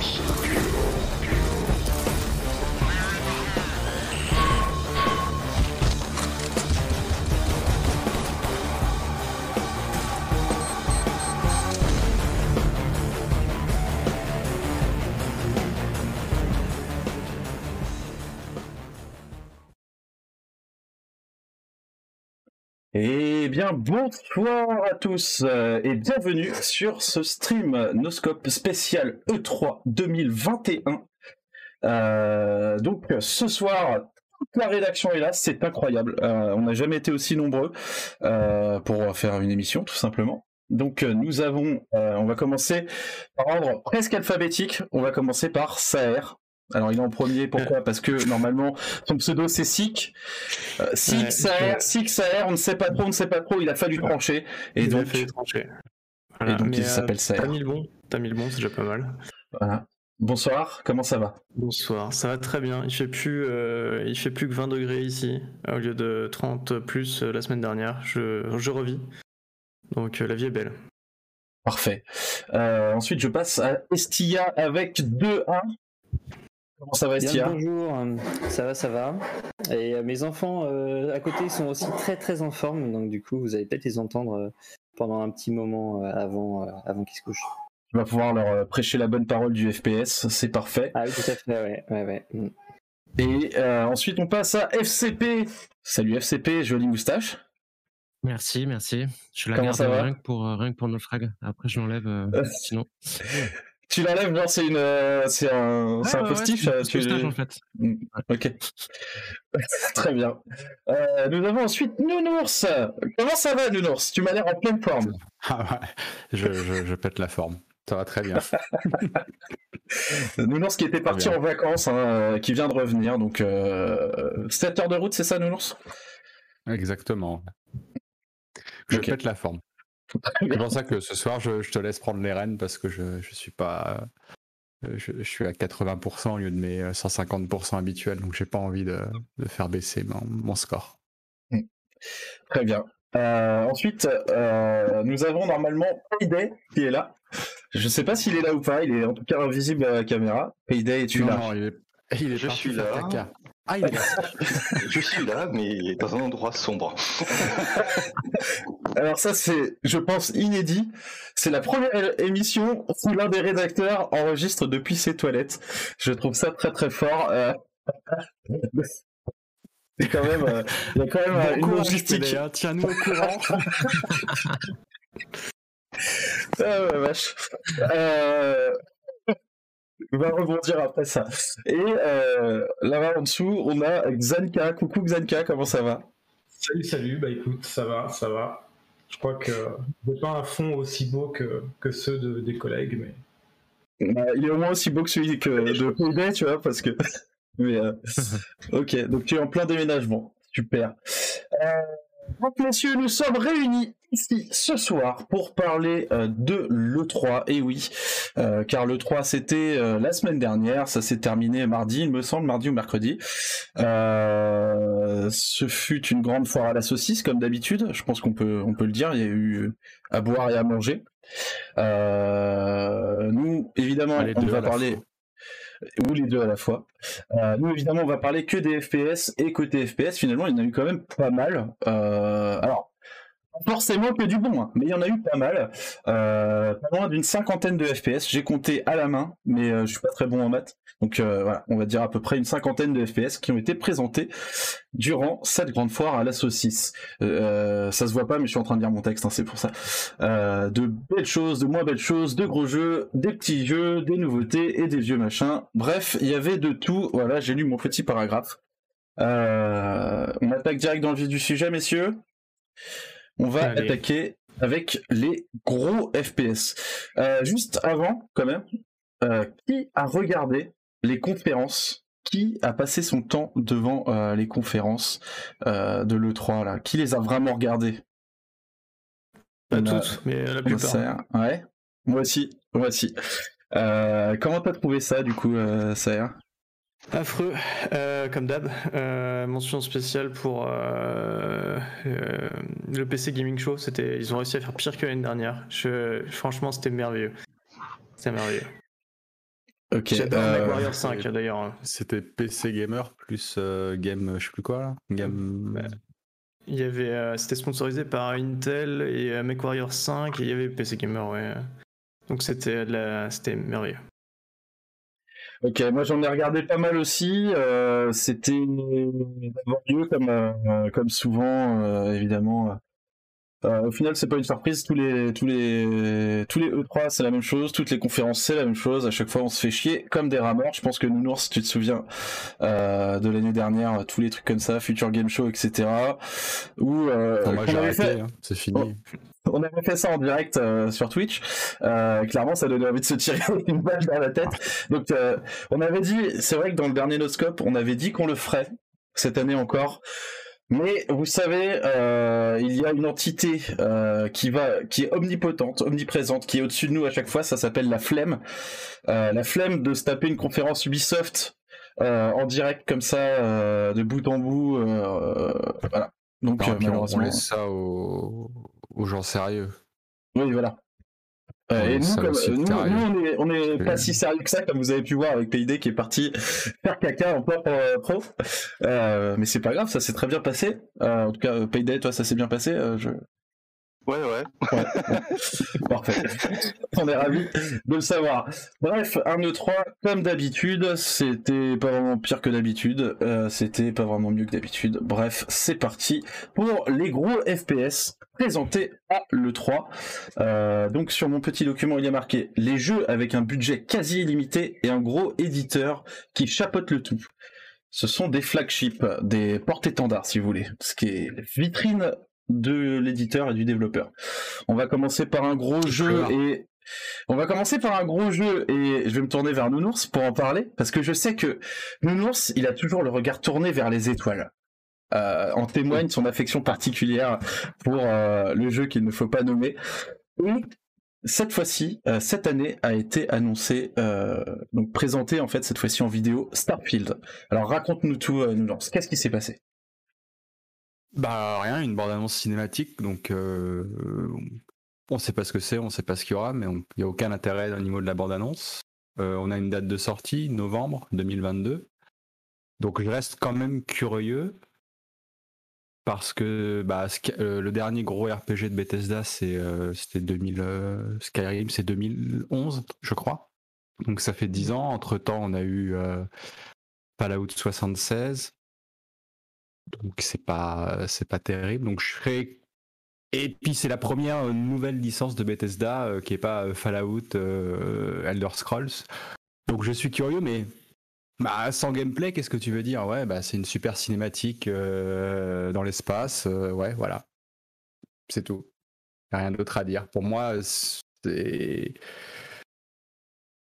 Monster. Eh bien, bonsoir à tous euh, et bienvenue sur ce stream Noscope spécial E3 2021. Euh, donc, ce soir, toute la rédaction est là, c'est incroyable. Euh, on n'a jamais été aussi nombreux pour faire une émission, tout simplement. Donc, nous avons, on va commencer par ordre presque alphabétique. On va commencer par Saer. Alors il est en premier, pourquoi? Parce que normalement son pseudo c'est Sik. Euh, Sik, ça on ne sait pas trop, on ne sait pas trop, il a fallu trancher. Et donc, il, trancher. et donc il s'appelle euh, T'as mis le bon, t'as mis le bon, c'est déjà pas mal. Voilà. Bonsoir, comment ça va? Bonsoir, ça va très bien. Il fait plus, euh, il fait plus que 20 degrés ici, au lieu de 30 plus la semaine dernière. Je, je revis. Donc la vie est belle. Parfait. ensuite, je passe à Estia avec 2-1. Comment ça va, Estia? Bonjour, ça va, ça va. Et euh, mes enfants euh, à côté sont aussi très très en forme, donc du coup vous allez peut-être les entendre euh, pendant un petit moment avant, avant qu'ils se couchent. Tu vas pouvoir leur prêcher la bonne parole du FPS, c'est parfait. Ah oui, tout à fait, ouais, ouais, ouais. Mm. Et ensuite on passe à FCP. Salut FCP, jolie moustache. Merci, merci. Je la garde rien que pour rien que pour nos frags. Après je l'enlève sinon. tu l'enlèves, genre c'est une, euh, c'est un, c'est un postiche. Ouais, tu... Postage, en fait. Mm, ok. Très bien. Euh, nous avons ensuite Nounours. Comment ça va, Nounours? Tu m'as l'air en pleine forme. Ah ouais, je, je, je, pète la forme. Ça va très bien. Nounours qui était parti en vacances, hein, euh, qui vient de revenir. Donc, euh, 7 heures de route, c'est ça, Nounours? Exactement. Je pète la forme. C'est pour ça que ce soir, je, te laisse prendre les rênes parce que je, je suis pas. Euh, je, suis à 80% au lieu de mes 150% euh, habituels, donc j'ai pas envie de, de faire baisser mon, score. Hmm. Très bien. Euh, ensuite, euh, nous avons normalement Payday qui est là. Je sais pas s'il est là ou pas, il est en tout cas invisible à la caméra. Payday, es-tu là non, il est, il est Je suis là. Ah, il est là. je suis là, mais dans un endroit sombre. Alors ça, c'est, je pense, inédit. C'est la première émission où l'un des rédacteurs enregistre depuis ses toilettes. Je trouve ça très très fort. Euh... C'est quand même, euh... il y a quand même une logistique. Tiens-nous au courant. ah ouais, vache. Euh... On va rebondir après ça. Et euh, là-bas en dessous, on a Xanka. Coucou Xanka, comment ça va? Salut, salut. Bah écoute, ça va, ça va. Je crois que n'est pas un fond aussi beau que, que ceux de, des collègues, mais. Bah, il est au moins aussi beau que celui que de Payday, tu vois, parce que. mais euh, ok, donc tu es en plein déménagement. Super. Euh... Donc messieurs, nous sommes réunis ici ce soir pour parler euh, de l'E3. Et oui, euh, car l'E3 c'était euh, la semaine dernière, ça s'est terminé mardi, il me semble, mardi ou mercredi. ce fut une grande foire à la saucisse, comme d'habitude, je pense qu'on peut, on peut le dire, il y a eu à boire et à manger. nous, évidemment, on va parler ou les deux à la fois. Euh, nous, évidemment, on va parler que des FPS et côté FPS, finalement, il y en a eu quand même pas mal. Euh, alors, forcément que du bon, hein, mais il y en a eu pas mal. Euh, pas loin d'une cinquantaine de FPS. J'ai compté à la main, mais euh, je suis pas très bon en maths. Donc euh, voilà, on va dire à peu près une cinquantaine de FPS qui ont été présentés durant cette grande foire à la saucisse. Euh, ça se voit pas, mais je suis en train de lire mon texte, hein, c'est pour ça. de belles choses, de moins belles choses, de gros jeux, des petits jeux, des nouveautés et des vieux machins. Bref, il y avait de tout. Voilà, j'ai lu mon petit paragraphe. on attaque direct dans le vif du sujet, messieurs. On va attaquer avec les gros FPS. Euh, juste avant, quand même, euh, qui a regardé les conférences? Qui a passé son temps devant euh, les conférences de l'E3 là? Qui les a vraiment regardées? Pas toutes, mais la plupart. Ouais, moi aussi, moi aussi. comment t'as trouvé ça du coup, Saer Affreux, euh, comme d'hab. Euh, mention spéciale pour euh, le PC Gaming Show. C'était, ils ont réussi à faire pire que l'année dernière. Je, franchement, c'était merveilleux. C'était merveilleux. Ok. J'adore Warrior 5 d'ailleurs. C'était PC Gamer plus Game, je sais plus quoi là. Game. Il y avait, c'était sponsorisé par Intel et MechWarrior 5 et il y avait PC Gamer, ouais. Donc c'était, c'était merveilleux. Ok, moi j'en ai regardé pas mal aussi. Euh, C'était laborieux comme, euh, comme souvent, euh, évidemment. Euh, au final, c'est pas une surprise. Tous les, tous les, tous les E3, c'est la même chose. Toutes les conférences, c'est la même chose. À chaque fois, on se fait chier comme des rameurs. Je pense que Nounours, tu te souviens de l'année dernière, tous les trucs comme ça, Future Game Show, etc. Où, moi, j'ai arrêté. Hein. C'est fini. Oh on avait fait ça en direct euh, sur Twitch. Euh, clairement, ça donnait envie de se tirer une balle dans la tête. Donc, euh, on avait dit, c'est vrai que dans le dernier Noscope, on avait dit qu'on le ferait cette année encore. Mais vous savez, il y a une entité qui va, qui est omnipotente, omniprésente, qui est au-dessus de nous à chaque fois. Ça s'appelle la flemme. la flemme de se taper une conférence Ubisoft en direct comme ça, de bout en bout. voilà. Donc malheureusement, on laisse ça au, aux gens sérieux. Oui, voilà. Euh, et nous, comme, nous, nous, on est, on pas si sérieux que ça, comme vous avez pu voir avec PID qui est parti faire caca en plein euh, pro. Euh, mais c'est pas grave, ça s'est très bien passé. Euh, en tout cas, PID, toi, ça s'est bien passé. je... Ouais, ouais. ouais. Parfait. On est ravis de le savoir. Bref, un E3, comme d'habitude, c'était pas vraiment pire que d'habitude, euh, c'était pas vraiment mieux que d'habitude. Bref, c'est parti pour les gros FPS présentés à l'E3. Euh, donc sur mon petit document, il y a marqué les jeux avec un budget quasi illimité et un gros éditeur qui chapeaute le tout. Ce sont des flagships, des porte-étendards si vous voulez, ce qui est vitrine de l'éditeur et du développeur. On va commencer par un gros jeu et on va commencer par un gros jeu et je vais me tourner vers Nounours pour en parler parce que je sais que Nounours, il a toujours le regard tourné vers les étoiles. Euh, en témoigne son affection particulière pour euh, le jeu qu'il ne faut pas nommer. Et cette fois-ci, euh, cette année a été annoncé, donc présenté en fait cette fois-ci en vidéo Starfield. Alors raconte-nous tout, Nounours. Qu'est-ce qui s'est passé? Bah rien, une bande-annonce cinématique, donc euh, on sait pas ce que c'est, on sait pas ce qu'il y aura, mais il n'y a aucun intérêt au niveau de la bande-annonce. Euh, on a une date de sortie, novembre 2022. Donc je reste quand même curieux parce que bah, euh, le dernier gros RPG de Bethesda, c'est c'était 2000 Skyrim, c'est 2011, je crois. Donc ça fait 10 ans. Entre temps, on a eu Fallout 76, donc c'est pas c'est pas terrible. Donc je serais et puis c'est la première euh, nouvelle licence de Bethesda euh, qui est pas euh, Fallout, Elder Scrolls. Donc je suis curieux, mais bah, sans gameplay, qu'est-ce que tu veux dire? Ouais, bah c'est une super cinématique dans l'espace. ouais, voilà, c'est tout. Rien d'autre à dire. Pour moi, c'est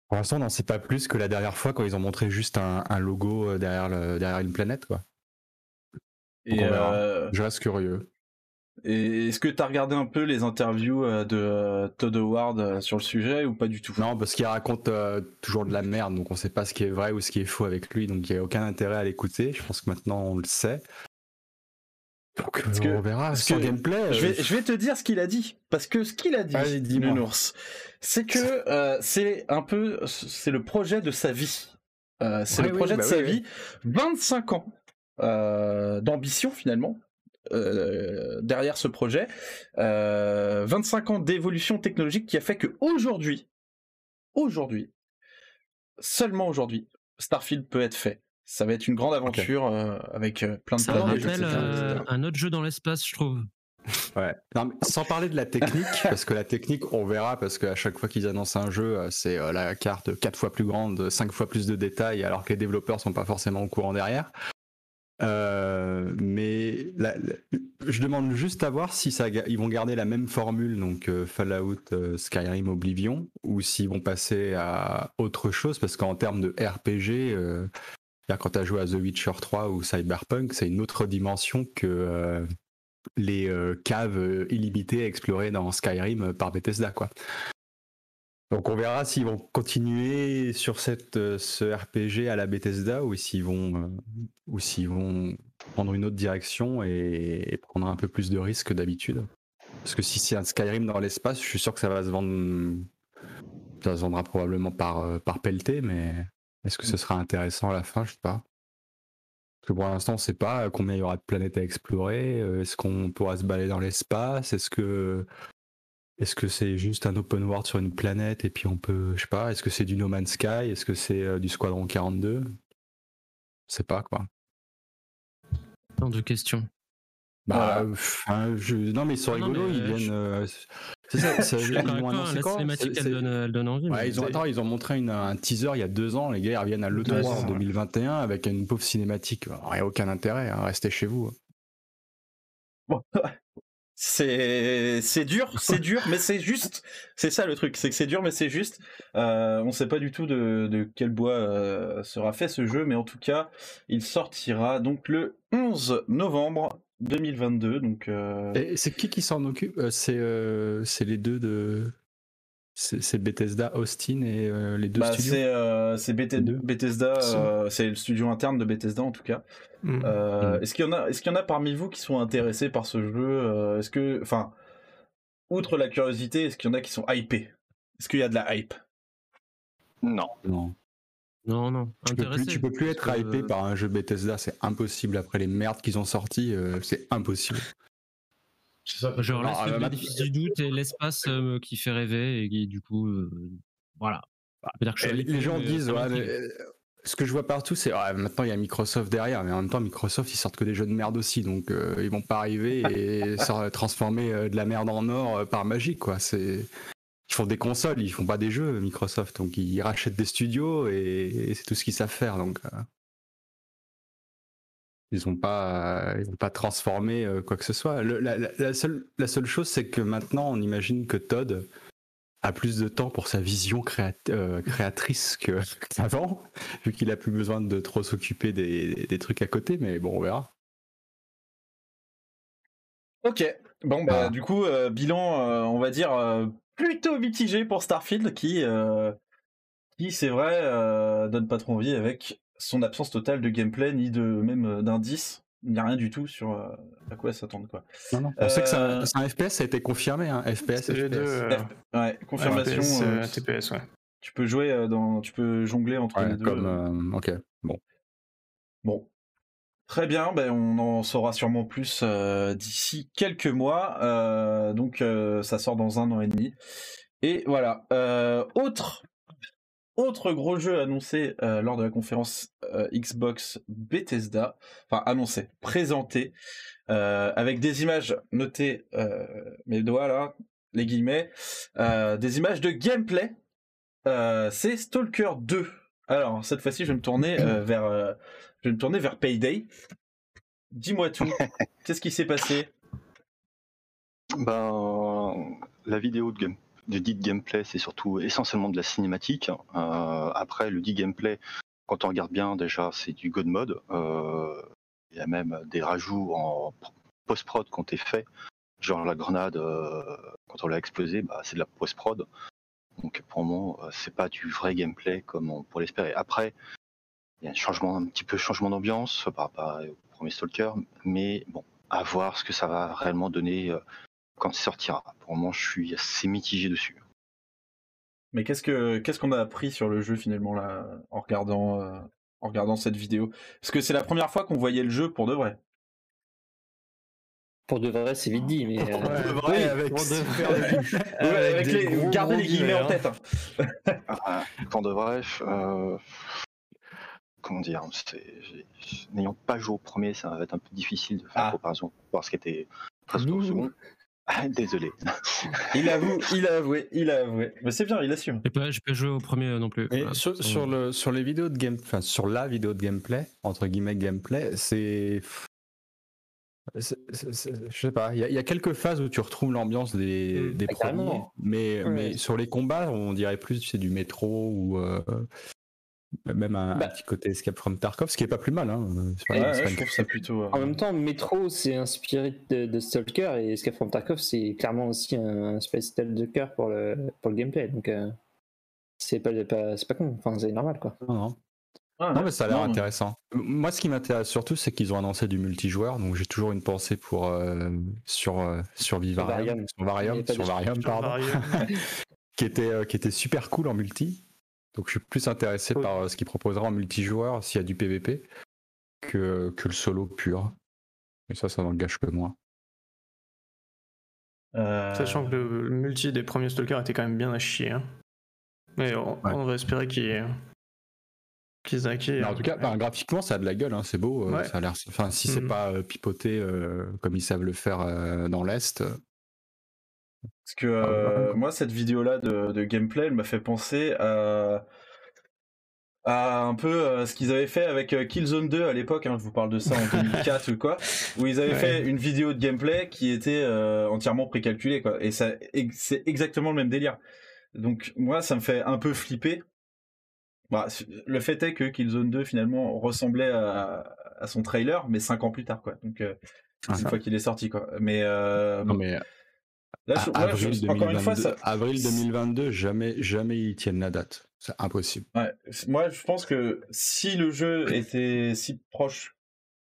pour l'instant, on n'en sait pas plus que la dernière fois quand ils ont montré juste un, logo derrière, derrière une planète, quoi. Et euh, je reste curieux. Et est-ce que tu as regardé un peu les interviews euh, de euh, Todd Howard sur le sujet ou pas du tout? Non, parce qu'il raconte toujours de la merde, donc on sait pas ce qui est vrai ou ce qui est faux avec lui, donc il n'y a aucun intérêt à l'écouter. Je pense que maintenant on le sait. Donc on verra. Sur gameplay. Je vais, je vais te dire ce qu'il a dit, parce que ce qu'il a dit, c'est que c'est un peu, c'est le projet de sa vie. c'est le projet de bah sa vie. 25 ans euh, d'ambition finalement euh, derrière ce projet. 25 euh, ans d'évolution technologique qui a fait que aujourd'hui, aujourd'hui, seulement aujourd'hui, Starfield peut être fait. Ça va être une grande aventure avec plein de Ça rappelle un autre jeu dans l'espace, je trouve. Ouais. sans parler de la technique, parce que la technique, on verra, parce qu'à chaque fois qu'ils annoncent un jeu, c'est la carte 4 fois plus grande, 5 fois plus de détails, alors que les développeurs sont pas forcément au courant derrière. Euh, mais je demande juste à voir si ils vont garder la même formule, donc euh, Fallout, euh, Skyrim, Oblivion, ou s'ils vont passer à autre chose, parce qu'en termes de RPG, quand tu as joué à The Witcher 3 ou Cyberpunk, c'est une autre dimension que les caves illimitées explorées dans Skyrim par Bethesda, quoi. Donc on verra s'ils vont continuer sur cette, euh, ce RPG à la Bethesda ou s'ils vont, euh, vont prendre une autre direction et, prendre un peu plus de risques que d'habitude. Parce que si c'est un Skyrim dans l'espace, je suis sûr que ça va se vendre, ça se vendra probablement par, euh, pelleté, mais est-ce que ce sera intéressant à la fin? Je sais pas. Parce que pour l'instant, on ne sait pas combien il y aura de planètes à explorer. Est-ce qu'on pourra se balader dans l'espace? Est-ce que est-ce que c'est juste un open world sur une planète et puis on peut, je sais pas, est-ce que c'est du No Man's Sky Est-ce que c'est euh, du Squadron 42 Je sais pas quoi. Tant de questions. Bah, je... non mais ils sont rigolos, ils viennent. Euh, c'est ça, ça ils ont annoncé La cinématique, elle donne, elle donne envie. Ouais, ils, ont, attends, ils ont montré une, un teaser il y a deux ans, les gars, ils reviennent à l'E3 en 2021 avec une pauvre cinématique. Il n'y a aucun intérêt, hein, restez chez vous. Bon, c'est c'est dur, c'est dur, mais c'est juste. C'est ça le truc, c'est que c'est dur, mais c'est juste. Euh, on sait pas du tout de, de quel bois euh, sera fait ce jeu, mais en tout cas, il sortira donc le 11 novembre 2022. Donc. Euh... Et c'est qui qui s'en occupe? Euh, C'est c'est les deux de c'est Bethesda Austin et euh, les deux bah, studios C'est c'est Bethesda, euh, c'est le studio interne de Bethesda en tout cas. Mm. Euh, mm. Est-ce qu'il y en a, est-ce qu'il y en a parmi vous qui sont intéressés par ce jeu Est-ce que, enfin, outre la curiosité, est-ce qu'il y en a qui sont hypés? Est-ce qu'il y a de la hype? Non. Non. Non, non. Tu peux, plus, tu peux plus être hypé par un jeu Bethesda, c'est impossible. Après les merdes qu'ils ont sorties, c'est impossible. Ça, Genre laisse le bénéfice du doute et l'espace euh, qui fait rêver et du coup, euh, voilà. Bah, les, gens disent, euh, ce que je vois partout, c'est maintenant il y a Microsoft derrière, mais en même temps Microsoft ils sortent que des jeux de merde aussi, donc ils vont pas arriver et transformer de la merde en or par magie quoi. C'est ils font des consoles, ils font pas des jeux Microsoft, donc ils rachètent des studios et, c'est tout ce qu'ils savent faire donc. Ils n'ont pas, ils pas transformé euh, quoi que ce soit. la, seule, la seule chose, c'est que maintenant, on imagine que Todd a plus de temps pour sa vision euh, créatrice qu'avant, vu qu'il a plus besoin de trop s'occuper des, trucs à côté. Mais bon, on verra. Ok. Bon, bah, du coup, euh, bilan, on va dire plutôt mitigé pour Starfield, qui, qui c'est vrai, donne pas trop envie avec son absence totale de gameplay ni de même euh, d'indices. Il n'y a rien du tout sur euh, à quoi s'attendre quoi. Non, non. On sait que c'est un, euh, FPS, ça a été confirmé, hein. FPS, FPS. ouais, confirmation. TPS, ouais. Tu peux jouer dans, tu peux jongler entre les deux. Comme, ok, bon. Bon, Très bien, ben on en saura sûrement plus d'ici quelques mois. donc ça sort dans un an et demi. Et voilà. autre autre gros jeu annoncé euh, lors de la conférence euh, Xbox Bethesda, enfin annoncé, présenté, euh, avec des images notées, mes doigts là, les guillemets, des images de gameplay. c'est Stalker 2. Alors cette fois-ci, je vais me tourner vers, je vais me tourner vers Payday. Dis-moi tout. Qu'est-ce qui s'est passé? Ben la vidéo de game de dit gameplay, c'est surtout essentiellement de la cinématique. Euh, après, le dit gameplay, quand on regarde bien, déjà, c'est du God mode. Euh, il y a même des rajouts en post-prod qui ont été faits. Genre la grenade, euh, quand on l'a explosée, bah, c'est de la post-prod. Donc pour moi, c'est pas du vrai gameplay comme on pourrait l'espérer. Après, il y a un changement, un petit peu changement d'ambiance par rapport au premier Stalker, mais bon, à voir ce que ça va réellement donner quand il sortira. Pour moi, je suis assez mitigé dessus. Mais qu'est-ce que qu'est-ce qu'on a appris sur le jeu finalement là en regardant euh, en regardant cette vidéo? Parce que c'est la première fois qu'on voyait le jeu pour de vrai. Pour de vrai, c'est vite dit, mais pour euh, de vrai, avec, pour de... les... gardez les guillemets en tête. Hein. Ah, pour de vrai, euh, comment dire, n'ayant pas joué au premier, ça va être un peu difficile de faire ah. comparaison, voir ce qui était presque au second. Désolé. il avoue, il a avoué, il a avoué. Mais c'est bien, il assume. Je peux, je peux jouer au premier euh, non plus. sur, le, sur les vidéos de game, enfin sur la vidéo de gameplay, entre guillemets gameplay, c'est. Je sais pas, il y, a quelques phases où tu retrouves l'ambiance des, mmh. des premiers, mais, mais sur les combats, on dirait plus c'est du métro ou euh, même un, bah. petit côté Escape from Tarkov, ce qui est pas plus mal. Hein. je trouve ça plutôt. Euh, en même temps, Metro c'est inspiré de, de, Stalker et Escape from Tarkov c'est clairement aussi un Space Stalker pour le, pour le gameplay. Donc, euh. c'est pas, pas, pas con, enfin, c'est normal quoi. Non, non. Ah, non, mais ça a l'air intéressant. Moi, ce qui m'intéresse surtout, c'est qu'ils ont annoncé du multijoueur, donc j'ai toujours une pensée pour euh, sur euh, sur Vivarium, sur Varium, sur Varium, pardon, qui était euh, qui était super cool en multi. Donc je suis plus intéressé par ce qu'ils proposera en multijoueur s'il y a du PVP que que le solo pur. Et ça, ça n'engage que moi. Sachant que le, multi des premiers stalkers était quand même bien à chier. Hein. Mais on, on va espérer qu'il y ait en tout cas, bah, graphiquement, ça a de la gueule, hein, c'est beau. Euh, ça a l'air. Enfin, si c'est mm. pas euh, pipoté euh, comme ils savent le faire dans l'est. Parce que moi, cette vidéo-là de, gameplay, elle m'a fait penser à, à un peu ce qu'ils avaient fait avec Killzone 2 à l'époque. Hein, je vous parle de ça en 2004 ou quoi, où ils avaient fait une vidéo de gameplay qui était entièrement précalculée, quoi. Et ça, c'est exactement le même délire. Donc moi, ça me fait un peu flipper bah, le fait est que Killzone 2 finalement ressemblait à, son trailer, mais 5 ans plus tard, quoi. Donc, euh, ah, une fois qu'il est sorti, quoi. Mais, euh, non, mais avril, 2022, encore une fois, avril 2022, jamais, jamais ils tiennent la date. C'est impossible. Moi, je pense que si le jeu était si proche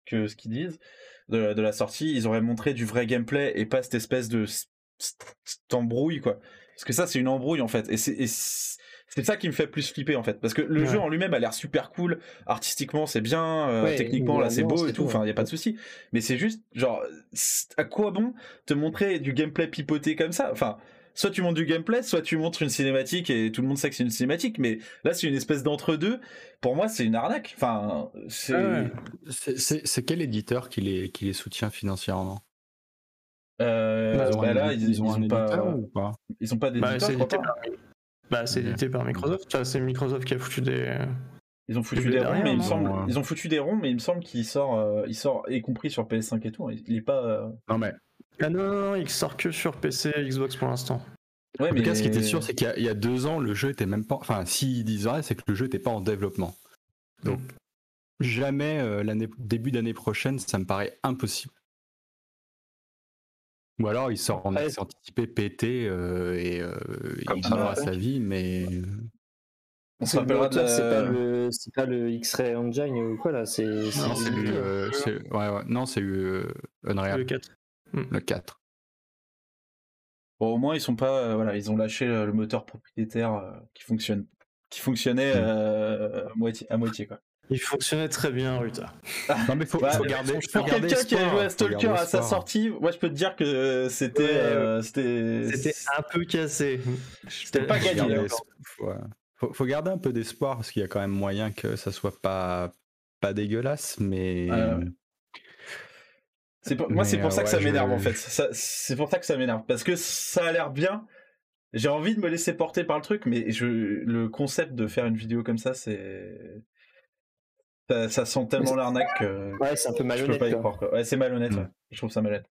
que ce qu'ils disent de, la sortie, ils auraient montré du vrai gameplay et pas cette espèce de cette embrouille, quoi. Parce que ça, c'est une embrouille en fait. Et c'est c'est ça qui me fait plus flipper en fait. Parce que le jeu en lui-même a l'air super cool. Artistiquement c'est bien. Euh, techniquement là c'est beau et tout. enfin il y a pas de souci. Mais c'est juste genre à quoi bon te montrer du gameplay pipoté comme ça? Enfin soit tu montres du gameplay soit tu montres une cinématique et tout le monde sait que c'est une cinématique mais là c'est une espèce d'entre deux pour moi c'est une arnaque. Enfin c'est ah c'est quel éditeur qui les qui les soutient financièrement? Euh, bah, bah là, ils, ont, un pas, ou pas? Ils ont pas bah, d'éditeur. Bah, c'est édité par Microsoft. c'est Microsoft qui a foutu des. Ils ont foutu des, ronds, mais il me semble. Ils ont foutu des ronds, mais il me semble qu'il sort, euh, il sort, y compris sur PS5 et tout. Il est pas. Euh, non mais. Ah non, non, non, il sort que sur PC et Xbox pour l'instant. Ouais, en tout cas, ce qui était sûr, c'est qu'il y, a deux ans, le jeu était même pas. Enfin, s'ils disent vrai, c'est que le jeu était pas en développement. Donc, jamais euh, l'année début d'année prochaine, ça me paraît impossible. Ou alors il sort en accès anticipé pété euh, et, euh, il à sa vie, mais. C'est pas, le, pas le X-Ray Engine ou quoi là C'est non, c'est eu, euh, ouais, ouais. non, c'est eu Unreal. Le 4. Le 4. Bon, au moins ils sont pas, voilà, ils ont lâché le moteur propriétaire qui fonctionne, qui fonctionnait mm. à moitié, à moitié quoi. Il fonctionnait très bien, Ruta. Non, mais faut, faut garder. Pour quelqu'un qui a joué à Stalker à sa sortie, moi je peux te dire que c'était. Euh, c'était un peu cassé. C'était pas gagné. Faut, faut, garder un peu d'espoir parce qu'il y a quand même moyen que ça soit pas, pas dégueulasse, mais. moi, c'est pour ça que ça m'énerve en fait. C'est pour ça que ça m'énerve. Parce que ça a l'air bien. J'ai envie de me laisser porter par le truc, mais je, le concept de faire une vidéo comme ça, c'est ça, sent tellement l'arnaque que. Ouais, c'est un peu malhonnête. Ouais, c'est malhonnête, je trouve ça malhonnête.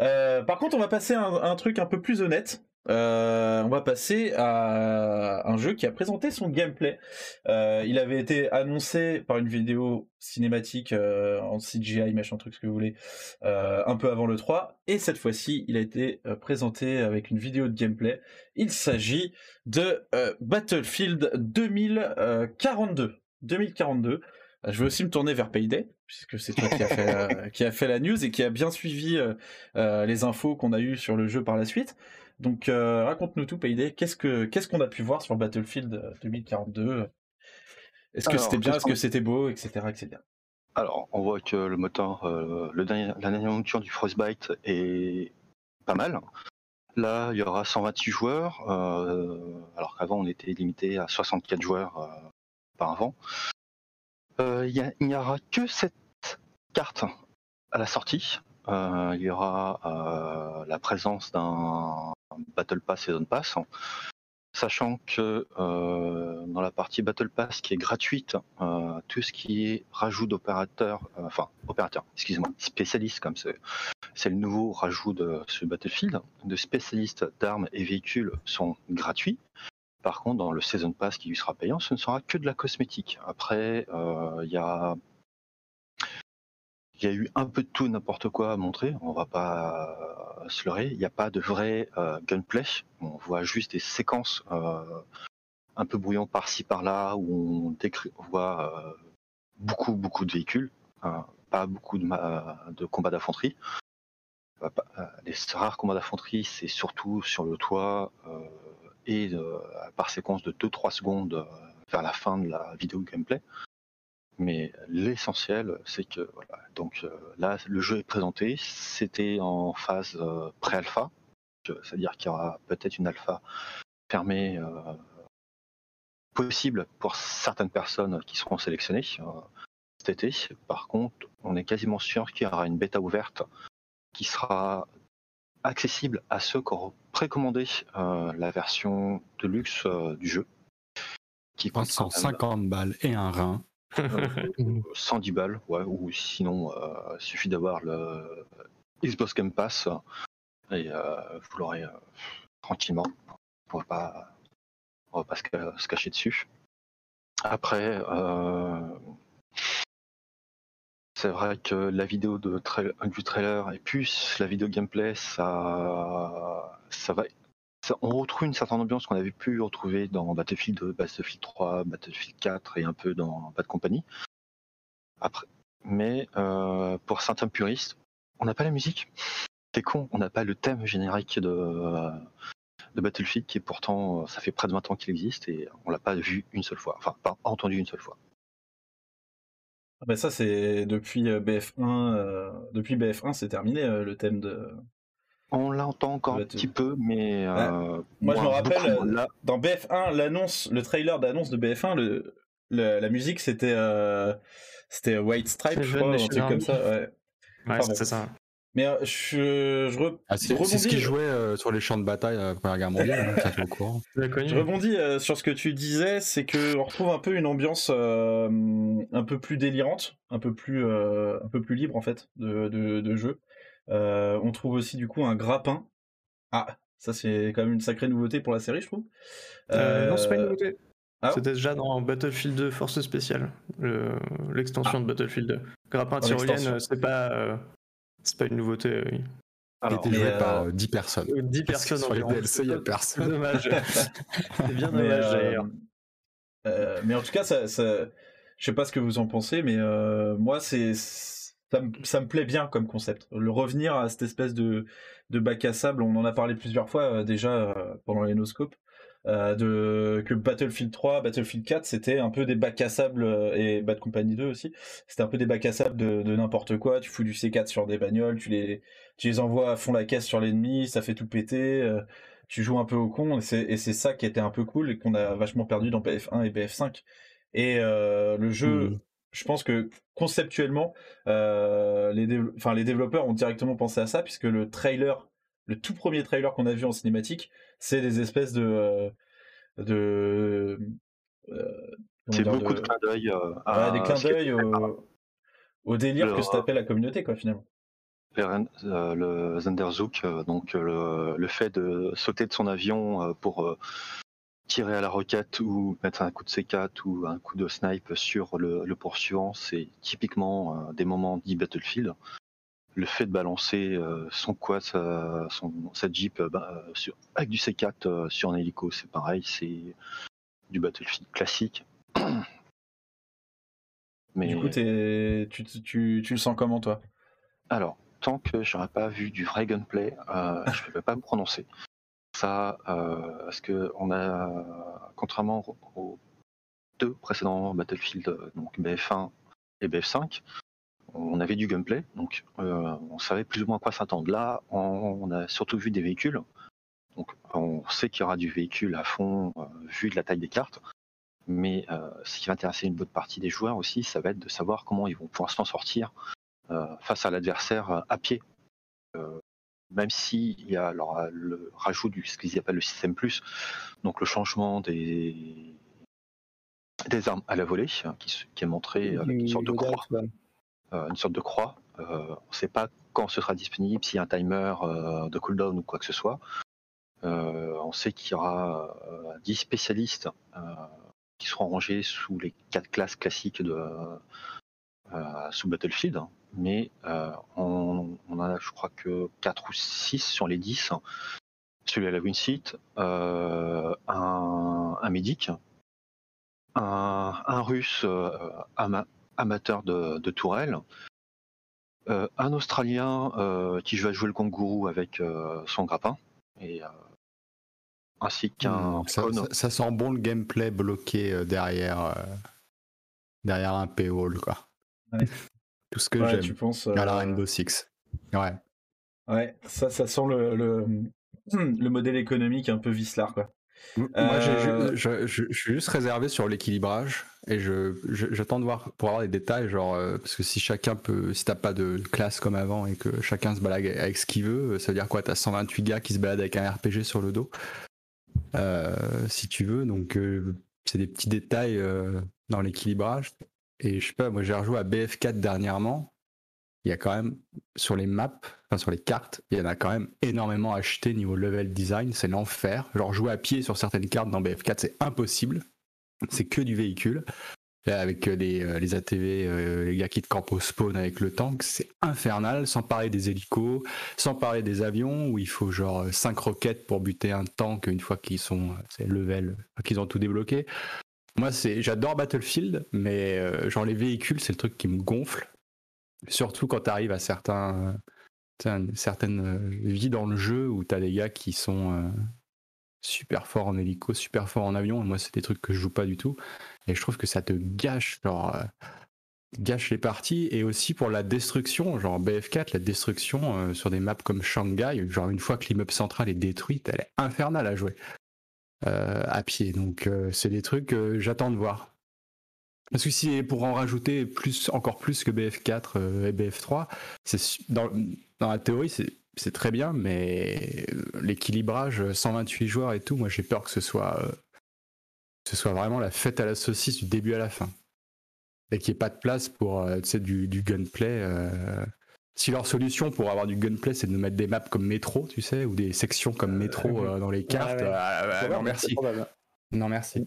Euh, par contre, on va passer à un, truc un peu plus honnête. Euh, on va passer à un jeu qui a présenté son gameplay. Euh, il avait été annoncé par une vidéo cinématique en CGI, machin truc, ce que vous voulez, un peu avant le 3. Et cette fois-ci, il a été présenté avec une vidéo de gameplay. Il s'agit de Battlefield 2042. 2042. Je veux aussi me tourner vers Payday, puisque c'est toi qui a, fait, euh, qui a fait la news et qui a bien suivi euh, euh, les infos qu'on a eues sur le jeu par la suite. Donc raconte-nous tout Payday, qu'est-ce que qu'est-ce qu'on a pu voir sur Battlefield 2042 Est-ce que c'était bien, est-ce que c'était beau, etc., etc. Alors, on voit que le moteur, le dernier, la dernière monture du Frostbite est pas mal. Là, il y aura 128 joueurs, alors qu'avant on était limité à 64 joueurs par avant. Euh, il n'y aura que cette carte à la sortie. Euh, il y aura euh, la présence d'un Battle Pass et Zone Pass, sachant que dans la partie Battle Pass qui est gratuite, tout ce qui est rajout d'opérateurs, enfin opérateurs, excusez-moi, spécialistes comme c'est le nouveau rajout de ce Battlefield, de spécialistes d'armes et véhicules sont gratuits. Par contre, dans le Season Pass qui lui sera payant, ce ne sera que de la cosmétique. Après, euh, il y a eu un peu de tout n'importe quoi à montrer, on va pas se leurrer. Il n'y a pas de vrai euh, gunplay. On voit juste des séquences euh, un peu brouillon par-ci par-là où on, voit beaucoup beaucoup de véhicules, hein, pas beaucoup de, de combats d'infanterie. Les rares combats d'infanterie, c'est surtout sur le toit et par séquence de 2-3 secondes vers la fin de la vidéo gameplay. Mais l'essentiel, c'est que voilà, donc là, le jeu est présenté. C'était en phase pré-alpha, c'est-à-dire qu'il y aura peut-être une alpha fermée possible pour certaines personnes qui seront sélectionnées cet été. Par contre, on est quasiment sûr qu'il y aura une bêta ouverte qui sera accessible à ceux qui auront précommandé la version de luxe du jeu. Qui 150 balles et un rein. 110 balles, ouais, ou sinon, il suffit d'avoir le Xbox Game Pass et vous l'aurez tranquillement. On on va pas se, cacher dessus. Après, c'est vrai que la vidéo du trailer et plus la vidéo gameplay, ça, ça va. on retrouve une certaine ambiance qu'on avait pu retrouver dans Battlefield 2, Battlefield 3, Battlefield 4 et un peu dans Bad Company. Après, mais pour certains puristes, on n'a pas la musique. C'est con, on n'a pas le thème générique de, de Battlefield qui est pourtant, ça fait près de 20 ans qu'il existe et on l'a pas vu une seule fois, enfin pas entendu une seule fois. Ah bah ça c'est depuis euh, BF1, euh, depuis BF1 c'est terminé euh, le thème de. On l'entend encore un petit peu, mais moi, je me rappelle dans BF1 l'annonce, le trailer d'annonce de BF1, le, la musique c'était c'était White Stripe, je crois, un truc comme ça. Ouais, ouais c'est ça. Mais euh, je, je, ah, c'est, ce qui jouait euh, sur les champs de bataille à la Première Guerre mondiale, hein, ça courant. Je rebondis euh, sur ce que tu disais, c'est que on retrouve un peu une ambiance un peu plus délirante, un peu plus, un peu plus libre en fait de, de, de jeu. on trouve aussi du coup un grappin. Ah, ça c'est quand même une sacrée nouveauté pour la série, je trouve. non, c'est pas une nouveauté. Ah C'était déjà dans Battlefield 2 Force Spéciale, l'extension ah. de Battlefield 2. Grappin tyrolienne, c'est pas c'est pas une nouveauté, oui. il était joué par 10 euh, personnes. 10 personnes sur les DLC, il n'y a personne. C'est dommage. c'est bien dommage euh, d'ailleurs. Euh, mais en tout cas, ça, ça, je sais pas ce que vous en pensez, mais moi, c'est ça, me plaît bien comme concept. Le revenir à cette espèce de, de bac à sable, on en a parlé plusieurs fois déjà pendant les noscopes. Euh, de que Battlefield 3, Battlefield 4, c'était un peu des bacs à sable euh, et Bad Company 2 aussi. C'était un peu des bacs à sable de, de n'importe quoi. Tu fous du C4 sur des bagnoles, tu les, tu les envoies à fond la caisse sur l'ennemi, ça fait tout péter. Euh, tu joues un peu au con et c'est ça qui était un peu cool et qu'on a vachement perdu dans BF1 et BF5. Et le jeu, mmh. je pense que conceptuellement, les développeurs ont directement pensé à ça puisque le trailer, le tout premier trailer qu'on a vu en cinématique, c'est des espèces de euh, de euh, c'est beaucoup de, clins d'œil euh, des clins d'œil au, délire que se tapait la communauté quoi finalement. le Zenderzook, donc le, fait de sauter de son avion pour tirer à la roquette ou mettre un coup de C4 ou un coup de snipe sur le, le poursuivant, c'est typiquement des moments dit Battlefield le fait de balancer euh, son quad, sa, son, sa Jeep euh, bah, euh, sur, avec du C4 sur un hélico, c'est pareil, c'est du Battlefield classique. Mais... Du coup, tu, tu, tu, le sens comment toi? Alors, tant que j'aurais pas vu du vrai gunplay, je ne peux pas me prononcer. Ça, parce que on a, contrairement aux deux précédents Battlefield, donc BF1 et BF5, on avait du gunplay, donc euh, on savait plus ou moins à quoi s'attendre. Là, on, a surtout vu des véhicules, donc on sait qu'il y aura du véhicule à fond euh, vu de la taille des cartes. Mais euh, ce qui va intéresser une bonne partie des joueurs aussi, ça va être de savoir comment ils vont pouvoir s'en sortir face à l'adversaire à pied. même s'il y a alors, le rajout du ce qu'ils appellent le système plus, donc le changement des, des armes à la volée, qui, est montré avec une sorte de croix. Une sorte de croix. Euh, on ne sait pas quand ce sera disponible, s'il y a un timer euh, de cooldown ou quoi que ce soit. on sait qu'il y aura 10 spécialistes qui seront rangés sous les quatre classes classiques de, sous Battlefield, mais on, a je crois que 4 ou 6 sur les 10. Celui à la Winseat, un, un médic, un, russe amateur de, de tourelle, un Australien qui va jouer le kangourou avec son grappin, et ainsi qu'un. Hmm, ça, sent bon le gameplay bloqué derrière, derrière un paywall, quoi. Tout ce que j'aime. Tu penses à la Rainbow Six. Ouais. Ouais, ça, ça sent le, le, le modèle économique un peu Vislar, quoi. Moi, euh, je, suis juste réservé sur l'équilibrage et je, j'attends de voir pour avoir des détails, genre euh, parce que si chacun peut, si t'as pas de classe comme avant et que chacun se balade avec ce qu'il veut, ça veut dire quoi? T'as 128 gars qui se baladent avec un RPG sur le dos, euh, si tu veux. Donc c'est des petits détails dans l'équilibrage. Et je sais pas, moi j'ai rejoué à BF4 dernièrement il y a quand même sur les maps, enfin sur les cartes, il y en a quand même énormément acheté niveau level design, c'est l'enfer. Genre jouer à pied sur certaines cartes dans BF4, c'est impossible. C'est que du véhicule. Avec euh, les, euh, les ATV, euh, les gars qui te campent au spawn avec le tank, c'est infernal, sans parler des hélicos, sans parler des avions, où il faut genre 5 roquettes pour buter un tank une fois qu'ils sont level, qu'ils ont tout débloqué. Moi, j'adore Battlefield, mais genre les véhicules, c'est le truc qui me gonfle. Surtout quand tu arrives à certains, certaines euh, vies dans le jeu où tu as des gars qui sont euh, super forts en hélico, super forts en avion. Moi, c'est des trucs que je joue pas du tout. Et je trouve que ça te gâche, genre, euh, gâche les parties. Et aussi pour la destruction, genre BF4, la destruction sur des maps comme Shanghai, genre une fois que l'immeuble central est détruit, elle est infernale à jouer. à pied. Donc c'est des trucs que j'attends de voir. Parce que si pour en rajouter plus, encore plus que BF4 euh, et BF3, dans, dans la théorie c'est très bien, mais l'équilibrage 128 joueurs et tout, moi j'ai peur que ce soit euh, ce soit vraiment la fête à la saucisse du début à la fin et qu'il n'y ait pas de place pour euh, du, du, gunplay. Si leur solution pour avoir du gunplay, c'est de nous mettre des maps comme métro, tu sais, ou des sections comme métro dans les cartes, non merci. Non merci.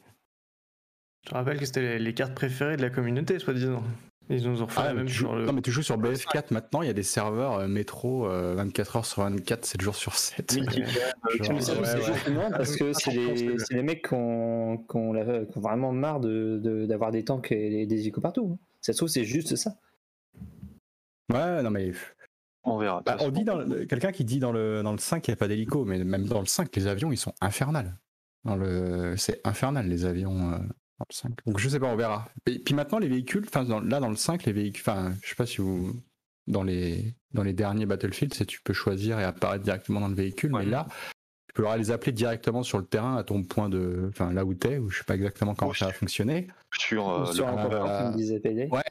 Je te rappelle que c'était les cartes préférées de la communauté, soi-disant. Ils nous ont refait ah, même sur le... Non, mais tu joues sur BF4 maintenant, il y a des serveurs euh, métro 24 euh, heures sur 24, 7 jours sur 7. Oui, parce que c'est les, les, mecs qui ont, qui ont, vraiment marre d'avoir de, des tanks et des hélicos partout. Ça se trouve, c'est juste ça. Ouais, non mais. On verra. Bah, on dit dans quelqu'un qui dit dans le, dans le 5 qu'il n'y a pas d'hélico, mais même dans le 5, les avions ils sont infernales. Le... C'est infernal les avions. Donc je sais pas, on verra. Et puis maintenant les véhicules, enfin là dans le 5, les véhicules, enfin je sais pas si vous dans les dans les derniers Battlefield, c'est tu peux choisir et apparaître directement dans le véhicule, mais là tu peux les appeler directement sur le terrain à ton point de, enfin là où t'es, ou je sais pas exactement comment ça va fonctionner. Sur, euh, sur le... Ouais,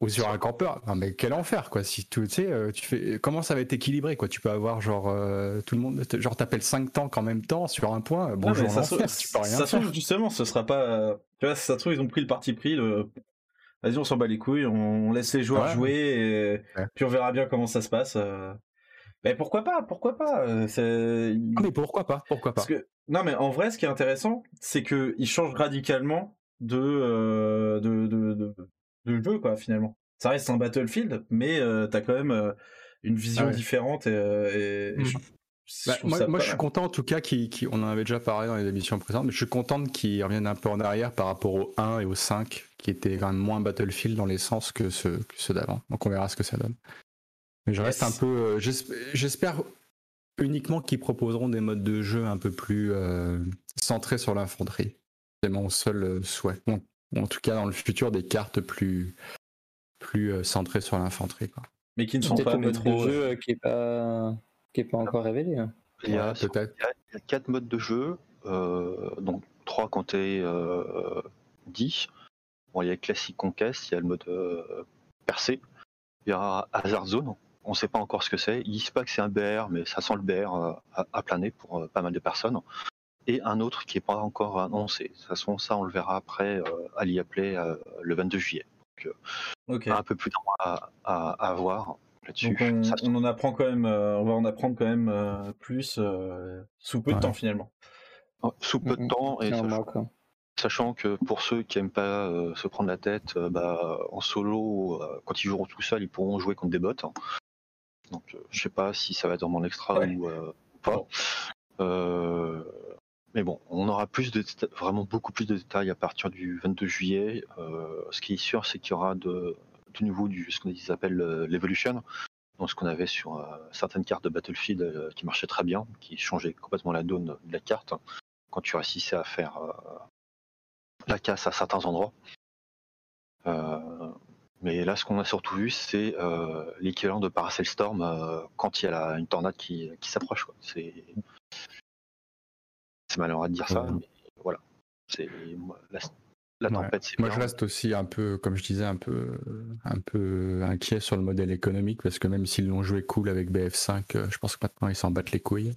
ou sur un campeur. Non, mais quel enfer, quoi. Si tu sais, euh, tu fais, comment ça va être équilibré, quoi? Tu peux avoir, genre, euh, tout le monde, genre, t'appelles 5 tanks en même temps sur un point. Bonjour, ça, tu peux rien ça justement, ce sera pas, tu vois, ça se trouve, ils ont pris le parti pris, le, vas-y, on s'en bat les couilles, on, laisse les joueurs jouer, et puis on verra bien comment ça se passe. Euh. Mais pourquoi pas, pourquoi pas ah, mais pourquoi pas, pourquoi pas? Parce que, non, mais en vrai, ce qui est intéressant, c'est qu'ils changent radicalement de, de, de, de de jeu quoi finalement. Ça reste un Battlefield, mais euh, t'as quand même euh, une vision ah différente et, euh, mmh. bah, moi, je suis content en tout cas qu'on on en avait déjà parlé dans les émissions précédentes, mais je suis content qu'ils reviennent un peu en arrière par rapport au 1 et au 5 qui étaient quand même moins Battlefield dans l'essence que ceux, ceux d'avant. Donc on verra ce que ça donne. Mais je reste un peu. J'espère uniquement qu'ils proposeront des modes de jeu un peu plus centrés sur l'infanterie. C'est mon seul souhait en tout cas dans le futur des cartes plus plus euh, centrées sur l'infanterie quoi. Mais qui ne sont pas trop de jeu euh, qui est pas qui est pas encore révélé. Hein. Il y a peut-être il y a quatre modes de jeu euh, donc trois quand euh, 10. Bon, il y a classique conquest, il y a le mode percé, il y a Hazard Zone. On ne sait pas encore ce que c'est. Ils disent pas que c'est un BR, mais ça sent le BR à, à planer pour pas mal de personnes et un autre qui n'est pas encore annoncé. De toute façon, ça, on le verra après euh, à l'IAPLay euh, le 22 juillet. Donc, euh, un peu plus de temps à, à, voir là-dessus. On, en apprend quand même, on va en apprendre quand même plus sous peu de temps finalement. Oh, sous peu de temps et sachant, que pour ceux qui n'aiment pas se prendre la tête, bah, en solo, quand ils joueront tout seuls, ils pourront jouer contre des bots. Donc je sais pas si ça va être dans mon extra ou pas. Mais bon, on aura plus de vraiment beaucoup plus de détails à partir du 22 juillet. ce qui est sûr, c'est qu'il y aura de, nouveau ce qu'on appelle l'Evolution, donc ce qu'on avait sur certaines cartes de Battlefield qui marchaient très bien, qui changeaient complètement la donne de la carte quand tu réussissais à faire la casse à certains endroits. Mais là, ce qu'on a surtout vu, c'est euh, l'équivalent de Paracel Storm euh, quand il y a une tornade qui, s'approche. C'est malheureux de dire ça, mais voilà. C'est la, tempête. Moi, je reste aussi un peu, comme je disais, un peu, un peu inquiet sur le modèle économique parce que même s'ils l'ont joué cool avec BF5, euh, je pense que maintenant ils s'en battent les couilles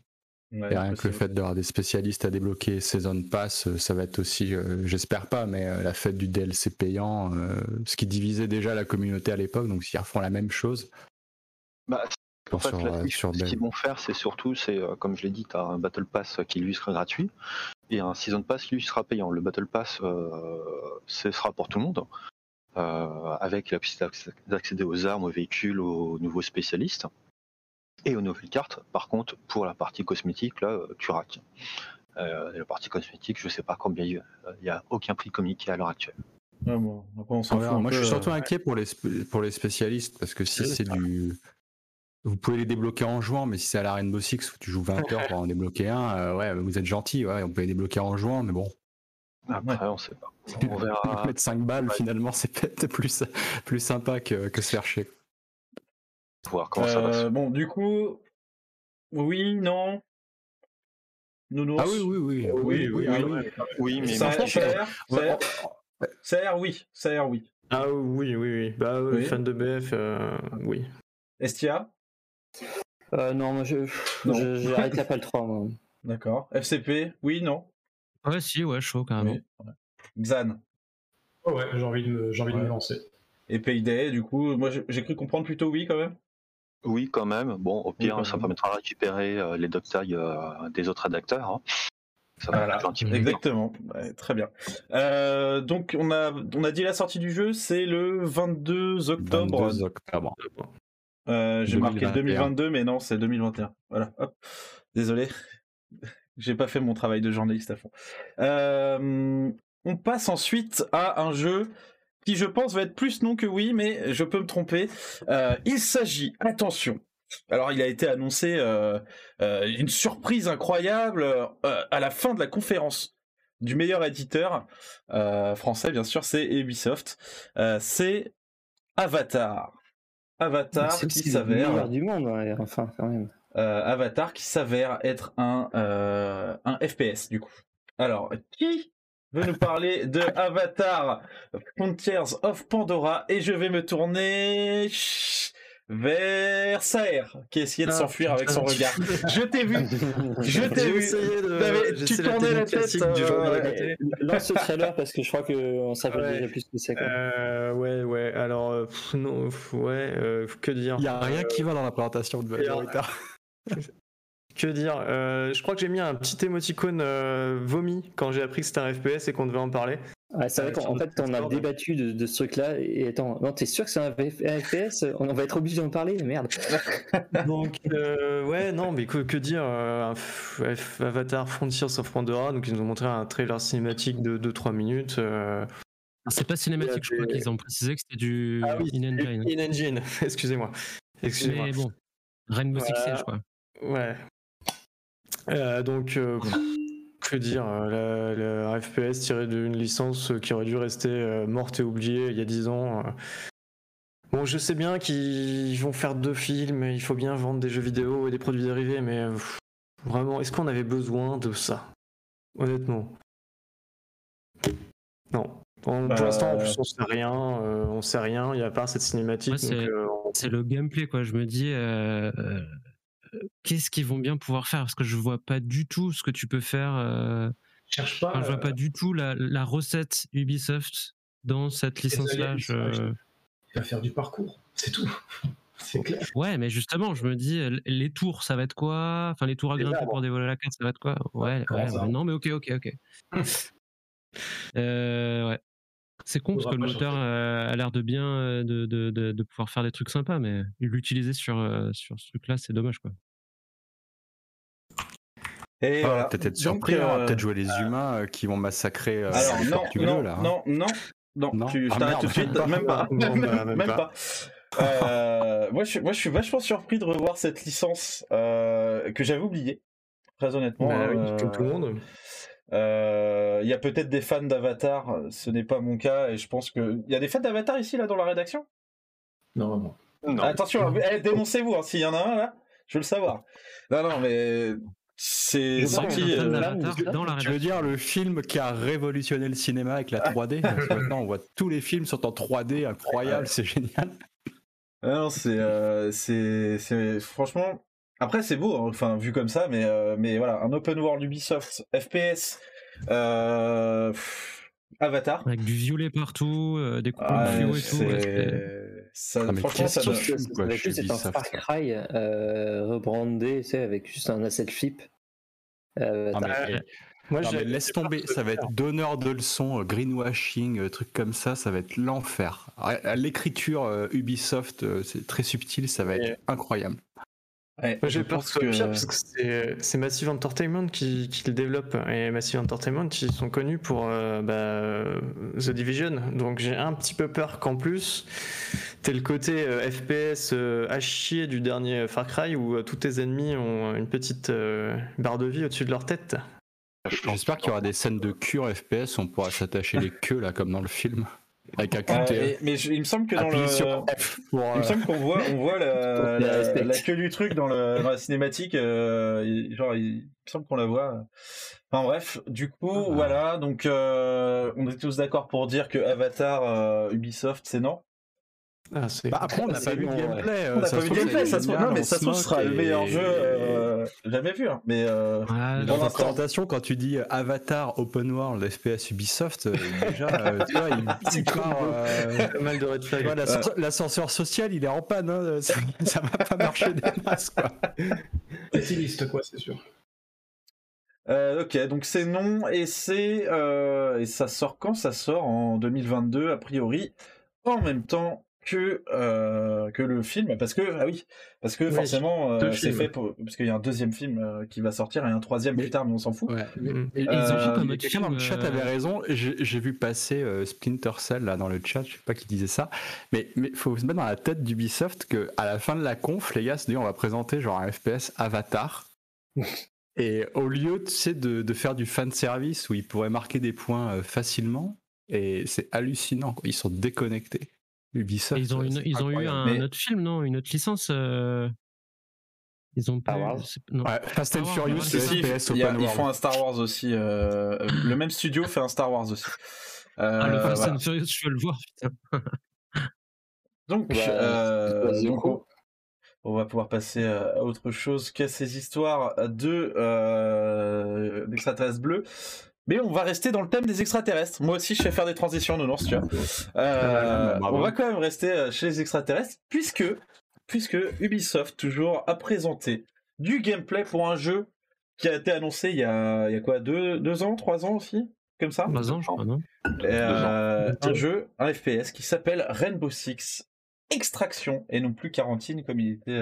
et rien que le fait d'avoir des spécialistes à débloquer Season Pass, euh, ça va être aussi, euh, j'espère pas, mais euh, la fête du DLC payant, ce qui divisait déjà la communauté à l'époque, donc s'ils refont la même chose. Bah, en fait, ce qu'ils vont faire, c'est surtout, c'est comme je l'ai dit, tu as un Battle Pass qui lui sera gratuit et un Season Pass qui lui sera payant. Le Battle Pass, ce sera pour tout le monde, avec la possibilité d'accéder aux armes, aux véhicules, aux nouveaux spécialistes. Et aux nouvelles cartes, par contre, pour la partie cosmétique, là, euh, tu raques. Euh, la partie cosmétique, je sais pas combien il n'y a aucun prix communiqué à l'heure actuelle. Ah moi, je suis surtout inquiet pour les, pour les spécialistes parce que si c'est du. Vous pouvez les débloquer en jouant, mais si c'est à la Rainbow Six où tu joues 20 heures pour en débloquer un, euh, ouais, vous êtes gentil, ouais, on peut les débloquer en jouant, mais bon. Après, on sait pas. On verra. Mettre 5 balles, finalement, c'est peut-être plus, plus sympa que, que se faire chier. Euh, bon, du coup, oui, non. Nounours. Ah oui, oui, oui. Oui, oui, oui. oui, mais ça, ça, ça, ça, a oui. Ça a oui. Ah oui, oui, oui. Bah, oui. fan de BF, euh, oui. Estia euh, Non, moi, je, j'ai arrêté la PAL 3, moi. D'accord. FCP Oui, non Ouais, si, ouais, chaud quand même. Xan oh ouais, j'ai envie de j'ai envie de me lancer. Et Payday, du coup, moi j'ai cru comprendre plutôt oui quand même oui, quand même. Bon, au pire, ça permettra de récupérer euh, les doc euh, des autres rédacteurs. Hein. Ça va exactement. très bien. Euh, donc, on a, on a dit la sortie du jeu, c'est le 22 octobre. 22 octobre. J'ai marqué 2022, mais non, c'est 2021. Voilà. Désolé. J'ai pas fait mon travail de journaliste à fond. on passe ensuite à un jeu qui je pense va être plus non que oui, mais je peux me tromper. Euh, il s'agit, attention, alors il a été annoncé euh, euh, une surprise incroyable à la fin de la conférence du meilleur éditeur français, bien sûr, c'est Ubisoft. c'est Avatar. Avatar qui s'avère du monde, enfin quand même. Avatar qui s'avère être un un FPS du coup. Alors qui veut nous parler de Avatar Frontiers of Pandora? Et je vais me tourner vers Saer qui essayait de ah, s'enfuir avec son regard. Je t'ai vu, je t'ai vu. De... Tu tournais la tête. Du euh... Lance le trailer parce que je crois qu'on s'appelle ouais. déjà plus que ça. Euh, ouais, ouais. Alors, euh, non, ouais, euh, que dire Il y a rien qui va dans la présentation de Avatar. Que dire euh, Je crois que j'ai mis un petit émoticône euh, vomi quand j'ai appris que c'était un FPS et qu'on devait en parler. c'est vrai qu'en fait, on a débattu de, ce truc-là. Et attends, non, t'es sûr que c'est un, FPS on, va être obligé d'en parler, merde. donc, euh, ouais, non, mais que, dire Avatar Frontiers of Pandora, donc ils nous ont montré un trailer cinématique de 2-3 minutes. C'est pas cinématique, je crois qu'ils ont précisé que c'était du ah in-engine. In-engine, excusez-moi. Excusez-moi. Mais bon, Rainbow Six, je crois. Ouais, euh, donc, euh, que dire euh, la, FPS tiré d'une licence qui aurait dû rester morte et oubliée il y a 10 ans. Bon, je sais bien qu'ils vont faire deux films, il faut bien vendre des jeux vidéo et des produits dérivés, mais vraiment, est-ce qu'on avait besoin de ça? Honnêtement. Non. pour bah, l'instant, en plus, on sait rien. on sait rien. Il n'y a pas cette cinématique. c'est le gameplay, quoi. Je me dis, qu'est-ce qu'ils vont bien pouvoir faire? Parce que je vois pas du tout ce que tu peux faire. Euh... Cherche pas. je vois pas euh, du tout la, recette Ubisoft dans cette licence-là. Il va faire du parcours, c'est tout. C'est clair. Ouais, mais justement, je me dis, les tours, ça va être quoi? Enfin, les tours à grimper pour dévoiler la carte, ça va être quoi? Ouais, ouais, non, mais ok, ok, ok. euh, ouais. C'est con parce que le moteur euh, a l'air de bien de, de, de, pouvoir faire des trucs sympas, mais l'utiliser sur, sur ce truc-là, c'est dommage quoi. Et ah, Peut-être être surpris, hein, peut-être jouer les humains qui vont massacrer. Alors non, non, là, non, non, non, non, tu, je ah, t'arrête tout de suite, même pas, même, pas. moi, je, moi, je suis vachement surpris de revoir cette licence que j'avais oubliée, très honnêtement. Bah, oui, comme tout le monde. Euh, il y a peut-être des fans d'Avatar, ce n'est pas mon cas, et je pense que. Il y a des fans d'Avatar ici, là, dans la rédaction? Non, non. Attention, eh, dénoncez-vous, hein, s'il y en a un, là, je veux le savoir. Non, non, mais. C'est sorti. Euh, dans la tu veux dire le film qui a révolutionné le cinéma avec la 3D Maintenant, on voit tous les films sont en 3D, incroyable, c'est génial. Non, c'est, euh, c'est, franchement, après, c'est beau, hein, enfin, vu comme ça, mais, euh, mais voilà, un open world Ubisoft, FPS, Avatar. Avec du violet partout, des coupes de et tout. Ça, ah, franchement, ça donne. C'est un Far Cry rebrandé, tu sais, avec juste un asset flip. Ah, moi, laisse tomber, ça va être donneur de leçons, greenwashing, trucs comme ça, ça va être l'enfer. L'écriture Ubisoft, c'est très subtil, ça va être incroyable. Ouais, j'ai peur que ce soit pire parce que c'est Massive Entertainment qui, qui, le développe et Massive Entertainment ils sont connus pour euh, bah, The Division donc j'ai un petit peu peur qu'en plus t'es le côté euh, FPS euh, à chier du dernier Far Cry où tous tes ennemis ont une petite barre de vie au-dessus de leur tête. J'espère qu'il y aura des scènes de cure FPS, on pourra s'attacher les queues là comme dans le film. Avec un euh, mais il me semble que dans le. il me euh, semble qu'on voit, on voit la, la, queue du truc dans, le, dans la cinématique. Euh, genre, il, me semble qu'on la voit. Enfin bref, du coup, ah. voilà. Donc, on est tous d'accord pour dire que Avatar Ubisoft, c'est non. Ah, bah, après, on n'a pas vu le gameplay. On n'a pas vu le gameplay. Ça se non, mais ça se trouve, ce sera le meilleur jeu euh, jamais vu. Hein. Mais euh, dans la présentation, quand tu dis Avatar Open World FPS Ubisoft, euh, déjà, tu vois, il, part. mal de red flag. L'ascenseur social, il est en panne. Hein. Ça, va pas marcher des masses, quoi. Utiliste, quoi, c'est sûr. ok, donc c'est non et c'est et ça sort quand? Ça sort en 2022 a priori. En même temps que euh, que le film parce que ah oui parce que forcément euh, c'est fait pour parce qu'il y a un deuxième film euh, qui va sortir et un troisième plus tard mais on s'en fout. Ouais. Mm. ils ont quelqu'un dans le chat avait raison. J'ai vu passer Splinter Cell là dans le chat, je sais pas qui disait ça, mais mais faut se mettre dans la tête d'Ubisoft que à la fin de la conf les gars se disent on va présenter genre un FPS Avatar. et au lieu tu sais, de, de faire du fan service où ils pourraient marquer des points facilement et c'est hallucinant, ils sont déconnectés. Ubisoft. Ils ont, ils ont eu un autre film, non? Une autre licence euh, Ils ont Star Wars. Ouais, Fast and Furious, Ils font un Star Wars aussi. Euh, le même studio fait un Star Wars aussi. ah, le Fast and Furious, je veux le voir, putain. donc, bah, donc on va pouvoir passer à autre chose qu'à ces histoires de euh, d'extraterrestres bleus? Mais on va rester dans le thème des extraterrestres. Moi aussi, je sais faire des transitions, nounours, tu vois. Euh, on va quand même rester euh, chez les extraterrestres, puisque, puisque Ubisoft, toujours, a présenté du gameplay pour un jeu qui a été annoncé il y a, il y a quoi, deux, deux ans, trois ans aussi Comme ça? Deux ans, je crois, non? Euh, Un jeu, un FPS, qui s'appelle Rainbow Six Extraction, et non plus Quarantine, comme il était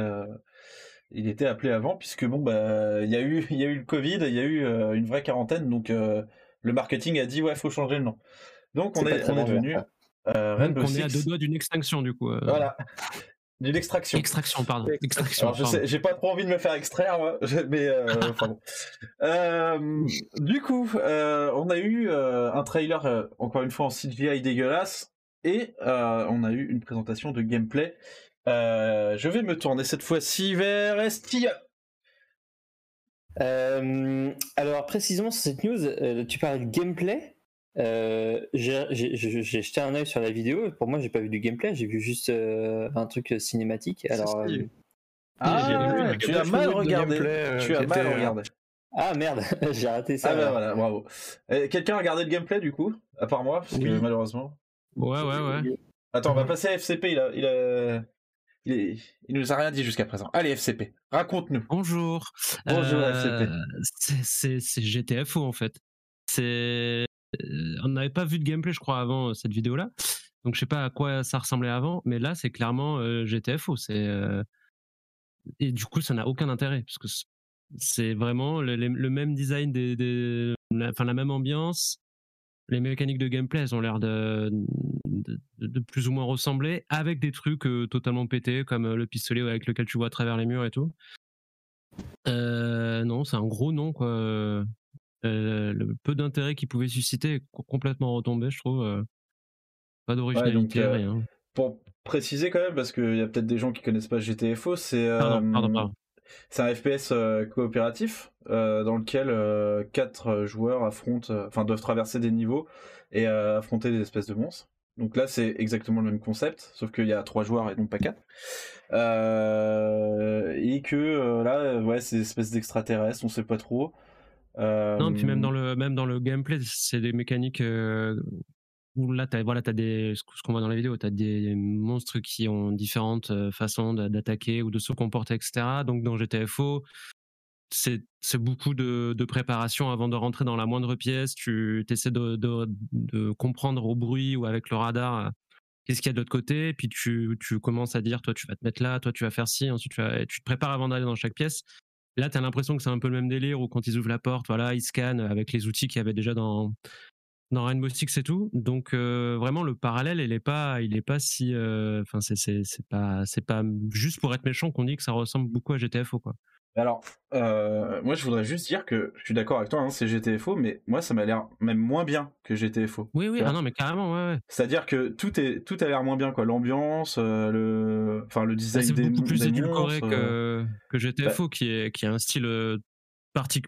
il était appelé avant puisque bon bah il y a eu il y a eu le Covid, il y a eu euh, une vraie quarantaine donc euh, le marketing a dit ouais faut changer le nom. Donc on est, on est devenu euh, Rainbow on est à deux doigts d'une extinction du coup. Voilà. D'une extraction. Extraction, pardon. Extraction. Alors, je sais, j'ai pas trop envie de me faire extraire, moi, mais enfin bon. du coup, on a eu un trailer, encore une fois en CGI dégueulasse, et on a eu une présentation de gameplay euh, je vais me tourner cette fois-ci vers Estia. Euh, alors précisément sur cette news, euh, tu parles de gameplay. j'ai jeté un œil sur la vidéo. Pour moi, j'ai pas vu du gameplay, j'ai vu juste un truc cinématique. Alors, ah, tu as mal regardé. tu as mal regardé. Ah merde, j'ai raté ça. Ah bah voilà, bravo. Quelqu'un a regardé le gameplay du coup, à part moi, parce que malheureusement. Ouais, ouais, ouais. Attends, on va passer à FCP. Il a, il a, il, il nous a rien dit jusqu'à présent. Allez, FCP, raconte-nous. Bonjour. Bonjour, euh, FCP. C'est GTFO en fait. C'est. Euh, on n'avait pas vu de gameplay, je crois, avant euh, cette vidéo-là. Donc je sais pas à quoi ça ressemblait avant, mais là c'est clairement GTFO. C'est et du coup ça n'a aucun intérêt parce que C'est vraiment le, le, même design, des, enfin la même ambiance. Les mécaniques de gameplay, elles ont l'air de, de, plus ou moins ressembler, avec des trucs totalement pétés, comme le pistolet avec lequel tu vois à travers les murs et tout. non, c'est un gros nom, quoi. le peu d'intérêt qu'il pouvait susciter est complètement retombé, je trouve. pas d'originalité, rien. Pour préciser quand même, parce qu'il y a peut-être des gens qui connaissent pas GTFO, c'est c'est un FPS coopératif dans lequel quatre joueurs affrontent, enfin doivent traverser des niveaux et affronter des espèces de monstres. Donc là, c'est exactement le même concept, sauf qu'il y a trois joueurs et non pas quatre. et que là, ouais, c'est des espèces d'extraterrestres, on sait pas trop. Non, puis même dans le même dans le gameplay, c'est des mécaniques où là, voilà, des, ce qu'on voit dans la vidéo, tu as des monstres qui ont différentes façons d'attaquer ou de se comporter, etc. Donc dans GTFO, c'est beaucoup de, préparation avant de rentrer dans la moindre pièce. Tu essaies de, comprendre au bruit ou avec le radar qu'est-ce qu'il y a de l'autre côté. Puis tu, commences à dire, toi, tu vas te mettre là, toi, tu vas faire ci. Ensuite, tu, tu te prépares avant d'aller dans chaque pièce. Là, tu as l'impression que c'est un peu le même délire où quand ils ouvrent la porte, voilà, ils scannent avec les outils qu'il y avait déjà dans, dans Rainbow Six et tout. Donc vraiment le parallèle, il est pas, pas si, enfin c'est c'est pas pas juste pour être méchant qu'on dit que ça ressemble beaucoup à GTFO quoi. Alors, moi je voudrais juste dire que je suis d'accord avec toi, hein, c'est GTFO, mais moi ça m'a l'air même moins bien que GTFO. Oui, oui, ah non, mais carrément, ouais. ouais. C'est-à-dire que tout est, tout a l'air moins bien, quoi. L'ambiance, le, enfin le bah, design des C'est beaucoup plus édulcoré que, que GTFO, bah qui est, qui a un style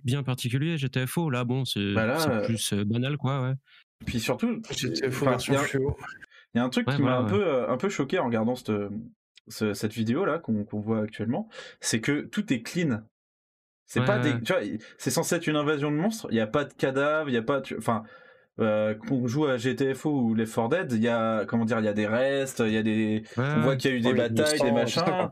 bien particulier, GTFO. Là, bon, c'est bah plus banal, quoi, ouais. Puis surtout, GTFO version Il y a un truc qui m'a un, peu, un peu choqué en regardant cette, cette vidéo là qu'on voit actuellement, c'est que tout est clean. C'est pas des, tu vois, c'est censé être une invasion de monstres. Il n'y a pas de cadavres, il y a pas, enfin, euh, qu'on joue à GTFO ou les 4 Dead, il y a, comment dire, il y a des restes, il y a des, on voit qu'il y a eu des batailles, des machins.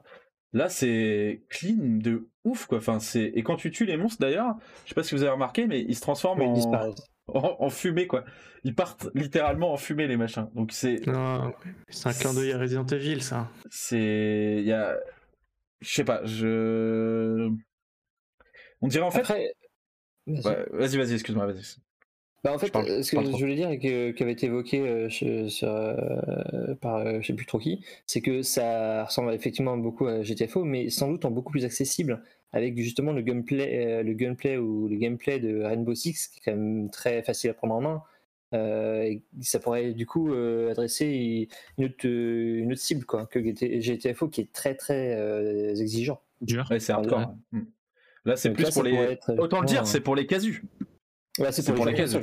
Là, c'est clean de ouf, quoi. Enfin, c'est et quand tu tues les monstres, d'ailleurs, je sais pas si vous avez remarqué, mais ils se transforment en... en, fumée, quoi. Ils partent littéralement en fumée, les machins. Donc c'est. C'est un clin d'œil à Resident Evil, ça. C'est. Il y a. Je sais pas, je. On dirait en fait. Vas-y, vas-y, excuse-moi, vas-y. Bah en fait, ce que je voulais dire et qui avait été évoqué euh, sur, euh, par euh, je sais plus trop qui, c'est que ça ressemble effectivement beaucoup à GTFO, mais sans doute en beaucoup plus accessible, avec justement le gameplay, le gunplay ou le gameplay de Rainbow Six, qui est quand même très facile à prendre en main. et ça pourrait du coup adresser une autre, une autre cible quoi, que GTFO qui est très très exigeant. Dur. Ouais, c'est hardcore. Hmm. Là, c'est plus pour les. Autant le dire, c'est pour les casus c'est pour, les cases.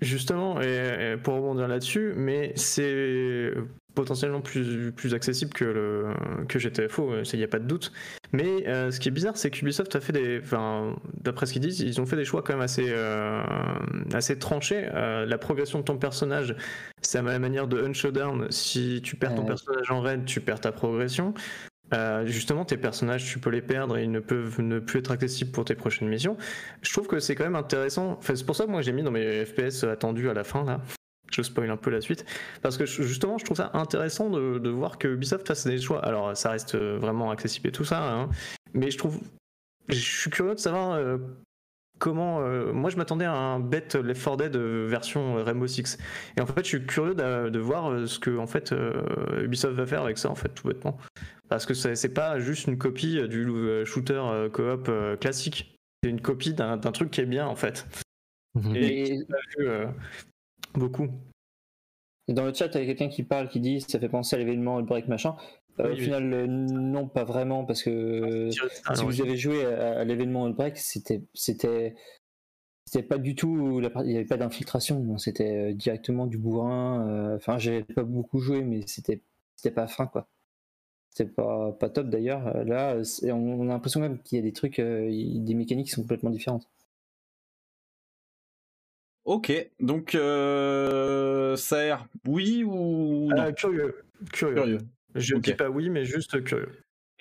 Justement, et, pour rebondir là-dessus, mais c'est potentiellement plus, plus accessible que, le, que GTFO, il n'y a pas de doute. Mais euh, ce qui est bizarre, c'est qu'Ubisoft a fait des. Enfin, d'après ce qu'ils disent, ils ont fait des choix quand même assez, euh, assez tranchés. Euh, la progression de ton personnage, c'est à la manière de Unshowdown. Si tu perds ton personnage en raid, tu perds ta progression. Euh, justement, tes personnages, tu peux les perdre et ils ne peuvent ne plus être accessibles pour tes prochaines missions. Je trouve que c'est quand même intéressant. c'est pour ça que moi j'ai mis dans mes FPS attendus à la fin là. Je spoil un peu la suite parce que justement, je trouve ça intéressant de, voir que Ubisoft fasse des choix. Alors, ça reste euh, vraiment accessible et tout ça, hein. mais je trouve, je suis curieux de savoir euh, comment. moi, je m'attendais à un bête Left 4 Dead version Rainbow Six, et en fait, je suis curieux de, de voir ce que en fait Ubisoft va faire avec ça, en fait, tout bêtement. Parce que c'est pas juste une copie du euh, shooter euh, coop euh, classique. C'est une copie d'un truc qui est bien en fait. Mhm. Et, beaucoup. dans le chat, il y a quelqu'un qui parle, qui dit ça fait penser à l'événement Break machin. au final, non, pas vraiment, parce que ah, si vous avez joué à, l'événement Break, c'était c'était c'était pas du tout il n'y avait pas d'infiltration c'était directement du bourrin enfin j'ai pas beaucoup joué mais c'était c'était pas fin quoi c'est pas, pas top d'ailleurs. Euh, là, on a l'impression même qu'il y a des trucs, euh, des mécaniques qui sont complètement différentes. Ok, donc euh, ça oui ou non? Curieux. curieux. Je ne dis pas oui, mais juste curieux.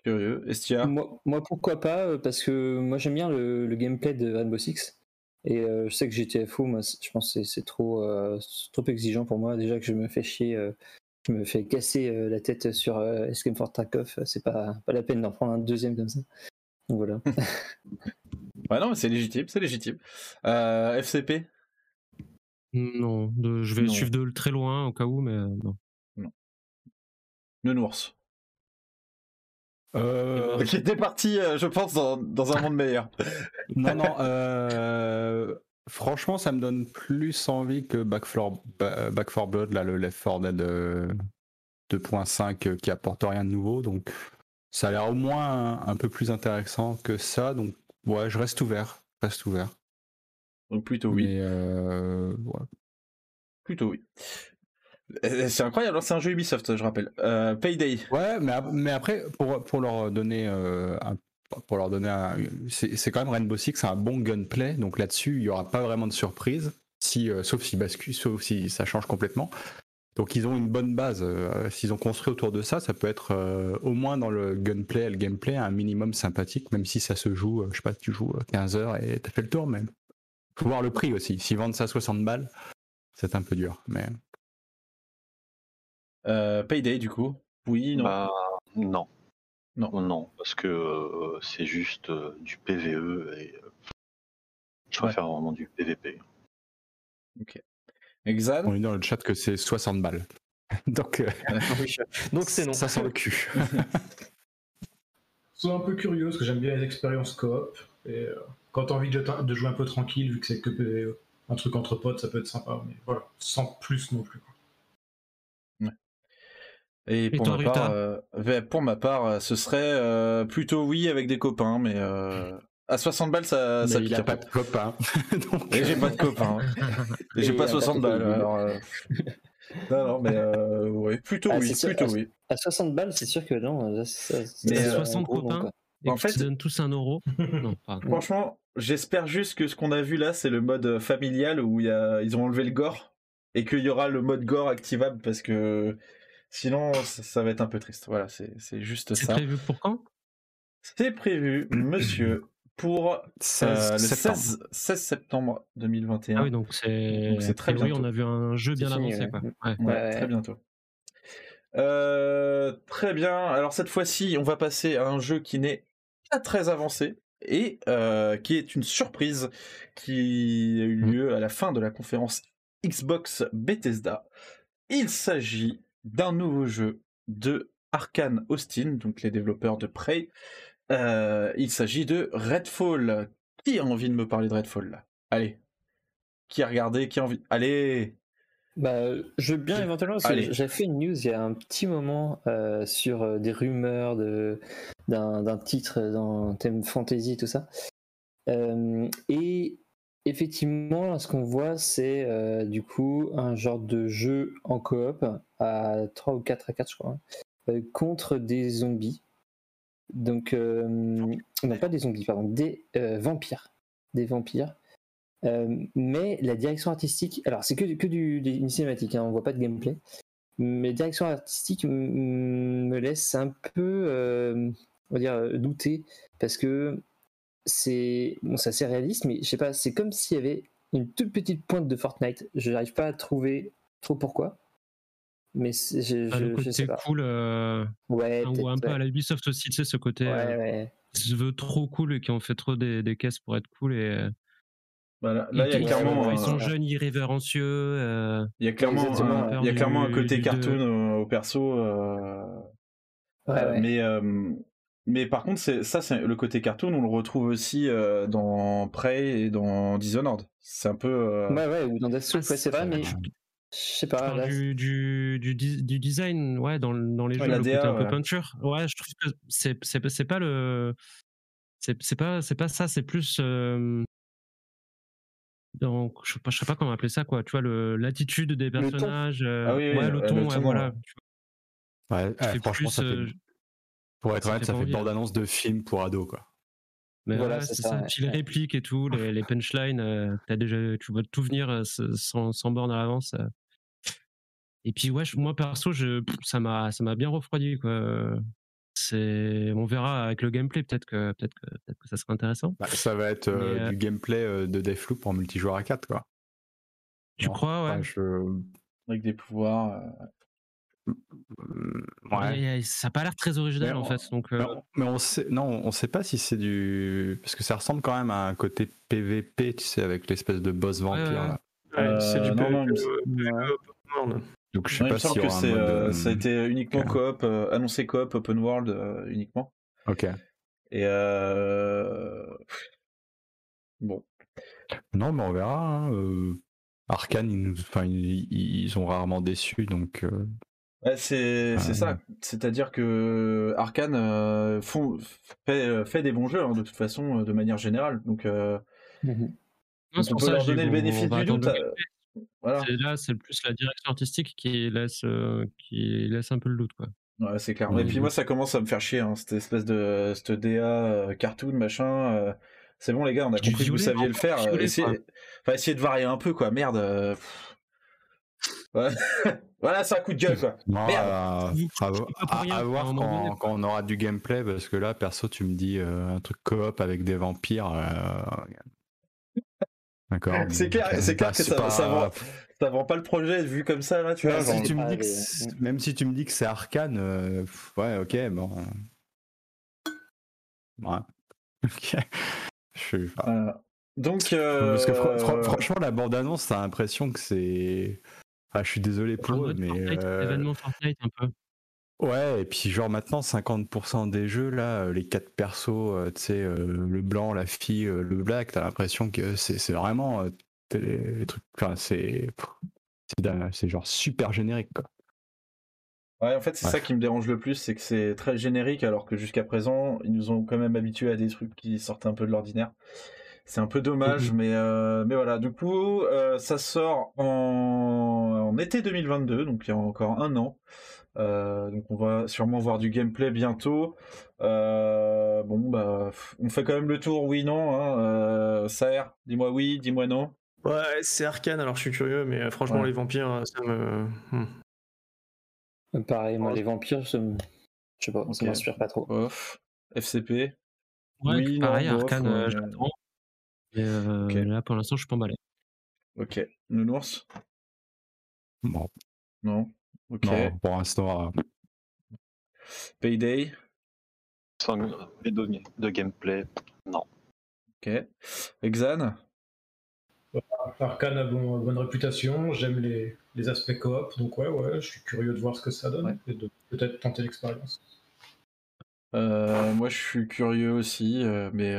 Curieux. Estia? Moi, moi, pourquoi pas Parce que moi j'aime bien le, gameplay de Rainbow Six. Et je sais que GTFO, moi, je pense que c'est trop, trop exigeant pour moi. Déjà que je me fais chier je me fais casser euh, la tête sur euh, Escape for Tarkov, c'est pas, pas la peine d'en prendre un deuxième comme ça. Donc voilà. Ouais, non, c'est légitime, c'est légitime. Euh, FCP Non, je vais suivre de très loin au cas où, mais non. Non. Nounours. Euh... Qui était parti, je pense, dans, dans un monde meilleur. non, non. Euh... Franchement, ça me donne plus envie que Back 4, Blood, là, le Left 4 Dead 2.5 qui apporte rien de nouveau. Donc, ça a l'air au moins un, peu plus intéressant que ça. Donc, ouais, je reste ouvert. reste ouvert. Donc, plutôt oui. Euh, plutôt oui. C'est incroyable, hein, c'est un jeu Ubisoft, je rappelle. Euh, Payday. Ouais, mais, mais après, pour, pour leur donner euh, un pour leur donner un. C'est quand même Rainbow Six, c'est un bon gunplay, donc là-dessus, il n'y aura pas vraiment de surprise, si, euh, sauf si bascule, sauf si ça change complètement. Donc ils ont une bonne base. Euh, s'ils ont construit autour de ça, ça peut être euh, au moins dans le gunplay et le gameplay un minimum sympathique, même si ça se joue, je sais pas, tu joues 15 heures et t'as fait le tour même. Faut voir le prix aussi. S'ils vendent ça à 60 balles, c'est un peu dur. Mais... Payday du coup Oui, non. Bah, non. Non. Non, parce que euh, c'est juste euh, du PVE et euh, je préfère vraiment du PVP. Ok. Exad On est dans le chat que c'est 60 balles. Donc, Donc c'est non. Ça sent le cul. c'est un peu curieux parce que j'aime bien les expériences coop. Et quand t'as envie de, de, jouer un peu tranquille, vu que c'est que un truc entre potes, ça peut être sympa. Mais voilà, sans plus non plus. Et, pour, ma part, euh, pour ma part, ce serait euh, plutôt oui avec des copains, mais euh, à 60 balles, ça, ça pique. Il pas de copains. Et j'ai pas de copains. Et, j'ai pas 60 balles. Alors, non, non, mais ouais, plutôt ah, oui, plutôt oui. À 60 balles, c'est sûr que non. mais 60 copains. Et en fait, donnent tous un euro. non, Franchement, j'espère juste que ce qu'on a vu là, c'est le mode familial où y a, ils ont enlevé le gore et qu'il y aura le mode gore activable parce que Sinon, ça, va être un peu triste. Voilà, c'est juste ça. C'est prévu pour quand? C'est prévu, monsieur, pour 16 euh, le 16, 16, septembre 2021. Ah oui, donc c'est très bientôt. Oui, on a vu un jeu bien avancé. Quoi. Ouais. très bientôt. Euh, très bien. Alors cette fois-ci, on va passer à un jeu qui n'est pas très avancé et euh, qui est une surprise qui a eu mmh. lieu à la fin de la conférence Xbox Bethesda. Il s'agit d'un nouveau jeu de Arkane Austin, donc les développeurs de Prey. Euh, il s'agit de Redfall. Qui a envie de me parler de Redfall là? Allez. Qui a regardé? Qui a envie? Allez bah, je veux bien éventuellement parce que j'ai fait une news il y a un petit moment euh, sur euh, des rumeurs de d'un titre dans thème fantasy tout ça. et Effectivement, ce qu'on voit, c'est euh, du coup un genre de jeu en coop à 3 ou 4 à 4, je crois, hein, euh, contre des zombies. Donc, euh, non, pas des zombies, pardon, des vampires. Des vampires. Mais la direction artistique, alors c'est que, que du, cinématique, hein, on voit pas de gameplay. Mais la direction artistique me laisse un peu, on va dire, douter parce que c'est bon, c'est assez réaliste, mais je sais pas, c'est comme s'il y avait une toute petite pointe de Fortnite. Je n'arrive pas à trouver trop pourquoi. Mais je, ah, je, sais pas. cool. Euh, ouais, ou un peu à la Ubisoft aussi, tu sais, ce côté. Ouais, euh, Je veux trop cool et qui ont fait trop des, des caisses pour être cool et. Euh, bah là, il y a clairement. Ils sont jeunes, irrévérencieux. il y a clairement, un, il y a clairement un côté cartoon au perso. mais mais par contre, ça, c'est le côté cartoon, on le retrouve aussi euh, dans Prey et dans Dishonored. C'est un peu. Euh, ouais, ouais, ou dans Deathloop, ouais, c'est vrai, mais je sais pas. du, du, du, du, design, ouais, dans, dans les jeux, le côté un peu peinture. Ouais, je trouve que c'est, c'est, c'est pas le. C'est, c'est pas, c'est pas ça, c'est plus. Euh... Donc, je sais pas, je sais pas comment appeler ça, quoi. Tu vois, l'attitude des personnages. Euh, ah oui, oui, ouais, le ton, ouais, voilà. Ouais, franchement, ça fait pour être honnête, ça fait bande-annonce de film pour ados, quoi. Mais voilà, c'est ça. Puis les répliques et tout, les, punchlines, euh, as déjà, tu vois tout venir euh, sans, sans borne à l'avance. Euh. Et puis ouais, moi perso, je, ça m'a, ça m'a bien refroidi quoi. C'est, on verra avec le gameplay, peut-être que, peut-être que, peut-être que ça sera intéressant. Bah, ça va être du gameplay de Deathloop en multijoueur à 4 quoi. Tu crois ouais? Avec des pouvoirs. Ouais. ça n'a pas l'air très original en fait. Donc, mais, on sait, non, on sait pas si c'est du. Parce que ça ressemble quand même à un côté PVP, tu sais, avec l'espèce de boss vampire. c'est du PVP. Donc je sais pas si que c'est, ça a été uniquement coop, annoncé coop open world uniquement. Ok. Et euh... bon. Non, mais on verra. Hein. Arkane, ils, enfin, ils, ont rarement déçu, donc. c'est ça. C'est-à-dire que Arkane euh, font, fait, fait, des bons jeux hein, de toute façon, de manière générale. Donc, mmh on peut leur donner le bénéfice du doute. Voilà. Là, c'est plus la direction artistique qui laisse, qui laisse un peu le doute, quoi. Ouais, c'est clair. Et puis moi, ça commence à me faire chier, hein, cette espèce de cette DA euh, cartoon, machin. Euh, c'est bon, les gars, on a compris que vous saviez le faire. Euh, essayez... Enfin, essayez de varier un peu, quoi. Merde. voilà, c'est un coup de gueule, quoi. Merde. à, voir quand, quand, on aura du gameplay, parce que là, perso, tu me dis un truc coop avec des vampires. D'accord. C'est clair, c'est clair que ça, ça, vend, ça vend pas le projet vu comme ça là, tu vois. Si tu me dis que même si tu me dis que c'est Arcane, euh, ouais, ok, bon. Ouais. Ok. Je Donc. Euh... Parce que franchement, la bande-annonce, t'as l'impression que c'est. Enfin, je suis désolé pour eux, mais. Euh... Événement Fortnite un peu. Ouais, et puis genre maintenant 50% des jeux là, euh, les quatre persos, euh, tu sais, euh, le blanc, la fille, le black, t'as l'impression que c'est vraiment les, trucs, enfin c'est c'est genre super générique quoi. Ouais, en fait c'est ça qui me dérange le plus, c'est que c'est très générique alors que jusqu'à présent ils nous ont quand même habitués à des trucs qui sortent un peu de l'ordinaire. C'est un peu dommage, mmh mais, mais voilà. Du coup, ça sort en... en, été 2022, donc il y a encore un an. Euh, donc on va sûrement voir du gameplay bientôt. Euh, bon bah on fait quand même le tour, oui non. Hein, euh, dis-moi oui, dis-moi non. Ouais, c'est arcane, alors je suis curieux, mais franchement les vampires, ça me. Hmm. Pareil, moi les vampires, ça me... je sais pas, ça m'inspire pas trop. Off. FCP. oui, pareil, non, arcane, j'attends. Et là pour l'instant je suis pas emballé. Ok. Nounours? Non. Non. Ok. pour l'instant. Euh, Payday? Sans de, de gameplay, non. Ok. Exan? Arkane a bonne réputation, j'aime les, les, aspects coop, donc ouais, ouais, je suis curieux de voir ce que ça donne et de peut-être tenter l'expérience. Euh, moi, je suis curieux aussi, euh, mais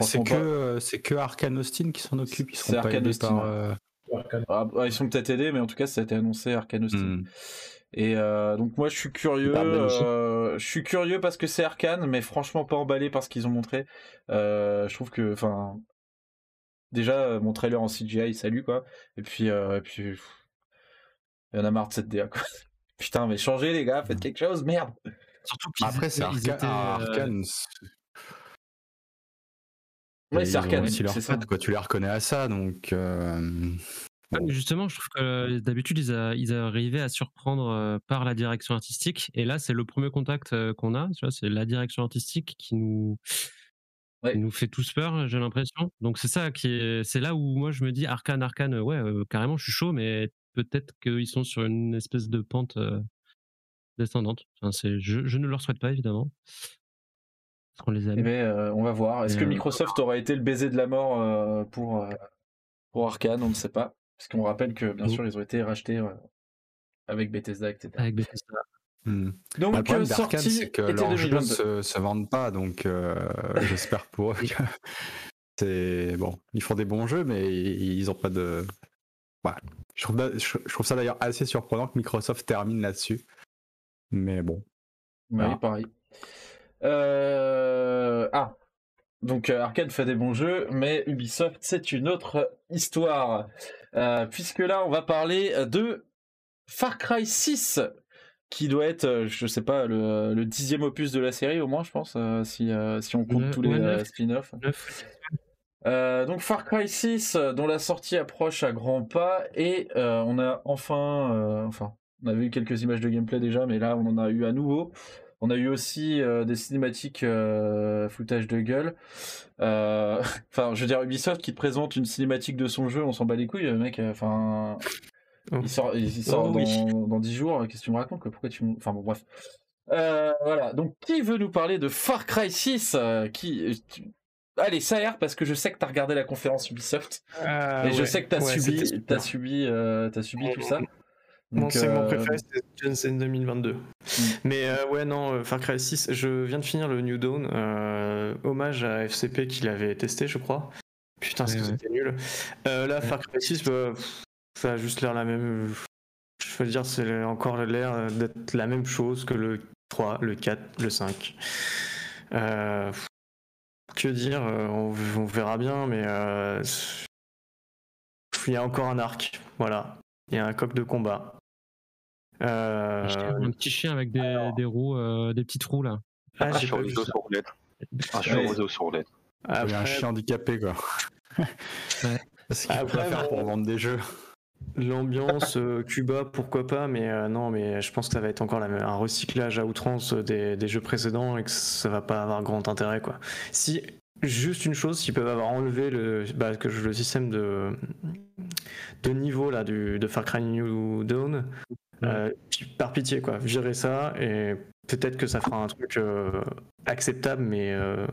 c'est que c'est que Arkane Austin qui s'en occupe. Ils sont pas Arkane Austin. Par, ah, bah, ils sont peut-être aidés, mais en tout cas, ça a été annoncé Arkane Austin. Hmm. Et euh, donc moi, je suis curieux. Euh, je suis curieux parce que c'est Arkane, mais franchement pas emballé par ce qu'ils ont montré. Euh, je trouve que, enfin, déjà mon trailer en CGI, salut quoi. Et puis, et puis, il y en a marre de cette DA quoi. Putain, mais changez les gars, faites quelque chose, merde. Surtout après, c'est Arkane. Ouais, c'est Arkane. C'est ça. Quoi, tu les reconnais à ça, donc. Justement, je trouve que d'habitude, ils, ils, arrivaient à surprendre euh, par la direction artistique. Et là, c'est le premier contact euh, qu'on a. C'est la direction artistique qui nous, nous fait tous peur, j'ai l'impression. Donc, c'est ça qui est. C'est là où moi, je me dis Arkane, Arkane, ouais, carrément, je suis chaud, mais peut-être qu'ils sont sur une espèce de pente descendante. Enfin, je, je ne leur souhaite pas, évidemment qu'on les eh ben, euh, on va voir. Est-ce que euh, Microsoft aura été le baiser de la mort euh, pour, pour Arkane On ne sait pas. Parce qu'on rappelle que, bien sûr, ils ont été rachetés avec Bethesda, etc. Avec Bethesda. Hmm. Donc, bah, le problème d'Arkane, c'est que leurs jeux se, se vendent pas, donc j'espère pour eux que c'est bon. Ils font des bons jeux, mais ils ont pas de. Je, trouve, je, trouve, ça d'ailleurs assez surprenant que Microsoft termine là-dessus. Mais bon. Oui, pareil. Euh... Ah, donc euh, Arkane fait des bons jeux, mais Ubisoft c'est une autre histoire. Euh, puisque là on va parler de Far Cry 6, qui doit être, euh, je sais pas, le, dixième opus de la série au moins je pense, si, si on compte tous les spin-offs. donc Far Cry 6, dont la sortie approche à grands pas, et on a enfin, enfin, on avait eu quelques images de gameplay déjà, mais là on en a eu à nouveau. On a eu aussi euh, des cinématiques euh, foutage de gueule. Euh, enfin, je veux dire, Ubisoft qui te présente une cinématique de son jeu, on s'en bat les couilles, mec. Enfin, Oh. Il sort, il sort oh, dans, 10 jours. Qu'est-ce que tu me racontes Pourquoi tu Enfin bon, bref. Euh, voilà. Donc, qui veut nous parler de Far Cry 6 qui... Allez, ça air parce que je sais que tu as regardé la conférence Ubisoft. et je sais que tu as, subi, as subi, as subi tout ça. Mon segment euh... préféré, c'est Jensen 2022. Mm. Mais euh, ouais, non, euh, Far Cry 6, je viens de finir le New Dawn. Hommage à FCP qui l'avait testé, je crois. Putain, c'était nul. là, Far Cry 6, bah, ça a juste l'air la même. Je veux dire, c'est encore l'air d'être la même chose que le 3, le 4, le 5. que dire on, on, verra bien, mais il y a encore un arc. Voilà. Il y a un coq de combat. Euh... Un petit chien avec des, des roues, euh, des petites roues là. Ah, un chien sur roulette. Un chien ouais. sur roulette. Après... Un chien handicapé quoi. ouais. Ce qu'il faut faire pour vendre des jeux. L'ambiance euh, Cuba, pourquoi pas, mais euh, non, mais je pense que ça va être encore la, un recyclage à outrance des, des, jeux précédents et que ça va pas avoir grand intérêt quoi. Si juste une chose, s'ils peuvent avoir enlevé le, bah, que le système de, de niveau là du, de Far Cry New Dawn, euh, par pitié, quoi, virer ça et peut-être que ça fera un truc euh, acceptable, mais, euh,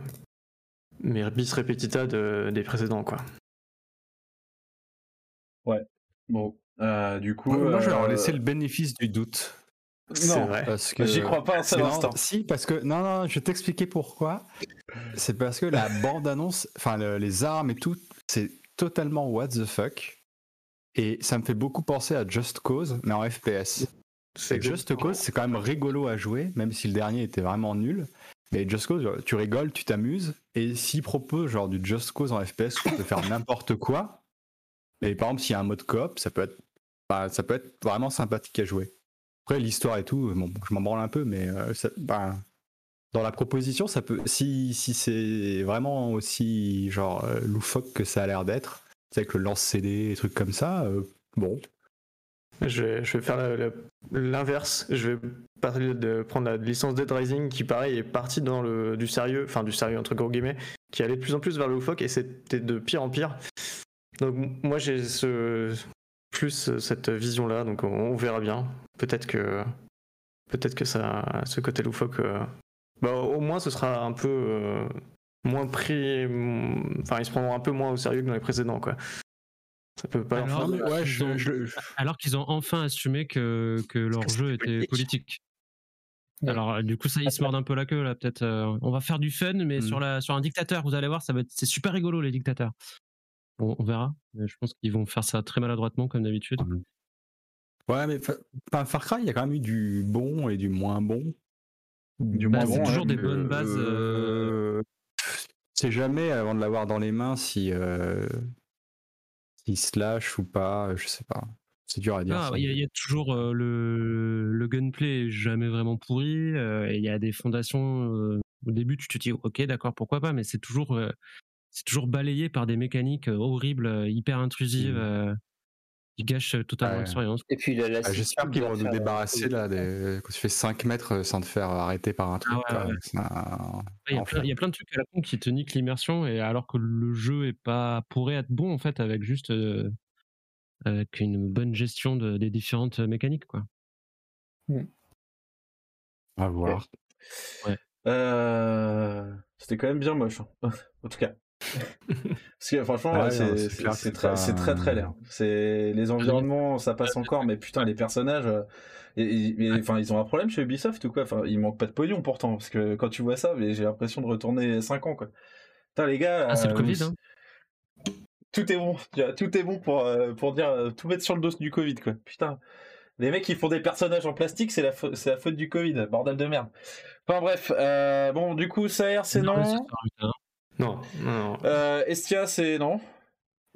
mais bis repetita des précédents, quoi. Ouais, bon, du coup. Moi, je vais leur laisser le bénéfice du doute. Non, vrai. parce que j'y crois pas un seul instant. Si, parce que non, non, je vais t'expliquer pourquoi. C'est parce que la bande annonce, enfin les armes et tout, c'est totalement what the fuck. Et ça me fait beaucoup penser à Just Cause, mais en FPS. C'est Just Cause, c'est quand même rigolo à jouer, même si le dernier était vraiment nul. Mais Just Cause, tu rigoles, tu t'amuses. Et s'ils proposent genre du Just Cause en FPS où tu peux faire n'importe quoi, mais par exemple s'il y a un mode coop, ça peut être, bah, ça peut être vraiment sympathique à jouer. Après l'histoire et tout, bon, je m'en branle un peu, mais euh, bah, dans la proposition, ça peut, si, si c'est vraiment aussi genre euh, loufoque que ça a l'air d'être, avec le lance-CD, des trucs comme ça, euh, bon. Je vais, je vais faire l'inverse. Je vais parler de prendre la licence Dead Rising qui, pareil, est partie dans le, du sérieux, enfin du sérieux entre gros guillemets, qui allait de plus en plus vers le loufoque et c'était de pire en pire. Donc moi j'ai ce plus cette vision là, donc on, verra bien. Peut-être que peut-être que ça, ce côté loufoque, euh, bah, au moins ce sera un peu euh, moins pris. Enfin, ils se prendront un peu moins au sérieux que dans les précédents, quoi. Ça peut pas alors, ouais, je, alors qu'ils ont enfin assumé que, que leur jeu était politique. Alors du coup ça ils se mordent un peu la queue là peut-être. Euh, on va faire du fun mais sur, mm. la, sur un dictateur vous allez voir ça va être c'est super rigolo les dictateurs. on verra. Mais je pense qu'ils vont faire ça très maladroitement comme d'habitude. Ouais mais Far Cry il y a quand même eu du bon et du moins bon. Du bah, moins toujours des bonnes bases. Euh, c'est jamais avant de l'avoir dans les mains si euh, s'il se lâche ou pas, je sais pas. C'est dur à dire. Ah, il y, a toujours euh, le, le gunplay jamais vraiment pourri. Euh, il y a des fondations. Euh, au début, tu te dis ok, d'accord, pourquoi pas, mais c'est toujours c'est toujours balayé par des mécaniques horribles, hyper intrusives. Mmh il gâche totalement l'expérience. Et puis ah, J'espère qu'ils vont nous débarrasser là, des... quand tu fais 5 mètres sans te faire arrêter par un truc. il, y a plein, de trucs à la con qui te niquent l'immersion, et alors que le jeu est pas pourrait être bon en fait avec juste avec une bonne gestion de, des différentes mécaniques quoi. Mmh. À voir. Euh... C'était quand même bien moche, hein. en tout cas. Parce que franchement, ah c'est très, très très l'air. C'est les environnements, ça passe encore, mais putain, les personnages. Euh, enfin, ils ont un problème chez Ubisoft ou quoi? Enfin, il manque pas de pognon pourtant, parce que quand tu vois ça, j'ai l'impression de retourner 5 ans quoi. Putain, les gars. Ah, c'est le euh, Covid. Hein. Tout est bon, tout est bon pour euh, pour dire tout mettre sur le dos du Covid quoi. Putain. Les mecs qui font des personnages en plastique, c'est la, c'est la faute du Covid, bordel de merde. Enfin bref, bon du coup, ça c'est non. Non, non. Euh, Estia, c'est non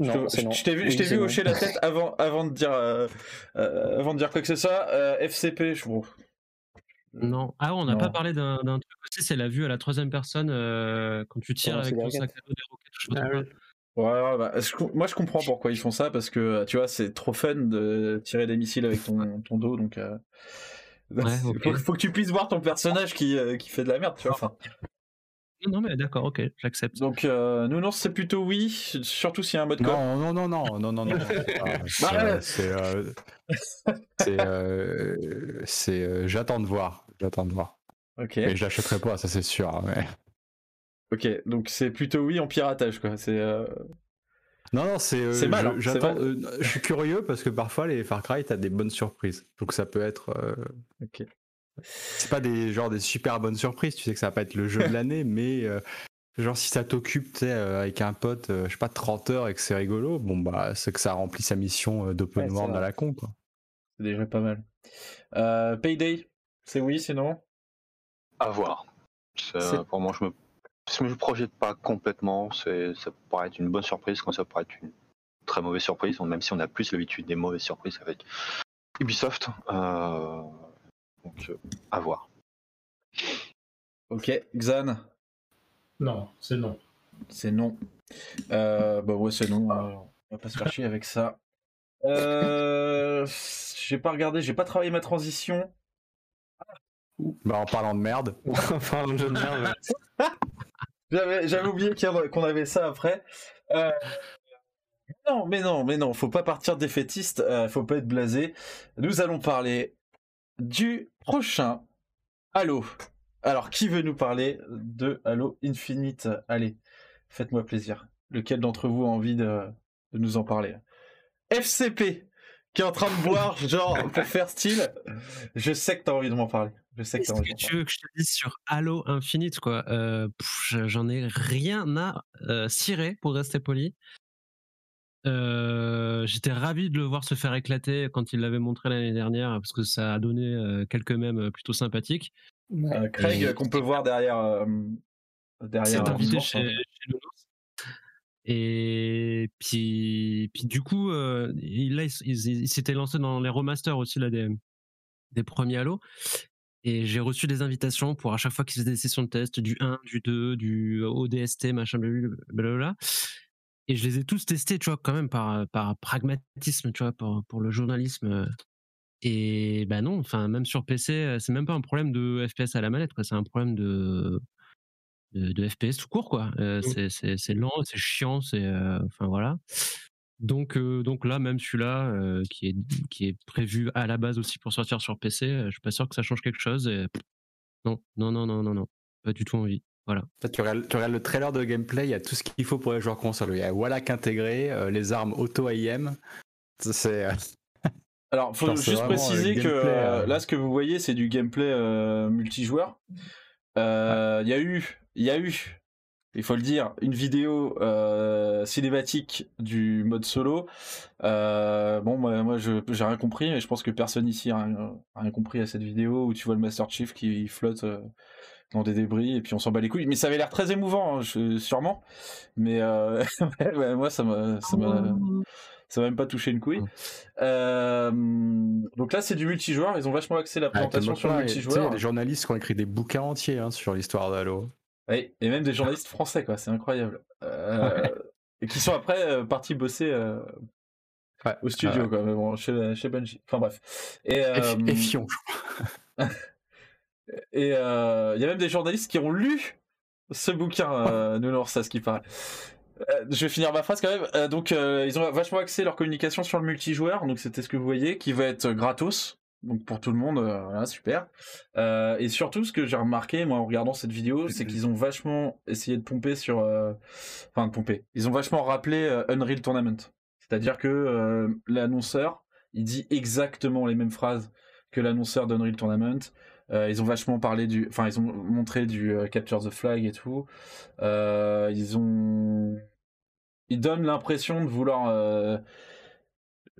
non, je t'ai vu, je t'ai vu hocher la tête avant, avant de dire, euh, euh, avant de dire quoi que ce soit. FCP, je trouve. Non. Ah, on n'a pas parlé d'un truc aussi, c'est la vue à la troisième personne quand tu tires avec ton sac à dos des roquettes. Je ah ouais, bah, moi je comprends pourquoi ils font ça parce que tu vois c'est trop fun de tirer des missiles avec ton, ton dos donc ouais, faut, faut, que tu puisses voir ton personnage qui, qui fait de la merde tu vois. Enfin, Non, mais d'accord, ok, j'accepte. Donc, euh, non, c'est plutôt oui, surtout s'il y a un mode coop. Non, non, non, non, non, non, non. Bah, c'est. c'est. J'attends de voir. J'attends de voir. Ok. Mais je l'achèterai pas, ça c'est sûr. Hein, mais... Ok, donc c'est plutôt oui en piratage, quoi. C'est. Euh, non, non, c'est. Euh, mal. Hein, j'attends. Euh, je suis curieux parce que parfois les Far Cry, t'as des bonnes surprises. Donc ça peut être. Ok. C'est pas des genre des super bonnes surprises. Tu sais que ça va pas être le jeu de l'année, mais genre si ça t'occupe, tu sais, avec un pote, je sais pas, 30 heures et que c'est rigolo, bon bah c'est que ça remplit sa mission d'open world à la con, quoi. C'est déjà pas mal. Payday, c'est oui, sinon. À voir. Pour moi, je me je me projette pas complètement. C'est, ça pourrait être une bonne surprise quand ça pourrait être une très mauvaise surprise, même si on a plus l'habitude des mauvaises surprises avec Ubisoft. Euh, donc, euh, à voir. Ok, Xan Non, c'est non. C'est non. Euh, bah ouais, c'est non. on va pas se faire chier avec ça. Euh, j'ai pas regardé, j'ai pas travaillé ma transition. Bah en parlant de merde. en parlant de merde. J'avais oublié qu'on avait ça après. Euh, non, mais non, mais non, faut pas partir défaitiste, euh, faut pas être blasé. Nous allons parler du prochain Halo. Alors, qui veut nous parler de Halo Infinite? Allez, faites-moi plaisir. Lequel d'entre vous a envie de, de nous en parler? FCP, qui est en train de boire, genre, pour faire style. Je sais que t'as envie de m'en parler. Je sais que Qu'est-ce que tu veux que je te dise sur Halo Infinite, quoi? Euh, J'en ai rien à euh, cirer, pour rester poli. Euh, j'étais ravi de le voir se faire éclater quand il l'avait montré l'année dernière, parce que ça a donné quelques mèmes plutôt sympathiques. Craig, qu'on peut voir derrière. derrière C'est invité chez, hein. chez Et puis, puis du coup, il, là, il, s'était lancé dans les remasters aussi là, des, des premiers Halo. Et j'ai reçu des invitations pour à chaque fois qu'ils faisaient des sessions de test, du 1, du 2, du ODST, machin, blablabla. Et je les ai tous testés, tu vois, quand même par, par pragmatisme, tu vois, pour, pour le journalisme. Et ben non, enfin, même sur PC, c'est même pas un problème de FPS à la manette, quoi. C'est un problème de, de, FPS tout court, quoi. Euh, c'est lent, c'est chiant, c'est. Euh, enfin, voilà. Donc, euh, donc là, même celui-là, euh, qui, est, qui est prévu à la base aussi pour sortir sur PC, euh, je suis pas sûr que ça change quelque chose. Et... Non, non, non, non, non, non, pas du tout envie. Voilà. Tu regardes, tu regardes, le trailer de gameplay, il y a tout ce qu'il faut pour les joueurs console. Il y a Wallach intégré, les armes auto-AIM. C'est. Alors, faut juste préciser que là, ce que vous voyez, c'est du gameplay multijoueur. Il y a eu, il y a eu il faut le dire, une vidéo euh, cinématique du mode solo. Euh, bon, moi, moi j'ai rien compris, mais je pense que personne ici a rien, compris à cette vidéo où tu vois le Master Chief qui flotte euh, dans des débris et puis on s'en bat les couilles. Mais ça avait l'air très émouvant, hein, sûrement. Mais moi, ça m'a, ça m'a, ça même pas touché une couille. donc là, c'est du multijoueur. Ils ont vachement axé la présentation sur le multijoueur. Il y a des journalistes qui ont écrit des bouquins entiers hein, sur l'histoire d'Halo. Et même des journalistes français, quoi, c'est incroyable. Euh, et qui sont après euh, partis bosser euh, au studio, quoi, mais bon, chez, chez Bungie. Enfin bref. Et, et Fion. et il y a même des journalistes qui ont lu ce bouquin, nous ça ce qui paraît. je vais finir ma phrase quand même. donc, ils ont vachement axé leur communication sur le multijoueur. Donc, c'était ce que vous voyez, qui va être gratos donc pour tout le monde, euh, voilà, super. Euh, et surtout, ce que j'ai remarqué, moi, en regardant cette vidéo, c'est qu'ils ont vachement essayé de pomper sur, euh, enfin de pomper. Ils ont vachement rappelé Unreal Tournament. C'est-à-dire que l'annonceur, il dit exactement les mêmes phrases que l'annonceur d'Unreal Tournament. Ils ont vachement parlé du, enfin ils ont montré du Capture the Flag et tout. ils ont, ils donnent l'impression de vouloir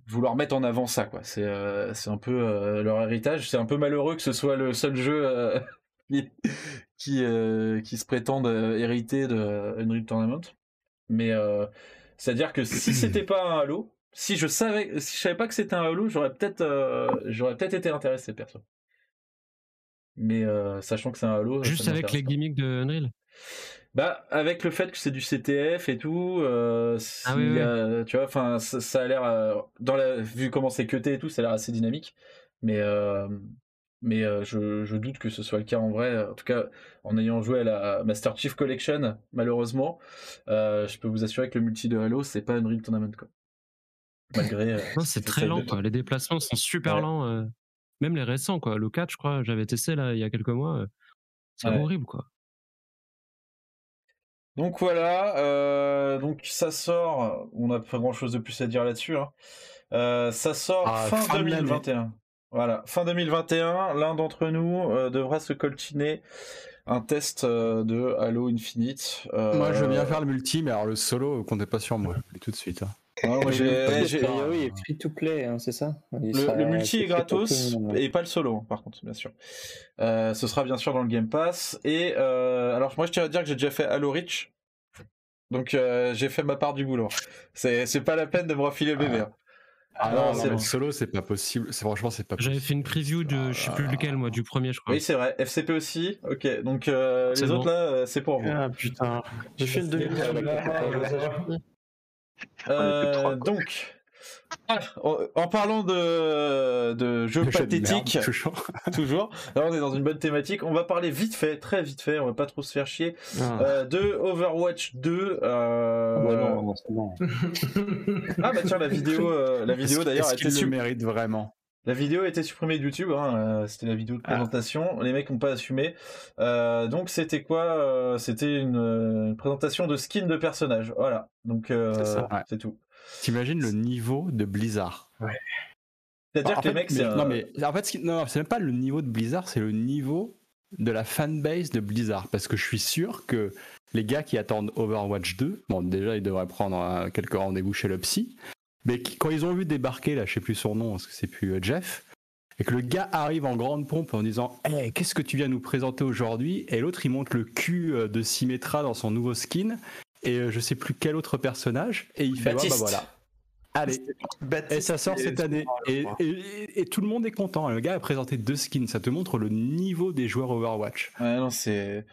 vouloir mettre en avant ça quoi. C'est euh, un peu euh, leur héritage. C'est un peu malheureux que ce soit le seul jeu euh, qui qui se prétende hériter de Unreal Tournament. Mais c'est à dire que si c'était pas un Halo si je savais si je savais pas que c'était un Halo j'aurais peut-être j'aurais peut-être été intéressé perso mais sachant que c'est un Halo juste avec les gimmicks de Unreal bah, avec le fait que c'est du CTF et tout, euh, ah tu vois, enfin, ça, a l'air, euh, dans la, vu comment c'est cuté et tout, ça a l'air assez dynamique. Mais, euh, mais je, doute que ce soit le cas en vrai. En tout cas, en ayant joué à la Master Chief Collection, malheureusement, je peux vous assurer que le multi de Halo, c'est pas Unreal Tournament quoi. Malgré. c'est très lent quoi. Les déplacements sont super lents. Même les récents quoi. Le 4, je crois, j'avais testé là il y a quelques mois. C'est horrible quoi. Donc voilà, donc ça sort. On n'a pas grand chose de plus à dire là-dessus. Hein. ça sort ah, fin 2021. Voilà, fin 2021, l'un d'entre nous euh, devra se coltiner un test euh, de Halo Infinite. Euh, moi, je veux bien faire le multi, mais alors le solo, comptez pas sur moi, tout de suite. Hein. Ah, oui, free to play, hein, c'est ça? Le, multi est gratos et pas le solo, par contre, bien sûr. ce sera bien sûr dans le Game Pass. Et alors, moi, je tiens à dire que j'ai déjà fait Halo Reach. Donc, j'ai fait ma part du boulot. C'est pas la peine de me refiler le bébé. Hein. Ah non, c'est solo, c'est pas possible. Franchement, c'est pas possible. J'avais fait une preview de, je sais plus lequel, moi, du premier, je crois. Oui, c'est vrai. FCP aussi. Ok, donc euh, les autres là, euh, c'est pour vous. Ah putain. J'ai fait le deuxième. Euh, donc, ah, en parlant de, de jeux pathétiques, toujours. Là, on est dans une bonne thématique. On va parler vite fait, très vite fait. On va pas trop se faire chier. Ah. Euh, de Overwatch 2. Euh... Ah, bon. ah bah tiens, la vidéo, euh, la vidéo d'ailleurs, était su... mérite vraiment? La vidéo a été supprimée de YouTube, hein, euh, c'était la vidéo de ah. présentation, les mecs n'ont pas assumé. donc c'était quoi C'était une, présentation de skin de personnage, voilà. Donc c'est tout. T'imagines le niveau de Blizzard Ouais. C'est-à-dire que les mecs, c'est. Non, mais en fait, non, c'est même pas le niveau de Blizzard, c'est le niveau de la fanbase de Blizzard. Parce que je suis sûr que les gars qui attendent Overwatch 2, bon, déjà, ils devraient prendre euh, quelques rendez-vous chez le psy. Mais quand ils ont vu débarquer, là, je sais plus son nom, parce que c'est plus euh, Jeff, et que le gars arrive en grande pompe en disant hey, Qu'est-ce que tu viens nous présenter aujourd'hui? Et l'autre, il monte le cul euh, de Symmetra dans son nouveau skin et euh, je sais plus quel autre personnage, et il fait bah voilà. Allez, et ça sort cette année. Et, et, tout le monde est content. Le gars a présenté deux skins. Ça te montre le niveau des joueurs Overwatch. Ouais, non, c'est.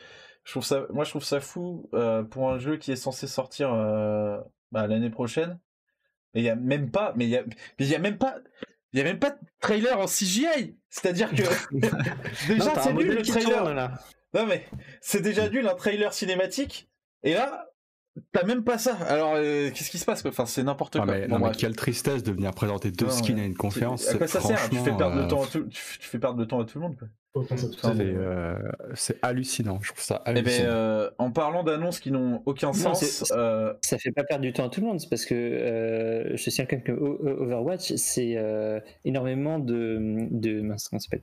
Je trouve ça... Moi, je trouve ça fou euh, pour un jeu qui est censé sortir euh, bah, l'année prochaine. Et il y a même pas. Mais il y a, il y a même pas. Il y a même pas de trailer en CGI. C'est-à-dire que déjà c'est nul le trailer. là. Non mais c'est déjà nul un trailer cinématique. Et là, T'as même pas ça. Alors, euh, qu'est-ce qui se passe Enfin, c'est n'importe quoi. Mais, non, mais quelle tristesse de venir présenter deux skins à une conférence. À quoi ça sert? Tu fais, perdre le temps à tout, tu fais perdre le temps à tout le monde. Euh, c'est hallucinant. Je trouve ça eh ben, hallucinant. Euh, en parlant d'annonces qui n'ont aucun sens, ça fait pas perdre du temps à tout le monde. C'est parce que je tiens quand même que Overwatch, c'est énormément de de mince, comment s'appelle?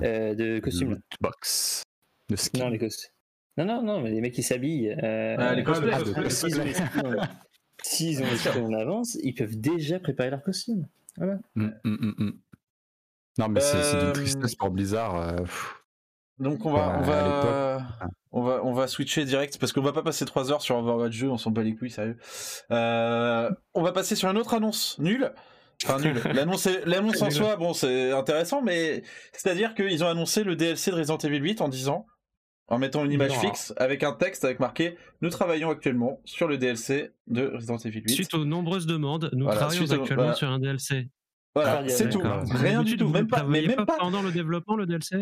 De costumes. Box. De skins. Non, les costumes. Non, non, non, mais les mecs qui s'habillent. Euh, ah, les cosplays. S'ils ont les en avance, ils peuvent déjà préparer leur costume. Voilà. Mm, mm, mm, non, mais c'est d'une euh, tristesse pour Blizzard. Euh, donc on va, on va, on va, on va switcher direct parce qu'on va pas passer 3 heures sur Overwatch 2, on s'en bat les couilles, sérieux. on va passer sur une autre annonce nulle. Enfin nul. L'annonce, l'annonce en soi, bon, c'est intéressant, mais c'est-à-dire qu'ils ont annoncé le DLC de Resident Evil 8 en disant en mettant une image fixe avec un texte avec marqué Nous travaillons actuellement sur le DLC de Resident Evil 8. Suite aux nombreuses demandes, nous travaillons actuellement sur un DLC. Voilà, ah, c'est tout. Rien du tout. Même pas, mais même pas, pendant le développement le DLC.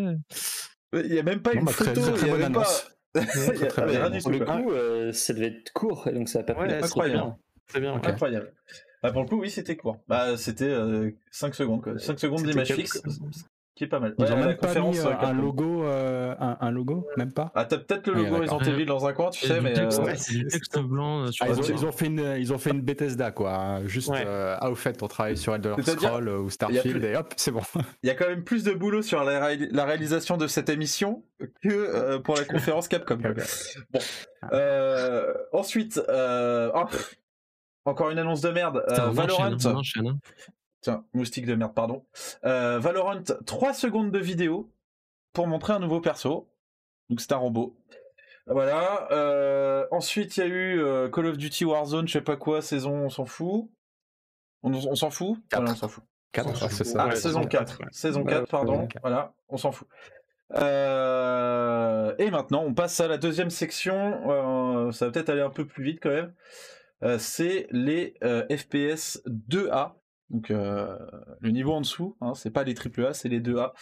Il n'y a même pas une bah, photo. il y a même pas. Pour le coup, euh, ça devait être court, donc ça n'a pas ouais, incroyable. C'est bien, incroyable. Bah, pour le coup, oui, c'était court. Bah, c'était 5 euh, secondes. Quoi. 5 secondes d'image fixe qui est pas mal. Ils ont même pas mis euh, un logo, euh, un, logo, même pas. Ah, t'as peut-être le logo Resident Evil dans un coin, tu sais, mais. Texte blanc. Sur ah, ils, ont, fait une, ils ont fait une Bethesda, quoi. Hein. Juste, ah, au fait, on travaille sur Elder Scrolls ou Starfield et hop, c'est bon. Il y a quand même plus de boulot sur la, réalisation de cette émission que pour la conférence Capcom. bon. ensuite, oh, encore une annonce de merde. Valorant. Tiens, moustique de merde, pardon. Euh, Valorant, 3 secondes de vidéo pour montrer un nouveau perso. Donc c'est un robot. Voilà. Euh, ensuite, il y a eu euh, Call of Duty Warzone, je sais pas quoi, saison, on s'en fout. On, s'en fout? Voilà, on s'en fout. 4, c'est ça. Ah, saison 4. Saison 4, pardon. Voilà, on s'en fout. et maintenant, on passe à la deuxième section. ça va peut-être aller un peu plus vite quand même. c'est les FPS 2A Donc euh, le niveau en dessous, hein, c'est pas les AAA, c'est les 2A.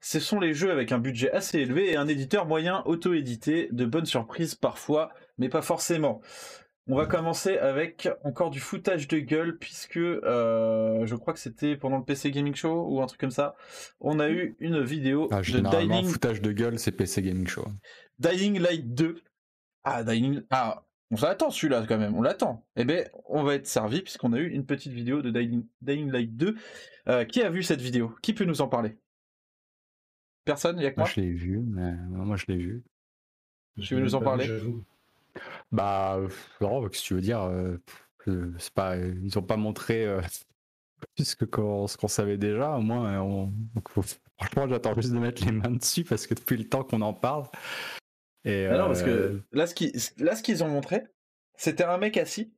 Ce sont les jeux avec un budget assez élevé et un éditeur moyen auto-édité, de bonnes surprises parfois, mais pas forcément. On va commencer avec encore du foutage de gueule, puisque euh, je crois que c'était pendant le PC Gaming Show ou un truc comme ça. On a eu une vidéo ah, de Dying. foutage de gueule, c'est PC Gaming Show. Dying Light 2. Ah, Dying. Ah, on l'attend celui-là quand même, on l'attend. Eh bien, on va être servi puisqu'on a eu une petite vidéo de Dying, Light 2. Euh, qui a vu cette vidéo? Qui peut nous en parler? Personne? Il y a que moi Je l'ai vu, mais moi je l'ai vu. Tu veux nous en parler? Bah, non, que tu veux dire euh, c'est pas, Ils n'ont pas montré euh, plus que ce qu'on savait déjà. Au moins, on... franchement, j'attends juste de mettre les mains dessus parce que depuis le temps qu'on en parle, et non, parce que euh, là, ce qu'ils ont montré, c'était un mec assis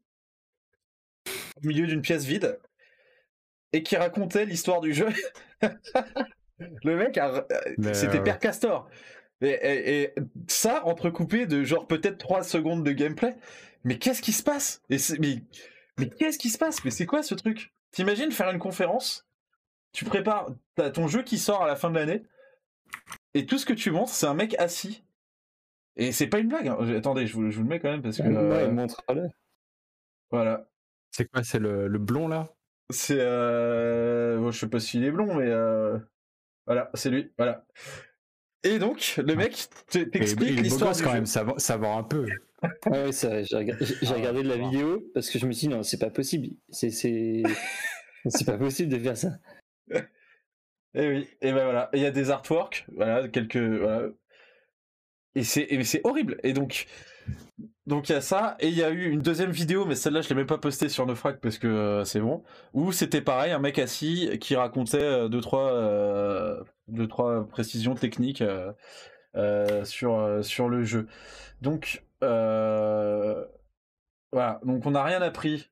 au milieu d'une pièce vide et qui racontait l'histoire du jeu. le mec, c'était Père Castor. Et, ça, entrecoupé de genre peut-être 3 secondes de gameplay. Mais qu'est-ce qui se passe? Et Mais, mais qu'est-ce qui se passe? Mais c'est quoi ce truc? T'imagines faire une conférence Tu prépares as ton jeu qui sort à la fin de l'année et tout ce que tu montres, c'est un mec assis et c'est pas une blague. Hein. Attendez, je vous, je vous, le mets quand même parce que. Ouais, euh... montre-le. Voilà. C'est quoi C'est le, le, blond là? C'est. Euh... Bon, je sais pas s'il est blond, mais. Euh... Voilà, c'est lui. Voilà. Et donc, le mec t'explique l'histoire. quand même, ça va, un peu. ouais, j'ai regardé, ah, regardé de la vidéo parce que je me suis dit non, c'est pas possible. C'est, c'est, c'est pas possible de faire ça. Et oui, et ben voilà. Il y a des artworks, voilà, quelques. Voilà et c'est horrible. Et donc donc il y a ça et il y a eu une deuxième vidéo mais celle-là je l'ai même pas postée sur Nofrag parce que euh, c'est bon où c'était pareil un mec assis qui racontait euh, deux trois euh, deux trois précisions techniques sur sur le jeu. Donc voilà donc on n'a rien appris.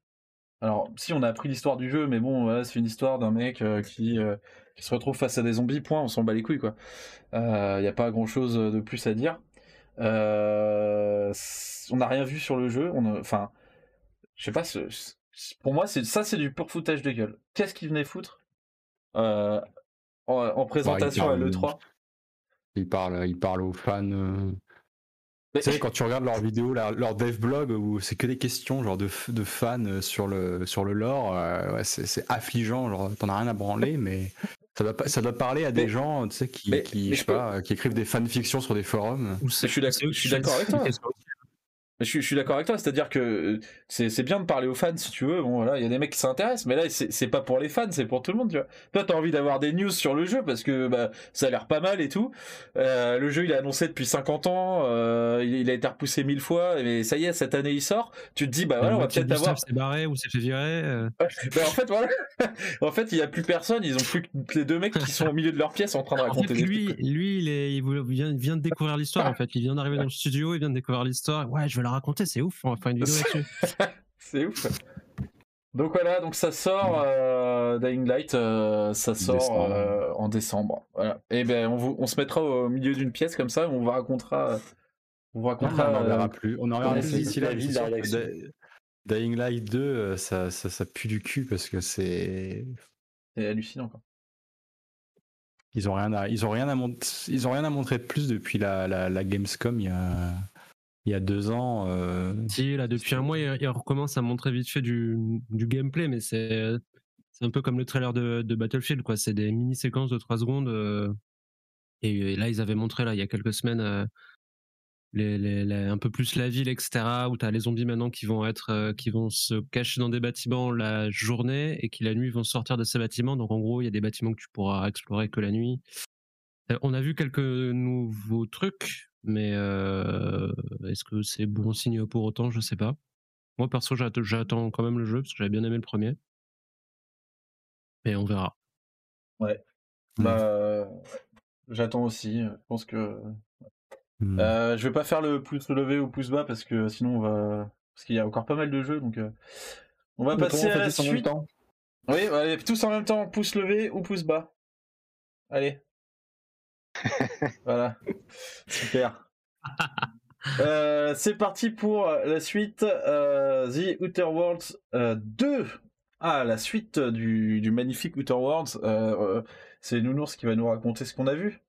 Alors si on a appris l'histoire du jeu mais bon c'est une histoire d'un mec qui qui se retrouve face à des zombies point on s'en bat les couilles quoi. Il n'y a pas grand chose de plus à dire. Euh, on n'a rien vu sur le jeu. On enfin, je sais pas. pour moi, c'est ça, c'est du pur foutage de gueule. Qu'est-ce qu'il venait foutre? Euh, en, bah, présentation à l'E3 Il parle, il parle aux fans. Euh. Tu sais, quand tu regardes leurs vidéos, leur, leur dev blog, où c'est que des questions genre de, de fans sur le, sur le lore, ouais, c'est affligeant. Genre, t'en as rien à branler, mais ça doit, ça doit parler à des gens tu sais, qui, qui, je sais pas, qui écrivent des fanfictions sur des forums. Je suis d'accord avec toi. Je, suis d'accord avec toi, c'est-à-dire que euh, c'est bien de parler aux fans si tu veux. Bon voilà, il y a des mecs qui s'intéressent, mais là c'est pas pour les fans, c'est pour tout le monde. Tu vois. Toi t'as envie d'avoir des news sur le jeu parce que bah, ça a l'air pas mal et tout. Euh, le jeu il est annoncé depuis 50 ans, euh, il, a été repoussé mille fois, mais ça y est cette année il sort. Tu te dis bah voilà on va peut-être avoir. s'est barré ou s'est fait virer. bah, en fait voilà, en fait il y a plus personne, ils ont plus que les deux mecs qui sont au milieu de leur pièce en train de raconter. En fait, lui, lui il, est, il vient, vient de découvrir l'histoire en fait. Il vient d'arriver dans le studio, il vient de découvrir l'histoire. Ouais je vais la raconter, c'est ouf, on va faire une vidéo là-dessus. c'est ouf. Donc voilà, donc ça sort euh, Dying Light, euh, ça sort euh, en décembre. Voilà. Et ben on, on, se mettra au milieu d'une pièce comme ça, on vous racontera. On vous racontera. on n'en verra plus. On en verra plus d'ici là. Dying Light 2, ça, ça, ça, pue du cul parce que c'est. C'est hallucinant quoi. Ils ont rien à, ils ont rien à, ils ont rien à montrer de plus depuis la, la, la Gamescom il y a il y a deux ans. Euh... Si, là, depuis un mois, il, recommence à montrer vite fait du, du gameplay, mais c'est un peu comme le trailer de, de Battlefield, quoi. C'est des mini-séquences de 3 secondes. Euh, et, là, ils avaient montré, là, il y a quelques semaines, euh, les, les, un peu plus la ville, etc., où tu as les zombies maintenant qui vont, être, euh, qui vont se cacher dans des bâtiments la journée et qui, la nuit, vont sortir de ces bâtiments. Donc, en gros, il y a des bâtiments que tu pourras explorer que la nuit. On a vu quelques nouveaux trucs, mais euh, est-ce que c'est bon signe pour autant? Je sais pas. Moi, perso, j'attends quand même le jeu parce que j'avais bien aimé le premier. Mais on verra. Ouais. Mmh. Bah, j'attends aussi. Je pense que. Mmh. Euh, je vais pas faire le pouce levé ou pouce bas parce que sinon on va. Parce qu'il y a encore pas mal de jeux donc. Euh, on va passer à la suite. Oui, allez, tous en même temps, pouce levé ou pouce bas. Allez. voilà. Super. Euh, c'est parti pour la suite. Euh, The Outer Worlds 2. Euh, Ah, la suite du, magnifique Outer Worlds. c'est Nounours qui va nous raconter ce qu'on a vu.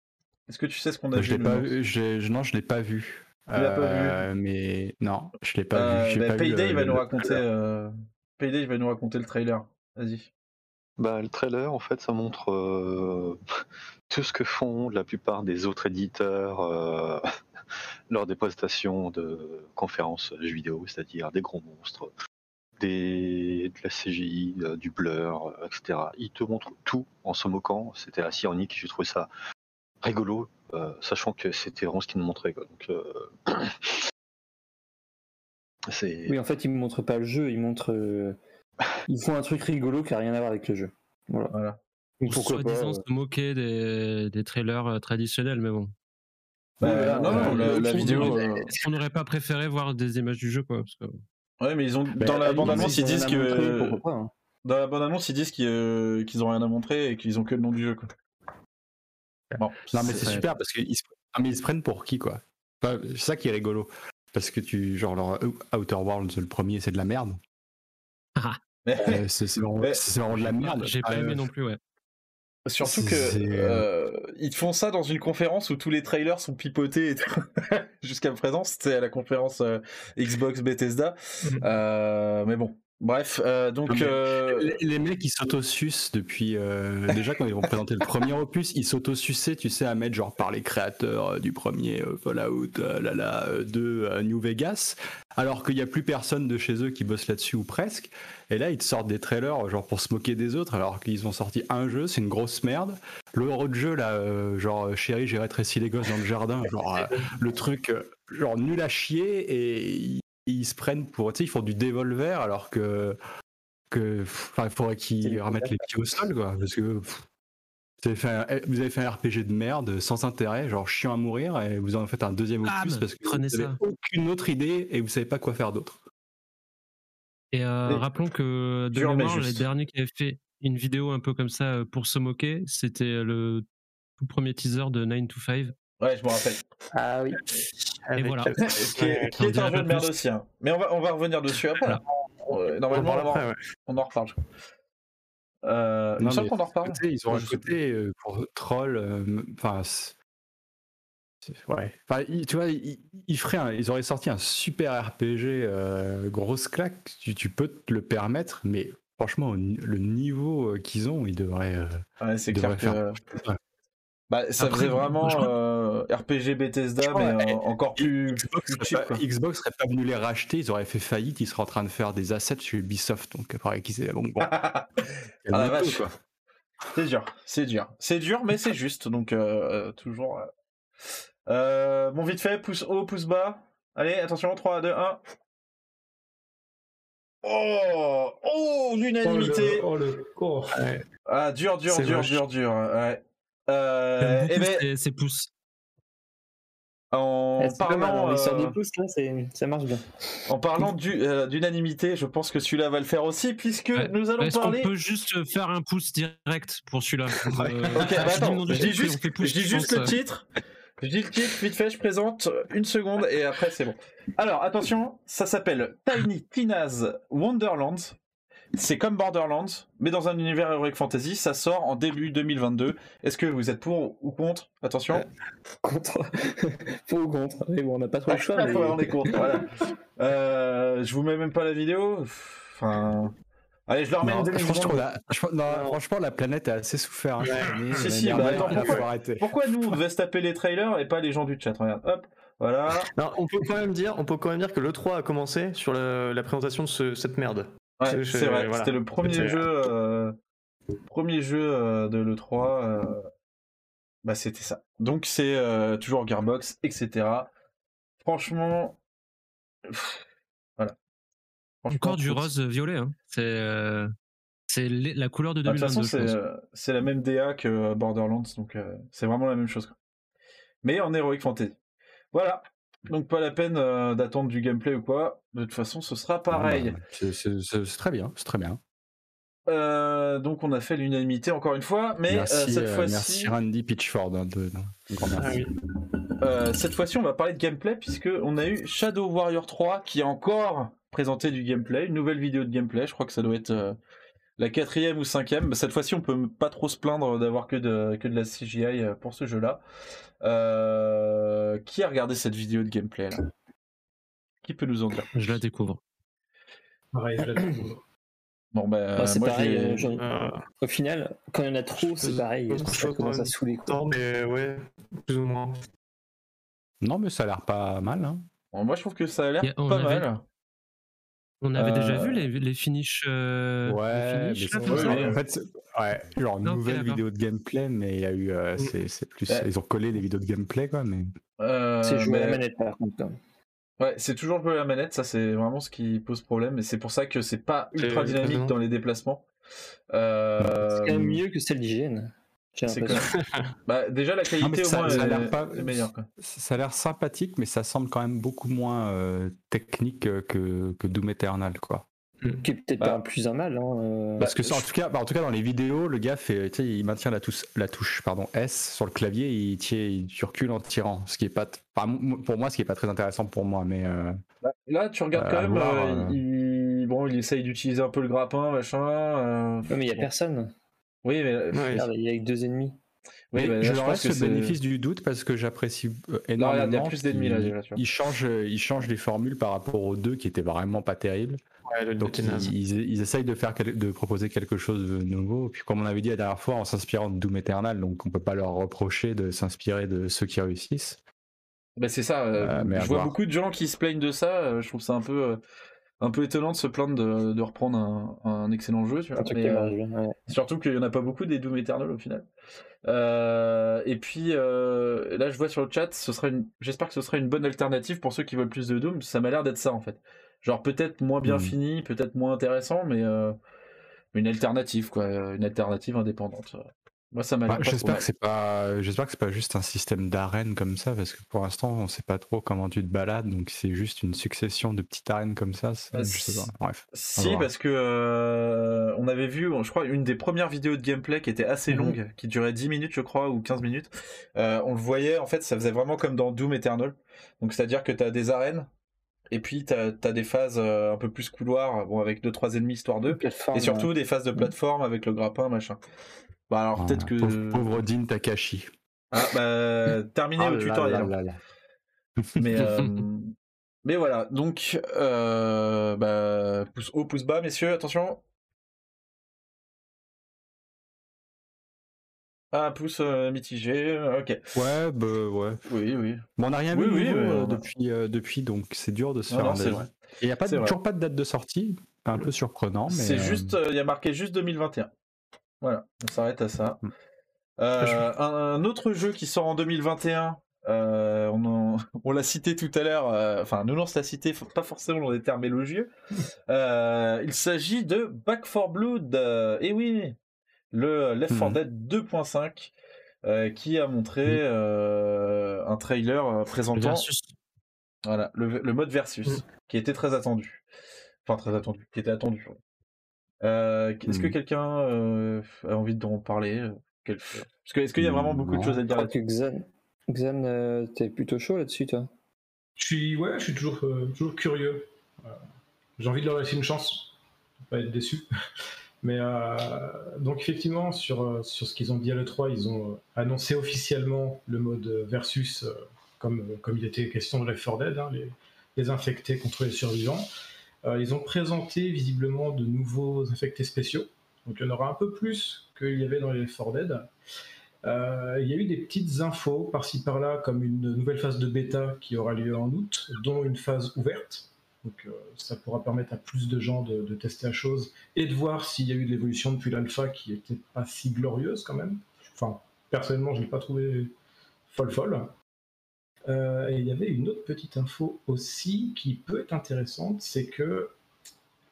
Est-ce que tu sais ce qu'on a vu, pas vu Non, je l'ai pas vu. Tu l'as pas vu? Mais non, je l'ai pas vu. Bah, Payday, il va nous raconter. Payday, il va nous raconter le trailer. Vas-y. Bah, le trailer, en fait, ça montre tout ce que font la plupart des autres éditeurs lors des prestations de conférences jeux vidéo, c'est-à-dire des gros monstres, des, de la CGI, euh, du blur, euh, etc. Ils te montrent tout en se moquant. C'était assez ironique. J'ai trouvé ça rigolo, euh, sachant que c'était vraiment ce qu'ils nous montraient. Donc, oui, en fait, ils ne montrent pas le jeu, ils montrent. Ils font un truc rigolo qui n'a rien à voir avec le jeu. Voilà. voilà. Pourquoi disant se moquer des, des trailers traditionnels, mais bon. Bah, non, non, la, vidéo. Est-ce qu'on n'aurait pas préféré voir des images du jeu, quoi Ouais, mais ils ont dans la bande-annonce, ils disent que. Hein. Dans la bande-annonce, ils disent qu'ils euh, ont rien à montrer et qu'ils ont que le nom du jeu, quoi. Bon, non, mais c'est super parce qu'ils se... Ah, mais ils se prennent pour qui, quoi? c'est ça qui est rigolo. Parce que tu. Genre, leur Outer Worlds, le premier, c'est de la merde. Ah. Euh, c'est vraiment, de la merde. J'ai pas aimé non plus, ouais. Surtout que euh, ils font ça dans une conférence où tous les trailers sont pipotés jusqu'à présent. C'était à la conférence euh, Xbox Bethesda. Euh, mais bon, Bref, donc les, mecs ils s'autosucent depuis déjà quand ils vont présenter le premier opus, ils s'autosuçaient, tu sais, à mettre genre par les créateurs du premier Fallout, là là, de New Vegas, alors qu'il n'y a plus personne de chez eux qui bosse là-dessus ou presque. Et là, ils te sortent des trailers, genre pour se moquer des autres, alors qu'ils ont sorti un jeu, c'est une grosse merde. De jeu, là, euh, genre, euh, chérie, j'ai rétréci les gosses dans le jardin, genre, euh, le truc, genre, nul à chier, et ils, se prennent pour, tu sais, ils font du dévolver, alors que, que, il faudrait qu'ils remettent les pieds au sol, quoi, parce que, vous avez, fait un, vous avez fait un RPG de merde, sans intérêt, genre chiant à mourir, et vous en faites un deuxième opus parce que vous n'avez aucune autre idée et vous savez pas quoi faire d'autre. Et euh, rappelons que de mémoire, les derniers qui avaient fait une vidéo un peu comme ça euh, pour se moquer, c'était le tout premier teaser de 9 to 5. Ouais, je me rappelle. Ah oui. Et voilà. qui est, qui est un jeu de merde aussi. Hein. Mais on va, on va revenir dessus après. normalement, on, après, ouais. on en reparle. Euh, non, il qu'on en reparle. Ils ont rajouté euh, pour troll. Euh, enfin, Ouais. Enfin, tu vois, ils, ils auraient sorti un super RPG euh, grosse claque. Tu, peux te le permettre, mais franchement, le niveau euh, qu'ils ont, ils devraient. Euh, ouais, c'est clair faire... Bah, ça faisait vraiment RPG Bethesda, mais encore plus, Xbox, cheap, pas, Xbox serait pas venu les racheter, ils auraient fait faillite, ils seraient en train de faire des assets chez Ubisoft, donc après qu'ils bon, bon. ah, C'est dur, c'est dur, c'est dur, mais c'est juste, donc toujours. Euh, bon, vite fait, pouce haut, pouce bas. Allez, attention, 3, 2, 1. Oh Oh L'unanimité Oh le, oh, Ah, dur, dur, dur, dur, dur, ouais. Euh, eh ben, c'est pouces. En parlant, des euh, pouces là, ça marche bien. En parlant euh, d'unanimité, je pense que celui-là va le faire aussi, puisque nous allons Est-ce parler. On peut juste faire un pouce direct pour celui-là? ok, bah attends, je dis juste, je dis juste le titre. Je dis le titre, vite fait, je présente une seconde et après c'est bon. Alors attention, ça s'appelle Tiny Tina's Wonderland. C'est comme Borderlands, mais dans un univers heroic fantasy. Ça sort en début 2022. Est-ce que vous êtes pour ou contre? Attention. Euh, contre. pour ou contre Mais bon, on n'a pas trop le choix. mais... on est contre. Voilà. Euh, je vous mets même pas la vidéo. Enfin. Allez, je le remets non, une franchement, la, non, franchement, la planète a assez souffert. Hein, si, si, bah, attends, pourquoi, pourquoi, nous, on devait se taper les trailers et pas les gens du chat? Regarde, hop, voilà. Non, on peut quand même dire, on peut quand même dire que l'E3 a commencé sur la, la présentation de ce, cette merde. Ouais, c'est vrai, voilà. c'était le premier jeu, euh, premier jeu euh, de l'E3. Euh, bah, c'était ça. Donc, c'est euh, toujours Gearbox, etc. Franchement. Encore du rose violet. Hein. C'est euh, c'est la couleur de 2022. Bah, de toute façon, euh, c'est la même DA que Borderlands, donc euh, c'est vraiment la même chose. Mais en Heroic Fantasy. Voilà. Donc pas la peine d'attendre du gameplay ou quoi. De toute façon, ce sera pareil. C'est très bien, c'est très bien. donc on a fait l'unanimité encore une fois, mais cette fois-ci. Merci Randy Pitchford. Hein, de, ah cette fois-ci, on va parler de gameplay puisque on a eu Shadow Warrior 3 qui est encore présenter du gameplay, une nouvelle vidéo de gameplay. Je crois que ça doit être euh, la quatrième ou cinquième. Bah, cette fois-ci, on peut pas trop se plaindre d'avoir que de, que de la CGI pour ce jeu-là. qui a regardé cette vidéo de gameplay là? Qui peut nous en dire Je la découvre. Pareil, je la découvre. Bon, bah, bah c'est pareil. Euh, au final, quand il y en a trop, c'est pareil. Ça commence à saouler. Non, mais ouais, plus ou moins. Non, mais ça a l'air pas mal. Hein. moi, je trouve que ça a l'air pas mal. On avait déjà vu les, les finishes. Euh, ouais, les finishes, en fait, ouais, genre une nouvelle vidéo de gameplay, mais il y a eu, euh, mm. c'est plus, ils ont collé les vidéos de gameplay quoi, mais. c'est joué à la manette par contre. Ouais, c'est toujours le peu la manette, ça c'est vraiment ce qui pose problème, et c'est pour ça que c'est pas ultra dynamique dans les déplacements. Euh... C'est quand même mieux que celle d'hygiène. bah, déjà la qualité au moins ça, est, pas... meilleure. Ça a l'air sympathique, mais ça semble quand même beaucoup moins euh, technique que, que Doom Eternal, quoi. Qui est peut-être bah, pas plus un mal. Hein, euh. Parce que en tout cas, bah, en tout cas dans les vidéos, le gars fait, il maintient la touche, la touche pardon S sur le clavier, il, il, il recule en tirant, ce qui est pas, pour moi, ce qui est pas très intéressant pour moi, mais. Euh, bah, là, tu regardes quand même, euh, il, bon, il essaye d'utiliser un peu le grappin, machin. mais il y a personne. Oui, mais il est avec deux ennemis. Oui, je leur laisse le bénéfice du doute parce que j'apprécie énormément. il y a plus d'ennemis là déjà. Il change, il change les formules par rapport aux deux qui étaient vraiment pas terribles. Donc ils, essayent de faire de proposer quelque chose de nouveau. Puis comme on avait dit la dernière fois, en s'inspirant de Doom Eternal, donc on peut pas leur reprocher de s'inspirer de ceux qui réussissent. Bah c'est ça. Euh, euh, je vois beaucoup de gens qui se plaignent de ça. Euh, je trouve ça un peu un peu étonnant de se plaindre de, reprendre un, excellent jeu. Surtout qu'il y en a pas beaucoup des Doom Eternal au final. et puis là, je vois sur le chat, ce sera une... j'espère que ce sera une bonne alternative pour ceux qui veulent plus de Doom. Ça m'a l'air d'être ça en fait. Genre peut-être moins bien mmh. fini, peut-être moins intéressant, mais euh, une alternative, quoi, une alternative indépendante. Moi, ça m'a. Bah, j'espère que c'est pas, j'espère que c'est pas juste un système d'arènes comme ça, parce que pour l'instant, on sait pas trop comment tu te balades, donc c'est juste une succession de petites arènes comme ça. Bah, Bref. Si, parce que euh, on avait vu, je crois, une des premières vidéos de gameplay qui était assez mmh longue, qui durait 10 minutes, je crois, ou 15 minutes. Euh, on le voyait, en fait, ça faisait vraiment comme dans Doom Eternal. Donc, c'est-à-dire que tu as des arènes et puis, tu as, des phases euh, un peu plus couloir, bon, avec 2-3 ennemis, histoire d'eux. Et surtout des phases de plateforme avec le grappin, machin. Bah, alors ah, peut-être que. Pauvre, Dean Takashi. Ah, bah, terminé au tutoriel. mais, euh, mais voilà, donc, euh, bah, pouce haut, pouce bas, messieurs, attention. Un pouce euh, mitigé, ok. Ouais, bah ouais. Oui, oui. Bon, on n'a rien vu depuis, depuis, donc c'est dur de se faire un Et il n'y a pas toujours pas de date de sortie, un peu surprenant. mais... C'est juste, il y a marqué juste 2021. Voilà, on s'arrête à ça. Mm. un, autre jeu qui sort en 2021, on, on l'a cité tout à l'heure, enfin Nounours l'a cité, pas forcément dans des termes élogieux. il s'agit de Back for Blood. Et eh oui, le Left 4 mmh. Dead 2.5 euh, qui a montré euh, un trailer euh, présentant voilà le, mode versus mmh. qui était très attendu enfin très attendu qui était attendu est-ce que quelqu'un a envie d'en parler parce que est-ce qu'il y a vraiment beaucoup de choses à dire là-dessus? Xan, Xan t'es plutôt chaud là-dessus toi? Je suis ouais je suis toujours toujours curieux. J'ai envie de leur laisser une chance pas être déçu. Mais euh, donc effectivement, sur, euh, sur ce qu'ils ont dit à l'E3, ils ont euh, annoncé officiellement le mode versus, comme, comme il était question de Left 4 Dead, hein, les, infectés contre les survivants. Ils ont présenté visiblement de nouveaux infectés spéciaux. Donc il y en aura un peu plus qu'il y avait dans les Left 4 Dead. il y a eu des petites infos par-ci par-là, comme une nouvelle phase de bêta qui aura lieu en août, dont une phase ouverte. Donc euh, ça pourra permettre à plus de gens de, tester la chose et de voir s'il y a eu de l'évolution depuis l'alpha qui était pas si glorieuse quand même. Enfin, personnellement, je l'ai pas trouvé folle folle. Euh, il y avait une autre petite info aussi qui peut être intéressante, c'est que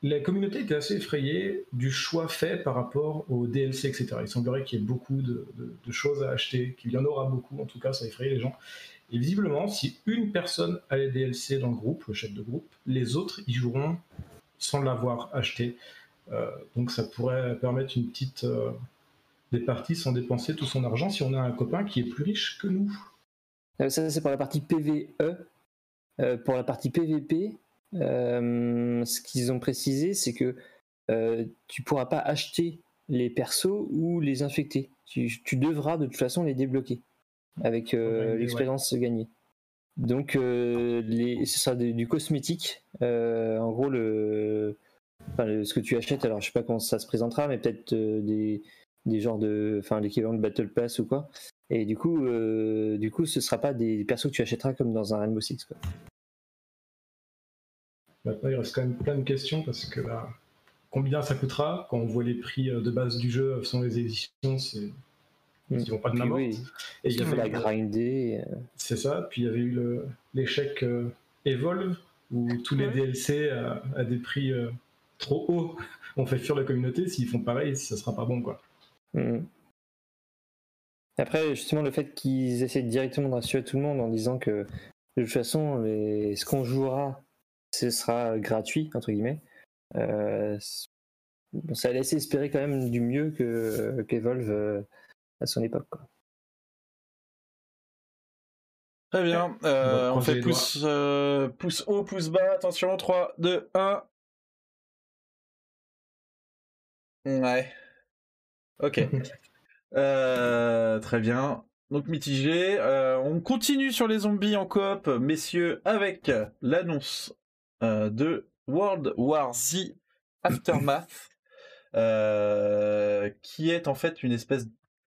la communauté était assez effrayée du choix fait par rapport au DLC, etc. Il semblerait qu'il y ait beaucoup de, choses à acheter, qu'il y en aura beaucoup, en tout cas, ça effraie les gens. Et visiblement, si une personne a les DLC dans le groupe, le chef de groupe, les autres y joueront sans l'avoir acheté. Euh, donc ça pourrait permettre une petite euh, sans dépenser tout son argent si on a un copain qui est plus riche que nous. Euh, ça c'est pour la partie PVE. pour la partie PVP, ce qu'ils ont précisé, c'est que tu pourras pas acheter les persos ou les infecter. Tu, devras de toute façon les débloquer avec l'expérience gagnée. Donc, les, ce sera du cosmétique. en gros, le, ce que tu achètes, alors je sais pas comment ça se présentera, mais peut-être des, des genres de, enfin l'équivalent de Battle Pass ou quoi. Et du coup, euh, du coup, ce sera pas des persos que tu achèteras comme dans un Rainbow Six. Quoi. Maintenant, il reste quand même plein de questions parce que là, combien ça coûtera Quand on voit les prix euh, de base du jeu sans les éditions, c'est ils vont pas de la Et il y avait la grinder. Euh. C'est ça. Puis il y avait eu l'échec Evolve où tous les DLC à, des prix trop hauts ont fait fuir la communauté. S'ils font pareil, ça sera pas bon quoi. Hmm. Après, justement, le fait qu'ils essaient directement de rassurer tout le monde en disant que de toute façon, ce qu'on jouera, ce sera gratuit, entre guillemets, euh, ça laisse espérer quand même du mieux que qu'Evolve euh, à son époque. Très bien, euh, on, fait pouce, pouce haut, pouce bas, attention, 3, 2, 1. Ouais. Ok. Euh, très bien. Donc mitigé. Euh, on continue sur les zombies en coop, messieurs, avec l'annonce euh, de World War Z Aftermath, qui est en fait une espèce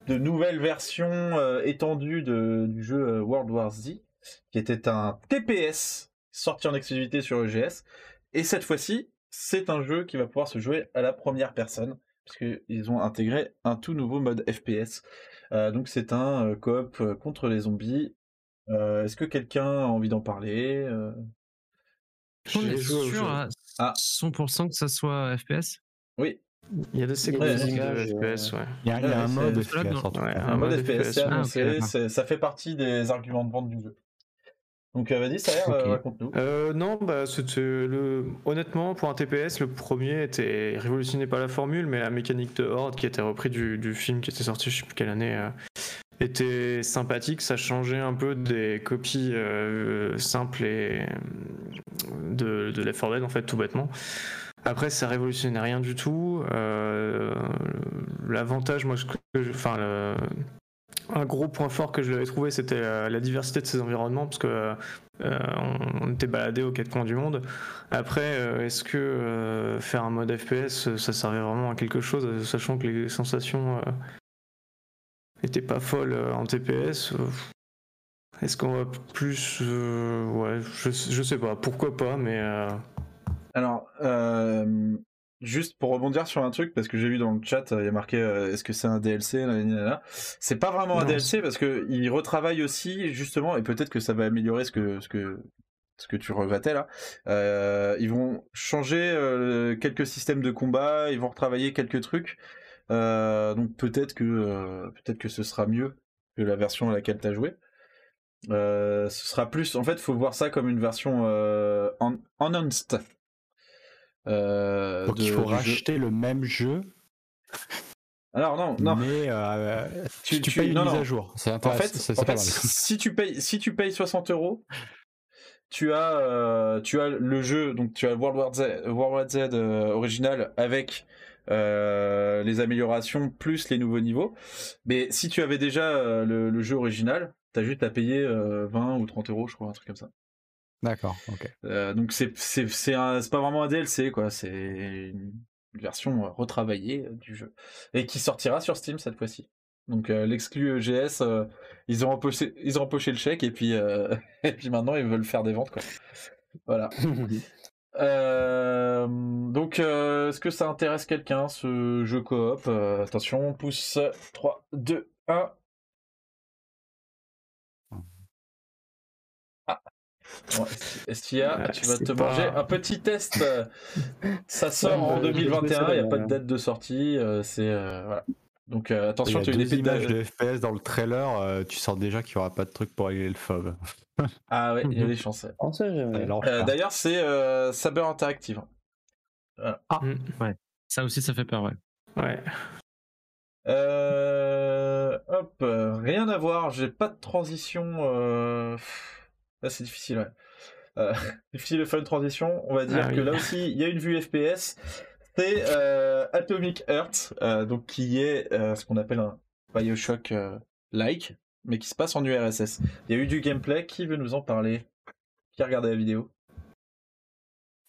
de nouvelle version étendue du jeu World War Z, qui était un TPS sorti en exclusivité sur EGS. Et cette fois-ci, c'est un jeu qui va pouvoir se jouer à la première personne puisqu'ils ont intégré un tout nouveau mode FPS. Euh, donc c'est un euh, coop euh, contre les zombies. Est-ce que quelqu'un a envie d'en parler On est sûr à 100% que ça soit FPS Oui. Il y a des séquences de FPS, ouais. Il y a, un mode FPS. un mode FPS, ah, ça fait partie des arguments de vente du jeu. Donc euh, vas-y, ça euh, raconte-nous. Euh, non, bah, le... honnêtement, pour un TPS, le premier était révolutionné pas la formule, mais la mécanique de Horde qui était repris du, du film qui était sorti, je sais plus quelle année, était sympathique. Ça changeait un peu des copies simples et de, de Left 4 Dead, en fait, tout bêtement. Après, ça révolutionnait rien du tout. L'avantage, moi, que, enfin, le, un gros point fort que je l'avais trouvé, c'était euh, la diversité de ces environnements, parce que euh, on, était baladé aux quatre coins du monde. Après, euh, est-ce que faire un mode FPS, ça servait vraiment à quelque chose, sachant que les sensations n'étaient pas folles en TPS Est-ce qu'on va plus, ouais, je, je sais pas, pourquoi pas, mais. Alors, Juste pour rebondir sur un truc, parce que j'ai vu dans le chat, il y a marqué euh, est-ce que c'est un DLC C'est pas vraiment un DLC parce que il retravaille aussi justement, et peut-être que ça va améliorer ce que ce que ce que tu regrettais là. Euh, ils vont changer euh, quelques systèmes de combat, ils vont retravailler quelques trucs. donc peut-être que peut-être que ce sera mieux que la version à laquelle tu as joué. ce sera plus, en fait, faut voir ça comme une version en enhanced euh, Donc il faut racheter le même jeu. Alors non, non. Mais euh, tu, tu, payes une mise à jour. C'est En fait, si tu payes, si tu payes 60 euros, tu as, euh, tu as le jeu, donc tu as World War Z, World War Z euh, original avec euh, les améliorations plus les nouveaux niveaux. Mais si tu avais déjà euh, le, le, jeu original, t'as juste à payer 20 ou 30 euros, je crois, un truc comme ça. D'accord, ok. Euh, donc c'est pas vraiment un DLC quoi, c'est une version retravaillée du jeu et qui sortira sur Steam cette fois-ci. Donc euh, l'exclu EGS, euh, ils ont empoché ils ont empoché le chèque et puis et puis maintenant ils veulent faire des ventes quoi. Voilà. donc est-ce que ça intéresse quelqu'un ce jeu coop? Attention, pouce 3 2 1 Estia, tu vas te manger un petit test. Ça sort en 2021, il n'y a pas de date de sortie. Euh, c'est euh, voilà. Donc euh, attention, tu as une épée de FPS dans le trailer, tu sens déjà qu'il n'y aura pas de truc pour régler le FOV. ah ouais, il y a des chances. D'ailleurs, c'est Saber Interactive. Ah, mm. ouais. Ça aussi, ça fait peur, ouais. Ouais. hop, rien à voir, j'ai pas de transition c'est difficile, ouais. Euh, difficile de faire une transition. On va dire ah que là aussi, il y a une vue FPS. C'est Atomic Earth, donc qui est ce qu'on appelle un Bioshock like, mais qui se passe en URSS. Il y a eu du gameplay. Qui veut nous en parler? Qui a regardé la vidéo?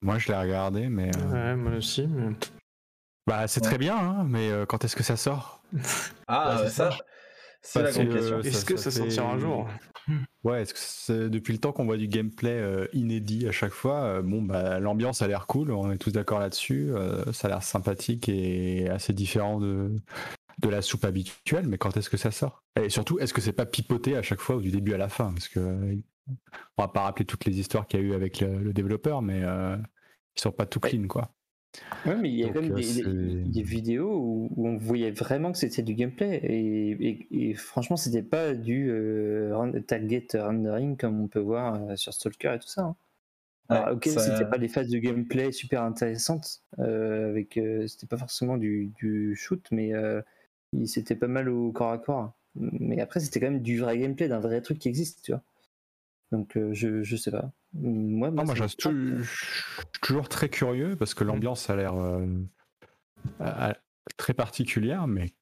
Moi, je l'ai regardé, mais. Ouais, moi aussi. Bah, c'est très bien, hein, mais quand est-ce que ça sort? Ah, bah, ça. C'est la grande question. Est-ce que ça sortira un jour Ouais, est-ce que depuis le temps qu'on voit du gameplay euh, inédit à chaque fois, euh, bon bah l'ambiance a l'air cool, on est tous d'accord là-dessus, euh, ça a l'air sympathique et assez différent de de la soupe habituelle, mais quand est-ce que ça sort? Et surtout, est-ce que c'est pas pipoté à chaque fois du début à la fin? Parce que on va pas rappeler toutes les histoires qu'il y a eu avec le, développeur, mais ils sont pas tout clean quoi. Ouais, mais il y a quand même euh, des, vidéos où, on voyait vraiment que c'était du gameplay. Et, et, franchement, c'était pas du euh, target rendering comme on peut voir euh, sur Stalker et tout ça. Hein. Alors, ok, c'était pas des phases de gameplay super intéressantes. avec, c'était pas forcément du, du shoot, mais c'était pas mal au corps à corps. Mais après, c'était quand même du vrai gameplay, d'un vrai truc qui existe, tu vois. Donc euh, je, je sais pas. Moi, moi, je, suis toujours très curieux parce que l'ambiance a l'air euh, très particulière, mais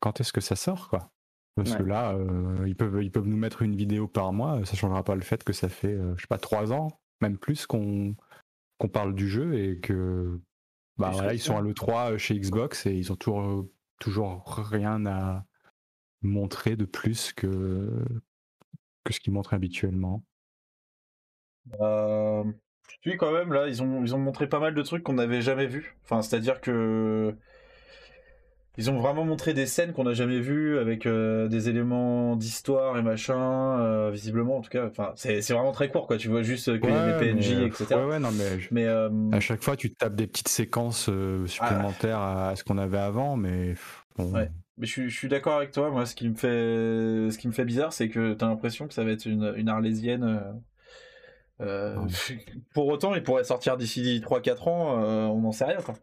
quand est-ce que ça sort quoi? Parce que là, euh, ils, peuvent, ils peuvent nous mettre une vidéo par mois, ça changera pas le fait que ça fait, je sais pas, trois ans, même plus qu'on qu'on parle du jeu et que bah, voilà, ils sont à l'E3 chez Xbox et ils ont toujours, toujours rien à montrer de plus que, que ce qu'ils montrent habituellement euh, Oui, quand même, là, ils ont, ils ont montré pas mal de trucs qu'on n'avait jamais vu. Enfin, c'est-à-dire que. Ils ont vraiment montré des scènes qu'on n'a jamais vues avec euh, des éléments d'histoire et machin, euh, visiblement en tout cas. Enfin, c'est vraiment très court quoi. Tu vois juste qu'il y a des PNJ, etc. Ouais, ouais, non mais. mais à chaque fois, tu tapes des petites séquences supplémentaires à, ce qu'on avait avant, mais. Ouais. Mais je, suis d'accord avec toi. Moi, ce qui me fait, ce qui me fait bizarre, c'est que tu as l'impression que ça va être une, une arlésienne. Euh, euh, pour autant, il pourrait sortir d'ici 3-4 ans. Euh, on n'en sait rien. Quoi.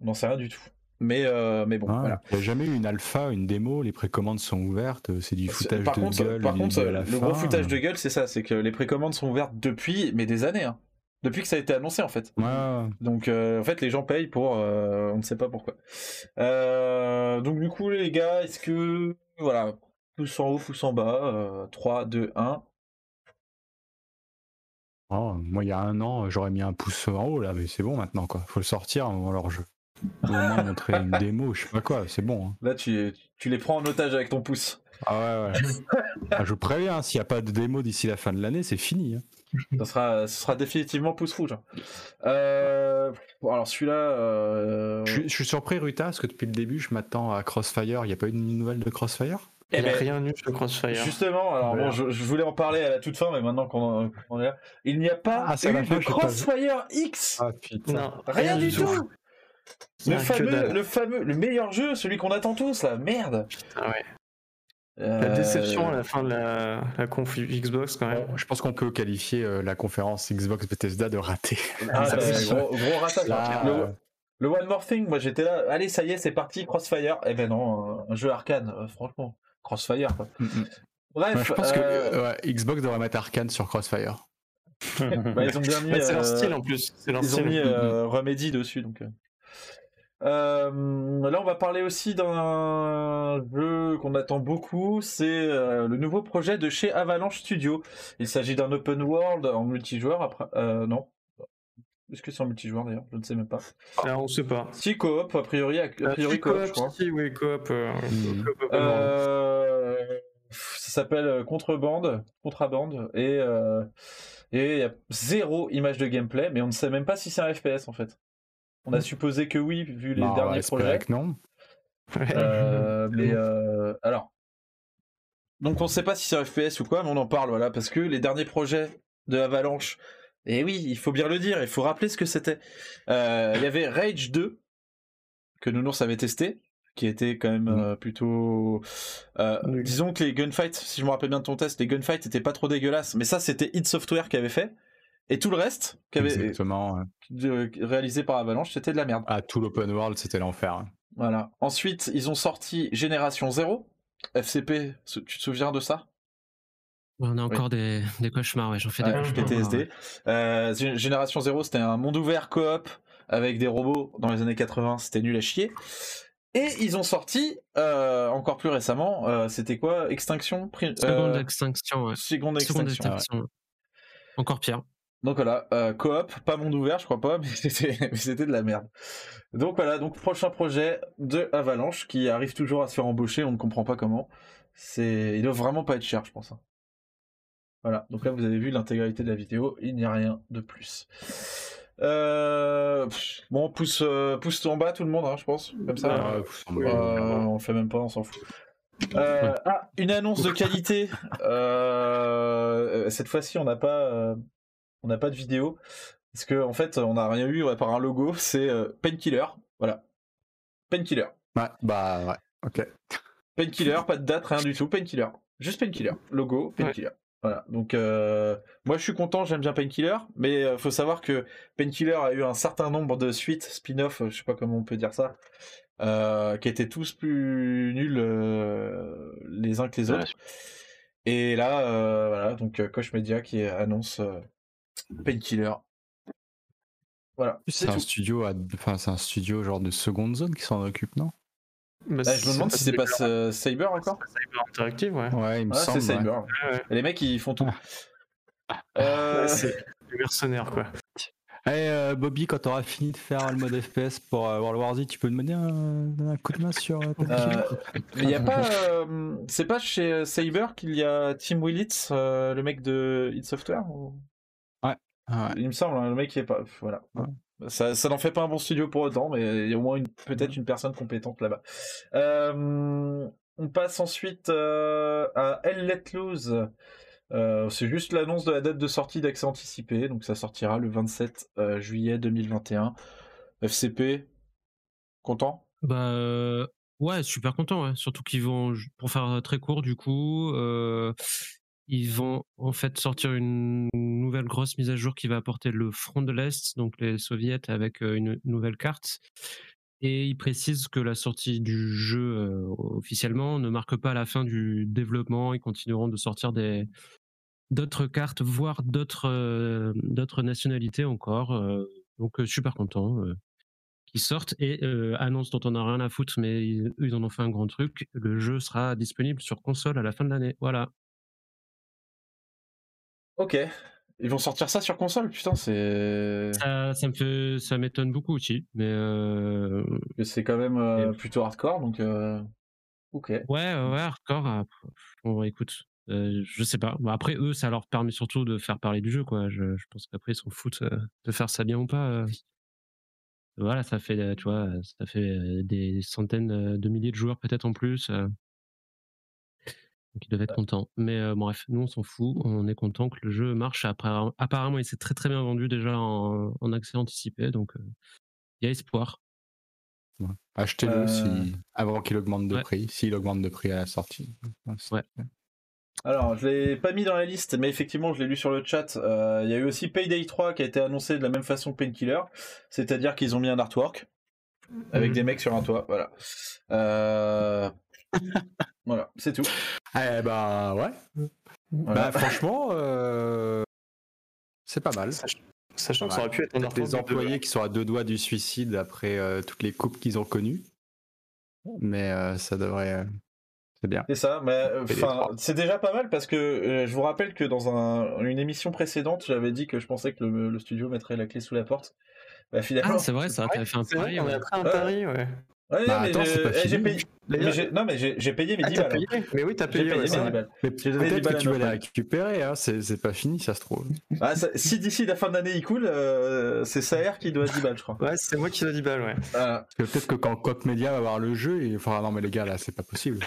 On n'en sait rien du tout. Mais, mais bon, voilà. Il n'y a jamais eu une alpha, une démo. Les précommandes sont ouvertes. C'est du foutage de gueule. Par contre, le gros foutage de gueule, c'est ça. C'est que les précommandes sont ouvertes depuis, mais des années. Hein. Depuis que ça a été annoncé en fait. Donc euh, en fait les gens payent pour euh, on ne sait pas pourquoi. Euh, donc du coup les gars, est-ce que voilà, pouce en haut, pouce en bas, 3, 2, 1. Moi il y a un an j'aurais mis un pouce en haut là, mais c'est bon maintenant quoi. Faut le sortir avant leur jeu. Au moins montrer une démo, je sais pas quoi, c'est bon. Hein. Là tu, tu les prends en otage avec ton pouce. Ah ouais ouais. ah, je préviens, s'il n'y a pas de démo d'ici la fin de l'année, c'est fini. Hein ça sera, ce sera définitivement pouce rouge. Hein. Euh, alors celui-là. Euh, je, suis surpris, Ruta, parce que depuis le début, je m'attends à Crossfire. Il n'y a pas eu de nouvelle de Crossfire? Il n'y a rien eu sur Crossfire. Justement, alors bon, je, voulais en parler à la toute fin, mais maintenant qu'on est là, il n'y a pas ah, eu de Crossfire X. Ah putain. rien, du tout. Le fameux, le fameux, le meilleur jeu, celui qu'on attend tous là, merde. Putain, ouais. La déception à la fin de la, la conf Xbox quand même. Je pense qu'on peut qualifier euh, la conférence Xbox Bethesda de raté. Ah, bah, gros, gros ratage. le, One More Thing, moi j'étais là, allez ça y est c'est parti, Crossfire. Eh ben non, un jeu arcane, euh, franchement, Crossfire. Mm, mm. Bref, je pense que euh, Xbox devrait mettre arcane sur Crossfire. bah, ils ont bien mis. c'est leur style en plus. Ils ont mis mm, Remedy dessus donc. Euh, là, on va parler aussi d'un jeu qu'on attend beaucoup. C'est euh, le nouveau projet de chez Avalanche Studio. Il s'agit d'un open world en multijoueur. Après, euh, non. Est-ce que c'est en multijoueur d'ailleurs? Je ne sais même pas. Ah, on sait pas. Si coop, a priori, a priori coop, je crois. Si, oui, coop. Hmm. ça s'appelle Contrebande, Contrabande, et et il y a zéro image de gameplay, mais on ne sait même pas si c'est un FPS en fait. On a supposé que oui, vu les bah, derniers projets. Que non. Euh, mais euh, alors, donc on ne sait pas si c'est un FPS ou quoi, mais on en parle, voilà, parce que les derniers projets de Avalanche, et oui, il faut bien le dire, il faut rappeler ce que c'était. Euh, il y avait Rage 2 que Nounours avait testé, qui était quand même mm. plutôt. Disons que les gunfights, si je me rappelle bien de ton test, les gunfights étaient pas trop dégueulasses, mais ça c'était Hit Software qui avait fait. Et tout le reste, qui avait, Exactement, réalisé par Avalanche, c'était de la merde. Ah, tout l'open world, c'était l'enfer. Voilà. Ensuite, ils ont sorti Génération 0. FCP, tu te souviens de ça? On a encore des, des, cauchemars, ouais, j'en fais des PTSD. Euh, Génération 0, c'était un monde ouvert coop avec des robots dans les années 80, c'était nul à chier. Et ils ont sorti euh, encore plus récemment, c'était quoi Extinction Seconde Extinction. Ouais. Seconde Extinction. Encore pire. Donc voilà, coop, pas monde ouvert, je crois pas, mais c'était de la merde. Donc voilà, donc prochain projet de Avalanche qui arrive toujours à se faire embaucher, on ne comprend pas comment. C'est, il doit vraiment pas être cher, je pense. Voilà, donc là vous avez vu l'intégralité de la vidéo, il n'y a rien de plus. Euh... Bon, pousse, euh, pousse en bas tout le monde, hein, je pense, comme ça. Euh, on le fait même pas, on s'en fout. Euh, ah, une annonce de qualité. cette fois-ci, on n'a pas, on n'a pas de vidéo parce que en fait, on n'a rien eu à part un logo. C'est Painkiller, voilà. Painkiller. Ouais, bah ouais, ok. Painkiller, pas de date, rien du tout. Painkiller, juste Painkiller. Logo, Painkiller. Voilà, donc euh, moi je suis content, j'aime bien Painkiller, mais il euh, faut savoir que Painkiller a eu un certain nombre de suites, spin-off, je sais pas comment on peut dire ça, euh, qui étaient tous plus nuls les uns que les autres. Et là, voilà, donc Koch Media qui annonce Painkiller. Voilà. C'est un studio, enfin c'est un studio genre de seconde zone qui s'en occupe, non? Bah, je me demande si c'est pas Cyber encore Cyber Interactive, ouais. Ouais, il me semble. C'est Cyber. Les mecs, ils font tout. Euh... c'est des mercenaires, quoi. Hey, euh, Bobby, quand t'auras fini de faire le mode FPS pour euh, World War Z, tu peux me donner un, coup de main sur euh, Il y a pas, c'est pas chez Cyber qu'il y a Tim Willits, le mec de id Software ouais. Il me semble, hein, le mec qui est pas, voilà. Ça, ça n'en fait pas un bon studio pour autant, mais il y a au moins peut-être une personne compétente là-bas. Euh, on passe ensuite euh, à Elle Let Loose. Euh, c'est juste l'annonce de la date de sortie d'accès anticipé, donc ça sortira le 27 juillet 2021. FCP, content? Bah ouais, super content, surtout qu'ils vont, pour faire très court du coup, ils vont en fait sortir une nouvelle grosse mise à jour qui va apporter le front de l'Est, donc les soviets avec une nouvelle carte. Et ils précisent que la sortie du jeu officiellement ne marque pas la fin du développement. Ils continueront de sortir d'autres cartes, voire d'autres d'autres nationalités encore. donc super content qu'ils sortent et annonce dont on n'a rien à foutre, mais ils, ils en ont fait un grand truc. Le jeu sera disponible sur console à la fin de l'année. Voilà. Ok. Ils vont sortir ça sur console, putain, c'est. Ça, ça me fait, ça m'étonne beaucoup aussi, mais. Euh... C'est quand même euh, plutôt hardcore, donc. Euh... Ok. Ouais, ouais, hardcore. Ah, bon, écoute, euh, je sais pas. après, eux, ça leur permet surtout de faire parler du jeu, quoi. Je, je pense qu'après, ils s'en foutent euh, de faire ça bien ou pas. Voilà, ça fait, tu vois, ça fait des centaines de milliers de joueurs peut-être en plus. Donc ils devaient être contents. Mais bref, nous on s'en fout. On est content que le jeu marche. Apparemment, il s'est très très bien vendu déjà en, accès anticipé. Donc il y a espoir. Achetez-le si... avant qu'il augmente de prix, s'il augmente de prix à la sortie. Ouais. Alors, je l'ai pas mis dans la liste, mais effectivement, je l'ai lu sur le chat. Il y a eu aussi Payday 3 qui a été annoncé de la même façon que Painkiller, c'est-à-dire qu'ils ont mis un artwork avec mmh. des mecs sur un toit. Voilà. Euh... voilà, c'est tout. Eh bah ouais. Bah franchement, euh, c'est pas mal. Sachant que ça aurait pu être des employés qui sont à deux doigts du suicide après euh, toutes les coupes qu'ils ont connues. Mais euh, ça devrait. C'est bien. C'est ça, mais c'est déjà pas mal parce que je vous rappelle que dans une émission précédente, j'avais dit que je pensais que le, studio mettrait la clé sous la porte. Bah, finalement, ah, c'est vrai, ça, a fait un pari. On a pris un pari, ouais. Ouais, bah, mais j'ai payé. Non, mais j'ai payé mes 10 ah, balles. Payé mais oui, t'as payé, payé mes 10 balles. Mais peut-être que tu vas les récupérer, hein. c'est pas fini, ça se trouve. Ah, ça, si d'ici la fin de l'année il coule, euh, c'est Saer qui doit 10 balles, je crois. Ouais, c'est moi qui dois 10 balles, ouais. Que peut-être que quand Coq Media va voir le jeu, il fera non, mais les gars, là, c'est pas possible.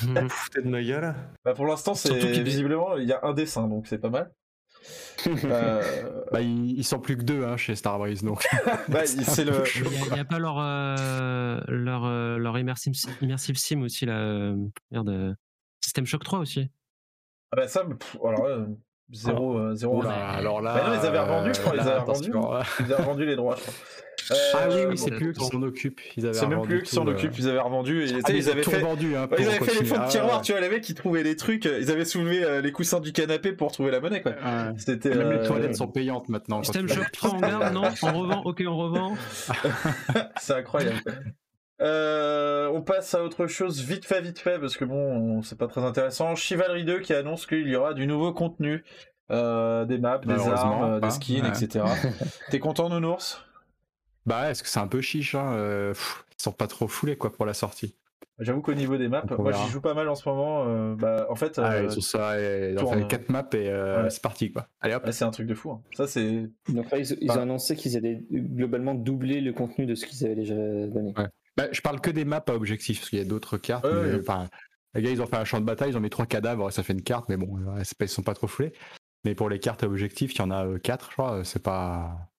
Foutez de ma gueule. Bah, pour l'instant, c'est visiblement, il y a un dessin, donc c'est pas mal. Euh, bah, ils, sont plus que deux hein, chez Star Wars, donc. bah, c'est le. Il n'y a, pas leur euh, leur euh, leur immersive, immersive sim aussi là. merde. System Shock 3 aussi. Ah bah ça, alors zéro, zéro. alors là. Bah non, ils avaient revendu, je crois. Ils avaient revendu, ils avaient revendu les droits, je crois. Ah oui, oui, c'est plus eux qui s'en occupent. C'est même plus eux qui s'en occupent. Ils avaient revendu. Et, ah, ils, avaient fait, vendu, hein, ils avaient fait les fonds de tiroir. Tu vois, les mecs qui trouvaient les trucs. Ils avaient soulevé les coussins du canapé pour trouver la monnaie. Quoi. C'était. Même les toilettes sont payantes maintenant. Système Shock 3 en garde, non? On revend. Ok, on revend. c'est incroyable. Euh, on passe à autre chose vite fait, vite fait, parce que bon, c'est pas très intéressant. Chivalry 2 qui annonce qu'il y aura du nouveau contenu, euh, des maps, des armes, euh, des skins, etc. T'es content, Nounours? Bah, est-ce que c'est un peu chiche hein Ils sont pas trop foulés quoi pour la sortie. J'avoue qu'au niveau des maps, moi j'y joue pas mal en ce moment. bah, en fait, ah, ils ont ça, ils ont fait 4 maps et c'est parti quoi. Allez hop. c'est un truc de fou. Hein. Ça c'est. Donc ils, ont annoncé qu'ils allaient globalement doubler le contenu de ce qu'ils avaient déjà donné. Bah, je parle que des maps à objectif, parce qu'il y a d'autres cartes. les gars, ils ont fait un champ de bataille, ils ont mis trois cadavres, ça fait une carte, mais bon, ils sont pas trop foulés. Mais pour les cartes à objectif, il y en a euh, quatre, je crois, c'est pas.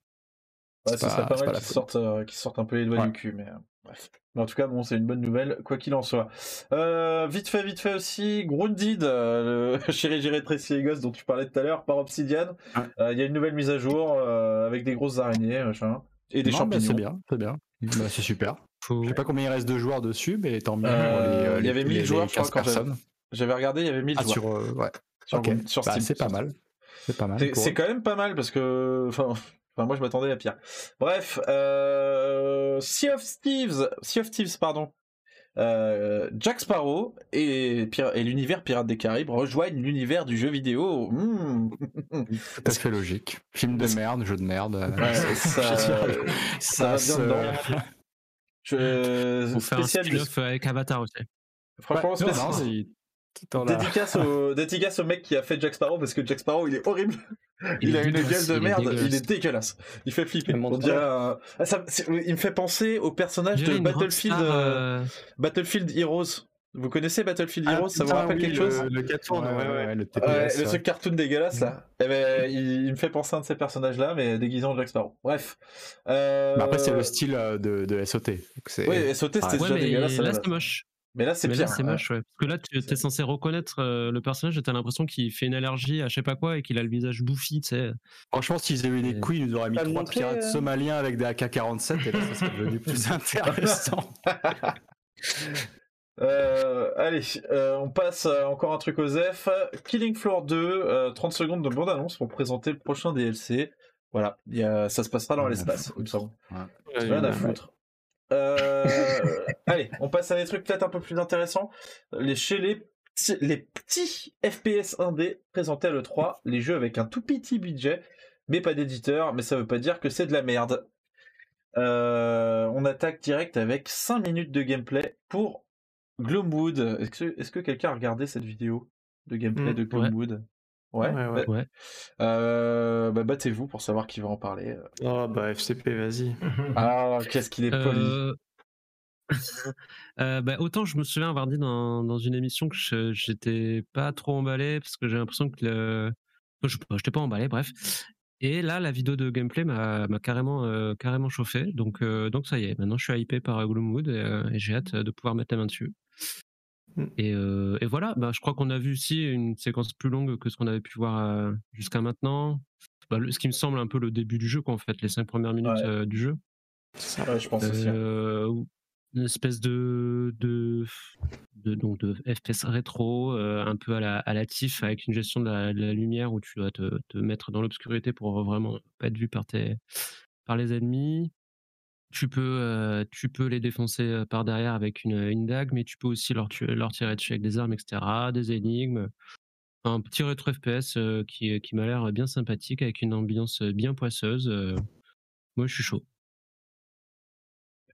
Ce serait pas mal qu'ils sortent, euh, sortent, un peu les doigts du cul, mais euh, bref. Mais en tout cas, bon, c'est une bonne nouvelle, quoi qu'il en soit. vite fait, vite fait aussi, Grounded, le Chéri Géré Tracy et dont tu parlais tout à l'heure, par Obsidian. Il y a une nouvelle mise à jour avec des grosses araignées, machin, et des champignons. c'est bien, c'est bien. Bah, c'est super. Je sais pas combien il reste de joueurs dessus, mais tant mieux. Euh, euh, il y avait 1000 joueurs, je crois, quand j'avais regardé, il y avait 1000 ah, joueurs. Sur, euh, ouais. sur, bah, Steam. c'est pas mal. C'est pas mal. C'est quand même pas mal parce que. Enfin, moi, je m'attendais à pire. Bref, euh, Sea of Thieves, sea of Thieves, pardon. Euh, Jack Sparrow et, et l'univers Pirates des Caraïbes rejoignent l'univers du jeu vidéo. Mmh. Tout à fait logique. Film de merde, jeu de merde. Ouais, ça, ça, ça, va bien dedans. Je... Un spin-off avec Avatar aussi. Franchement, ouais, non, non, dédicace, au... dédicace au mec qui a fait Jack Sparrow parce que Jack Sparrow il est horrible. Il, il a une gueule de merde, il est dégueulasse. Il fait flipper. On dirait, euh... ah, ça, il me fait penser au personnage de Battlefield, euh... Battlefield Heroes. Vous connaissez Battlefield ah, Heroes? Ça vous rappelle quelque chose? Le cartoon, ouais, ouais, le, TPS, le truc cartoon dégueulasse là. Eh ben, il, me fait penser à un de ces personnages-là, mais déguisant Jack Sparrow. Bref. Euh... après, c'est le style euh, de, de SOT. Oui, SOT c'était déjà dégueulasse. Là, c'est moche. Mais là, c'est pire. c'est moche, ouais. Parce que là, tu es censé reconnaître euh, le personnage et t'as l'impression qu'il fait une allergie à je sais pas quoi et qu'il a le visage bouffi, tu sais. Franchement, s'ils avaient eu des couilles, ils nous auraient mis trois pirates euh. somaliens avec des AK-47 et là, ça serait devenu plus intéressant. Euh, allez, on passe encore un truc aux F. Killing Floor 2, 30 secondes de bande-annonce pour présenter le prochain DLC. Voilà, y a, ça se passera dans l'espace, il me semble. Rien à foutre. Euh, allez, on passe à des trucs peut-être un peu plus intéressants. Les, chez les, les petits FPS 1D présentés à l'E3, les jeux avec un tout petit budget, mais pas d'éditeur, mais ça veut pas dire que c'est de la merde. Euh, on attaque direct avec 5 minutes de gameplay pour Gloomwood. Est-ce que, quelqu'un a regardé cette vidéo de gameplay mmh, de Gloomwood? Ouais, ouais, ouais. Euh, bah, battez-vous pour savoir qui va en parler. Oh bah FCP, vas-y. ah, qu'est-ce qu'il est poli. Euh... euh, bah, autant je me souviens avoir dit dans, dans une émission que j'étais pas trop emballé parce que j'ai l'impression que le... je n'étais pas emballé, bref. Et là, la vidéo de gameplay m'a carrément, euh, carrément chauffé. Donc, euh, donc ça y est, maintenant je suis hypé par Gloomwood et, et j'ai hâte de pouvoir mettre la main dessus. Mmh. Et, voilà, bah, je crois qu'on a vu aussi une séquence plus longue que ce qu'on avait pu voir jusqu'à maintenant. Bah, ce qui me semble un peu le début du jeu, quoi, en fait, les cinq premières minutes du jeu. je pense aussi. Une espèce de, de, de, donc de FPS rétro, un peu à la, à la TIF, avec une gestion de la, lumière où tu dois te, te mettre dans l'obscurité pour vraiment pas être vu par, tes, par les ennemis tu peux, euh, tu peux les défoncer euh, par derrière avec une, une dague, mais tu peux aussi leur, leur tirer dessus avec des armes, etc., des énigmes. Un petit rétro FPS euh, qui, qui m'a l'air bien sympathique, avec une ambiance bien poisseuse. moi, je suis chaud.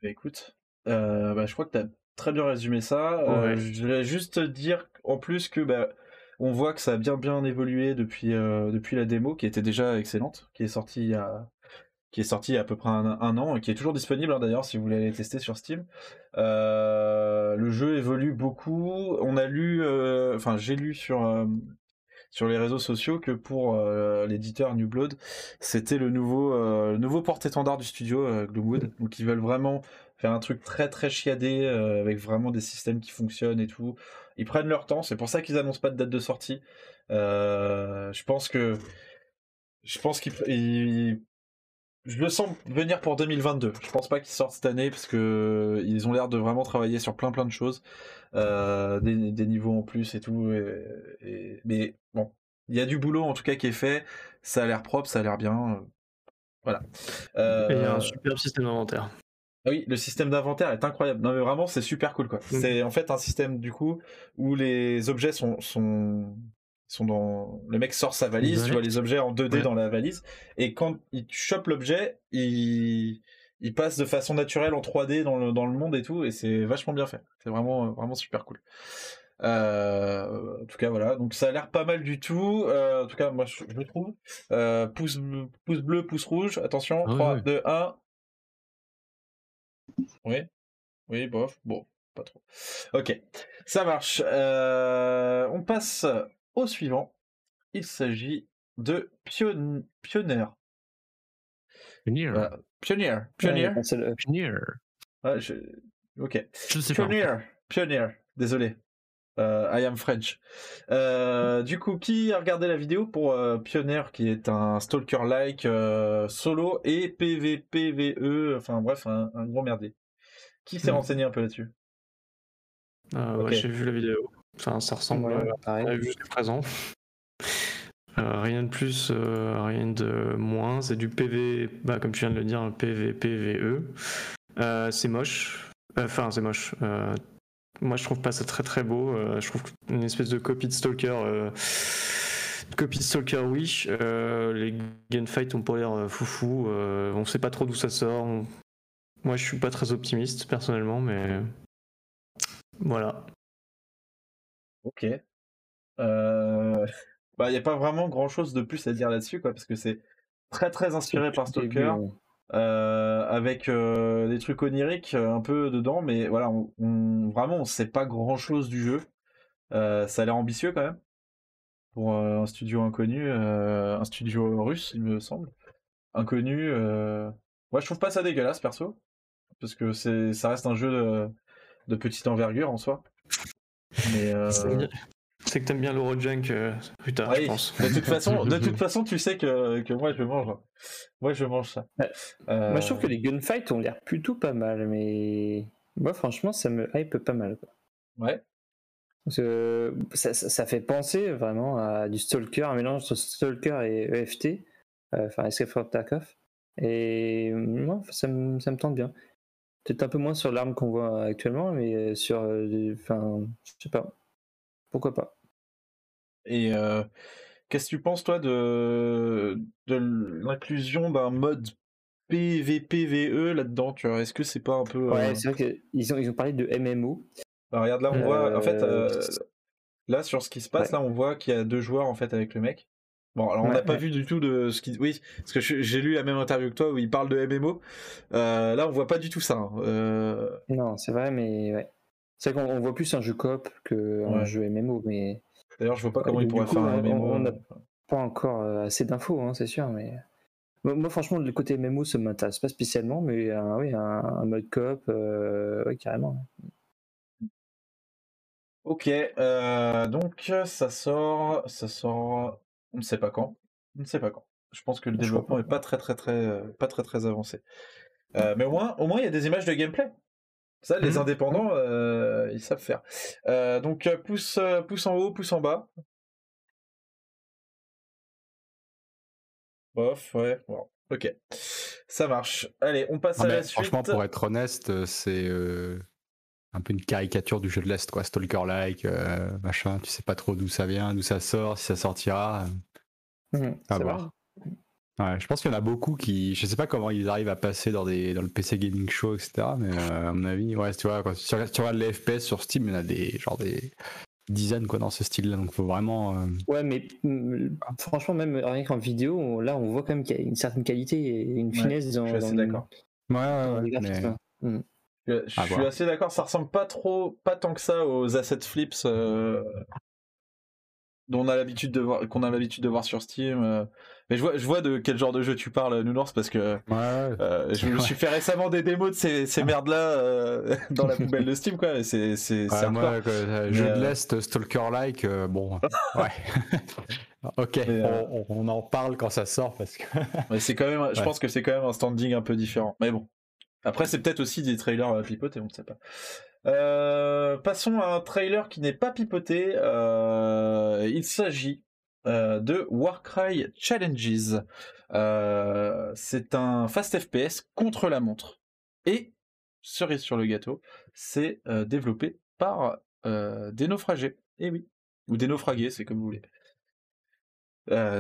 Bah, écoute, bah, je crois que tu as très bien résumé ça. je voulais juste dire en plus que bah, on voit que ça a bien bien évolué depuis, depuis la démo, qui était déjà excellente, qui est sortie il y a qui est sorti il y a à peu près un, an et qui est toujours disponible hein, d'ailleurs si vous voulez aller tester sur Steam. Euh, le jeu évolue beaucoup. On a lu, euh, enfin j'ai lu sur euh, sur les réseaux sociaux que pour l'éditeur New Blood, c'était le nouveau nouveau porte-étendard du studio Gloomwood. Donc ils veulent vraiment faire un truc très très chiadé avec vraiment des systèmes qui fonctionnent et tout. Ils prennent leur temps. C'est pour ça qu'ils annoncent pas de date de sortie. je pense que je pense qu'ils je le sens venir pour 2022. Je pense pas qu'il sorte cette année parce que ils ont l'air de vraiment travailler sur plein plein de choses, euh, des, niveaux en plus et tout. mais bon, il y a du boulot en tout cas qui est fait. Ça a l'air propre, ça a l'air bien. Voilà. et il y a un super système d'inventaire. Ah oui, le système d'inventaire est incroyable. Non mais vraiment, c'est super cool quoi. C'est en fait un système du coup où les objets sont sont sont dans le mec sort sa valise, tu vois les objets en 2D dans la valise et quand il chope l'objet, il il passe de façon naturelle en 3D dans le dans le monde et tout et c'est vachement bien fait. C'est vraiment vraiment super cool. Euh, en tout cas voilà, donc ça a l'air pas mal du tout. Euh, en tout cas moi je, je le trouve. Euh, pouce, pouce bleu, pouce rouge. Attention, 3, 2, 1. Oui, oui, bof, bon, pas trop. Ok, ça marche. Euh, on passe au suivant. Il s'agit de Pion... Pionnier. Pionnier. Pionnier. Pionnier. Pionnier. je... Ok. Pionnier. Pionnier. Désolé. Euh, I am French. Euh, du coup, qui a regardé la vidéo pour euh, Pionnier, qui est un stalker-like solo et PVPVE, enfin bref, un, gros merdier. Qui s'est hmm. renseigné un peu là-dessus? Ouais, J'ai vu la vidéo. Enfin, ça ressemble à pareil jusqu'à présent. rien de plus, rien de moins. C'est du PV, bah, comme tu viens de le dire, un PVPVE. c'est moche. Enfin, c'est moche moi, je trouve pas ça très très beau. Euh, je trouve une espèce de copie de Stalker. Euh, copie de Stalker Wish. Euh, les gunfights ont pas l'air foufou. on sait pas trop d'où ça sort. Moi, je suis pas très optimiste personnellement, mais voilà. Ok. Bah, il n'y a pas vraiment grand chose de plus à dire là-dessus, quoi, parce que c'est très très inspiré par Stalker. Euh, avec euh, des trucs oniriques euh, un peu dedans, mais voilà, on, vraiment on sait pas grand chose du jeu. ça a l'air ambitieux quand même pour un studio inconnu, un studio russe, il me semble, inconnu. Moi, je trouve pas ça dégueulasse perso, parce que ça reste un jeu de, de petite envergure en soi. Mais c'est que t'aimes bien l'Eurojunk, euh, putain, je pense. De toute façon, de toute façon, tu sais que, que moi je mange. Moi je mange ça. Euh, moi je trouve que les gunfights ont l'air plutôt pas mal, mais moi franchement ça me hype pas mal. Quoi. Ouais. ça, ça, fait penser vraiment à du Stalker, un mélange entre Stalker et EFT, euh, enfin Escape from Tarkov. Et moi, ça, me, ça me tente bien. Peut-être un peu moins sur l'arme qu'on voit actuellement, mais sur. Enfin, je sais pas. Pourquoi pas. Et qu'est-ce que tu penses, toi, de, de l'inclusion d'un mode PVPVE là-dedans tu vois? Est-ce que c'est pas un peu. Ouais, c'est vrai qu'ils ont, ils ont parlé de MMO. Bah, regarde, là, on voit. En fait, là, sur ce qui se passe, là, on voit qu'il y a deux joueurs, en fait, avec le mec. Bon, alors on n'a pas vu du tout de ce qui. Oui, parce que j'ai lu la même interview que toi où il parle de MMO. là, on voit pas du tout ça. Hein. Non, c'est vrai, mais ouais. C'est vrai qu'on voit plus un jeu coop qu'un jeu MMO, mais. D'ailleurs, je vois pas comment il pourrait faire un MMO. On n'a pas encore euh, assez d'infos, hein, c'est sûr, mais. Moi, franchement, le côté MMO, ça m'intéresse pas spécialement, mais euh, oui, un, mode coop, euh, oui, carrément. Ok, donc ça sort, ça sort, on ne sait pas quand, on ne sait pas quand. Je pense que le développement n'est pas très très très pas très très avancé. mais au moins, au moins, il y a des images de gameplay. Ça, les mmh. indépendants, euh, ils savent faire. Euh, donc, euh, pouce, pouce en haut, pouce en bas. Bof, ouais, bon, ok. Ça marche. Allez, on passe à la suite. Franchement, pour être honnête, c'est un peu une caricature du jeu de l'Est, quoi. Stalker-like, machin. Tu sais pas trop d'où ça vient, d'où ça sort, si ça sortira. Mmh, à voir. Ouais, je pense qu'il y en a beaucoup qui, je sais pas comment ils arrivent à passer dans des dans le PC gaming show, etc. Mais euh, à mon avis, ouais, tu vois, quand tu regardes les FPS sur Steam, il y en a des genre des dizaines quoi dans ce style-là, donc faut vraiment. Euh, ouais, mais mm, franchement, même rien qu'en vidéo, là, on voit quand même qu'il y a une certaine qualité et une finesse dans. Je suis assez d'accord. Ouais, ouais, ouais. Je, suis assez d'accord, ça ressemble pas trop, pas tant que ça aux asset flips. Euh, dont on a l'habitude de voir, qu'on a l'habitude de voir sur Steam. Euh. Mais je vois, je vois de quel genre de jeu tu parles, Nounors, parce que euh, je me suis fait récemment des démos de ces, ces merdes-là dans la poubelle de Steam, quoi. C'est, c'est, ouais, moi, jeu de l'Est, Stalker-like, bon, ouais. ok, on, on, en parle quand ça sort, parce que. Mais c'est quand même, je pense que c'est quand même un standing un peu différent. Mais bon. Après, c'est peut-être aussi des trailers pipotés, on ne sait pas. Euh, passons à un trailer qui n'est pas pipoté. Euh, il s'agit euh, de Warcry Challenges. c'est un fast FPS contre la montre. Et, cerise sur le gâteau, c'est développé par des naufragés. Eh oui. Ou des naufragués, c'est comme vous voulez.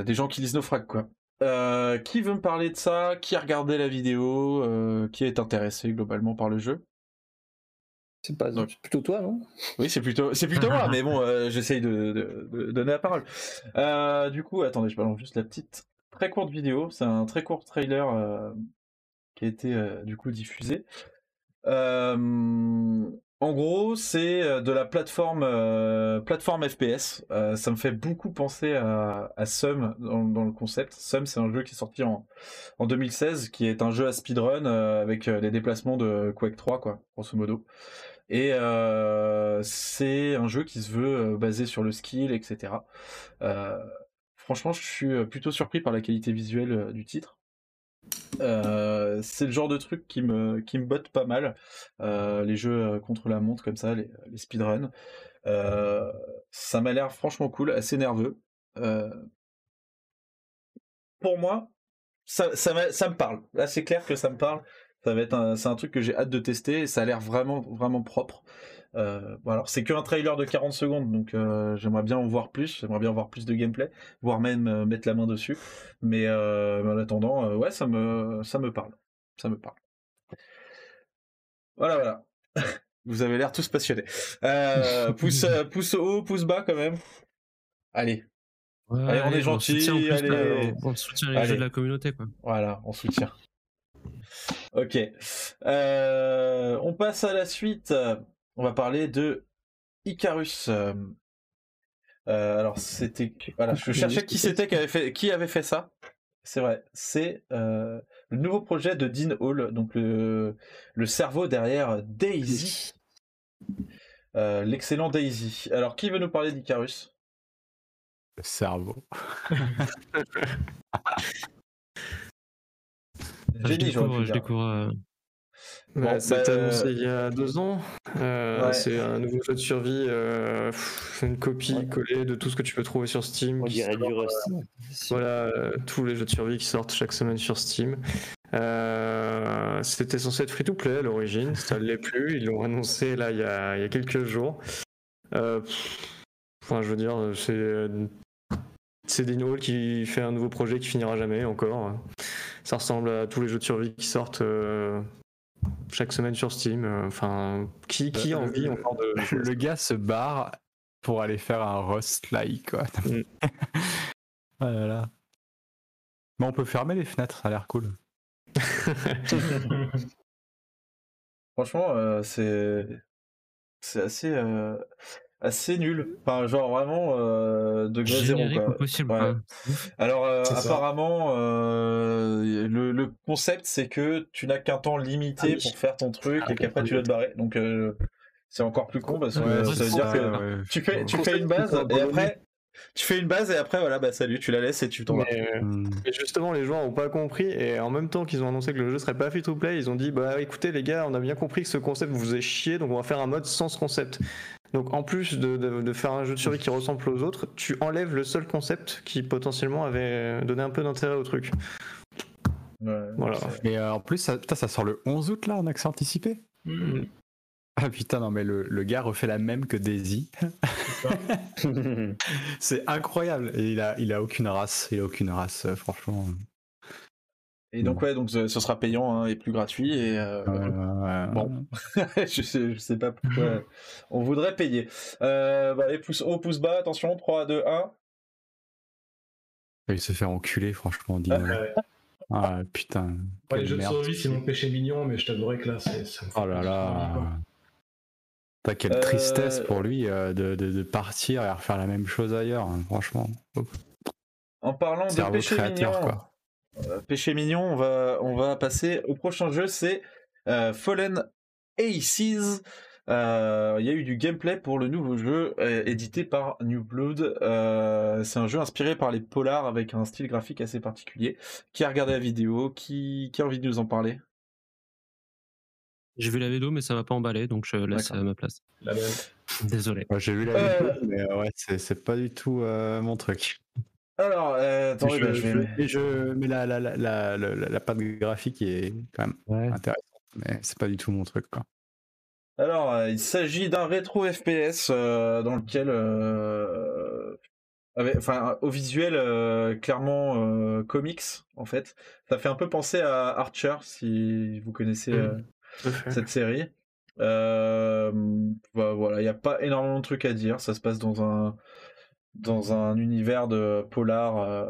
des gens qui lisent naufrag, quoi. Qui veut me parler de ça? Qui a regardé la vidéo? Qui est intéressé globalement par le jeu? C'est pas plutôt toi, non? Oui, c'est plutôt, c'est plutôt moi, mais bon, euh, j'essaye de, donner la parole. Euh, du coup, attendez, je balance juste la petite très courte vidéo. C'est un très court trailer euh, qui a été du coup diffusé. En gros, c'est de la plateforme plateforme FPS. ça me fait beaucoup penser à, Sum dans, le concept. Sum, c'est un jeu qui est sorti en, en 2016, qui est un jeu à speedrun avec les déplacements de Quake 3, quoi, grosso modo. Et euh, c'est un jeu qui se veut euh, basé sur le skill, etc. Euh, franchement, je suis plutôt surpris par la qualité visuelle du titre. C'est le genre de truc qui me, qui me botte pas mal. les jeux contre la montre comme ça, les, speedruns. ça m'a l'air franchement cool, assez nerveux. pour moi, ça, ça, ça, me parle. Là, c'est clair que ça me parle. Ça va être c'est un truc que j'ai hâte de tester et ça a l'air vraiment, vraiment propre. Euh, bon alors c'est qu'un trailer de 40 secondes, donc euh, j'aimerais bien en voir plus, j'aimerais bien voir plus de gameplay, voire même euh, mettre la main dessus. Mais, en attendant, ouais, ça me, ça me parle, ça me parle. Voilà, voilà. Vous avez l'air tous passionnés. pouce, pouce haut, pouce bas quand même. Allez. allez, on est gentil. Allez. On, soutient les jeux de la communauté, quoi. Voilà, on soutient. Ok. On passe à la suite. On va parler de Icarus. Euh, alors c'était. Voilà, je cherchais qui c'était qui avait fait, qui avait fait ça. C'est vrai. C'est euh, le nouveau projet de Dean Hall, donc le, le cerveau derrière Daisy. L'excellent Daisy. Alors, qui veut nous parler d'Icarus? Le cerveau. je découvre. Je découvre euh, bah, ça bah, annoncé il y a deux ans. Euh, c'est un nouveau jeu de survie. Euh, c'est une copie collée de tout ce que tu peux trouver sur Steam. On dirait du Rust. voilà, tous les jeux de survie qui sortent chaque semaine sur Steam. C'était censé être free to play à l'origine, ça ne l'est plus. Ils l'ont annoncé là il y, a, il y a quelques jours. enfin, je veux dire, c'est c'est Dean Hall qui fait un nouveau projet qui finira jamais encore. Ça ressemble à tous les jeux de survie qui sortent euh, chaque semaine sur Steam. Euh, enfin, qui, qui a envie encore de. Le gars se barre pour aller faire un Rust like quoi. Mm. voilà. Mais on peut fermer les fenêtres, ça a l'air cool. Franchement, euh, c'est c'est assez assez nul. Enfin, genre vraiment euh, degré zéro. Quoi. Alors euh, apparemment, euh, le, le, concept c'est que tu n'as qu'un temps limité ah pour faire ton truc ah, et qu'après tu dois te barrer. Donc euh, c'est encore plus con parce que ça veut dire que tu fais tu fais une base et après tu fais une base et après voilà bah salut tu la laisses et tu t'en vas. Hmm. Mais justement les joueurs ont pas compris et en même temps qu'ils ont annoncé que le jeu serait pas free to play ils ont dit bah écoutez les gars on a bien compris que ce concept vous faisait chier donc on va faire un mode sans ce concept. Donc en plus de, faire un jeu de survie qui ressemble aux autres, tu enlèves le seul concept qui potentiellement avait donné un peu d'intérêt au truc. voilà. Et euh, en plus, ça, ça sort le 11 août là en accès anticipé mm. Ah putain, non mais le, gars refait la même que Daisy. C'est incroyable. Et il a, il a aucune race. Il a aucune race, euh, franchement. Et donc ouais, donc ce sera payant hein, et plus gratuit et euh, bon, je sais, je sais pas pourquoi on voudrait payer. Euh, bah, les pouces haut, pouce bas, attention, 3, 2, 1. Il se fait enculer, franchement, dit. ah putain. les jeux de survie, c'est mon péché mignon, mais je t'avouerai que là, c'est. Oh là là. quelle tristesse pour lui de, partir et refaire la même chose ailleurs, hein, franchement. En parlant de péché mignon, péché mignon, on va, on va passer au prochain jeu, c'est Fallen Aces. Euh, il y a eu du gameplay pour le nouveau jeu euh, édité par New Blood. Euh, c'est un jeu inspiré par les polars avec un style graphique assez particulier. Qui a regardé la vidéo? Qui, qui a envie de nous en parler? J'ai vu la vidéo, mais ça m'a pas emballé, donc je laisse à ma place. Désolé. J'ai vu la vidéo, mais ouais, c'est pas du tout mon truc. Alors, attendez, je, je, je, mais la, la, la, la, la, patte graphique est quand même intéressante, mais c'est pas du tout mon truc. Quoi. Alors, euh, il s'agit d'un rétro FPS euh, dans lequel, euh, enfin, au visuel clairement comics en fait. Ça fait un peu penser à Archer si vous connaissez mmh. cette série. Bah, voilà, il n'y a pas énormément de trucs à dire. Ça se passe dans un dans un univers de polar,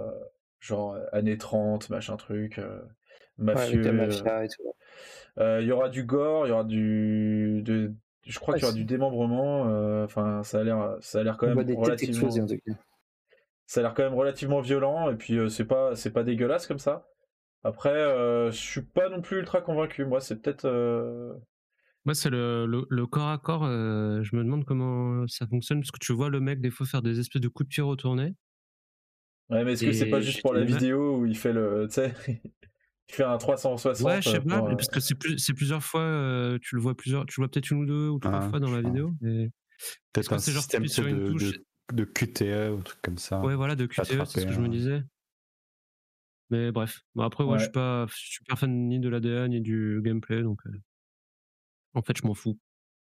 genre années 30, machin truc, mafieux. et tout. Euh, il y aura du gore, il y aura du, de, je crois qu'il y aura du démembrement. Euh, enfin, ça a l'air, ça a l'air quand même relativement. Ça a l'air quand même relativement violent et puis euh, c'est pas, c'est pas dégueulasse comme ça. Après, je suis pas non plus ultra convaincu. Moi, c'est peut-être. Moi, c'est le, le, corps à corps. je me demande comment ça fonctionne parce que tu vois le mec des fois faire des espèces de coups de pied retournés. Ouais, mais est-ce que c'est pas juste pour la vidéo où il fait le, tu sais, tu fais un 360. Ouais, je sais pas, parce que c'est, plus, c'est plusieurs fois, euh, tu le vois plusieurs, tu le vois peut-être une ou deux ou trois ah, fois dans la vidéo. Peut-être un système de, de, de, QTE ou truc comme ça. Ouais, voilà, de QTE, c'est ce que je me disais. Mais bref, bon, après, ouais. je suis pas super fan ni de l'ADA ni du gameplay, donc euh, en fait, je m'en fous.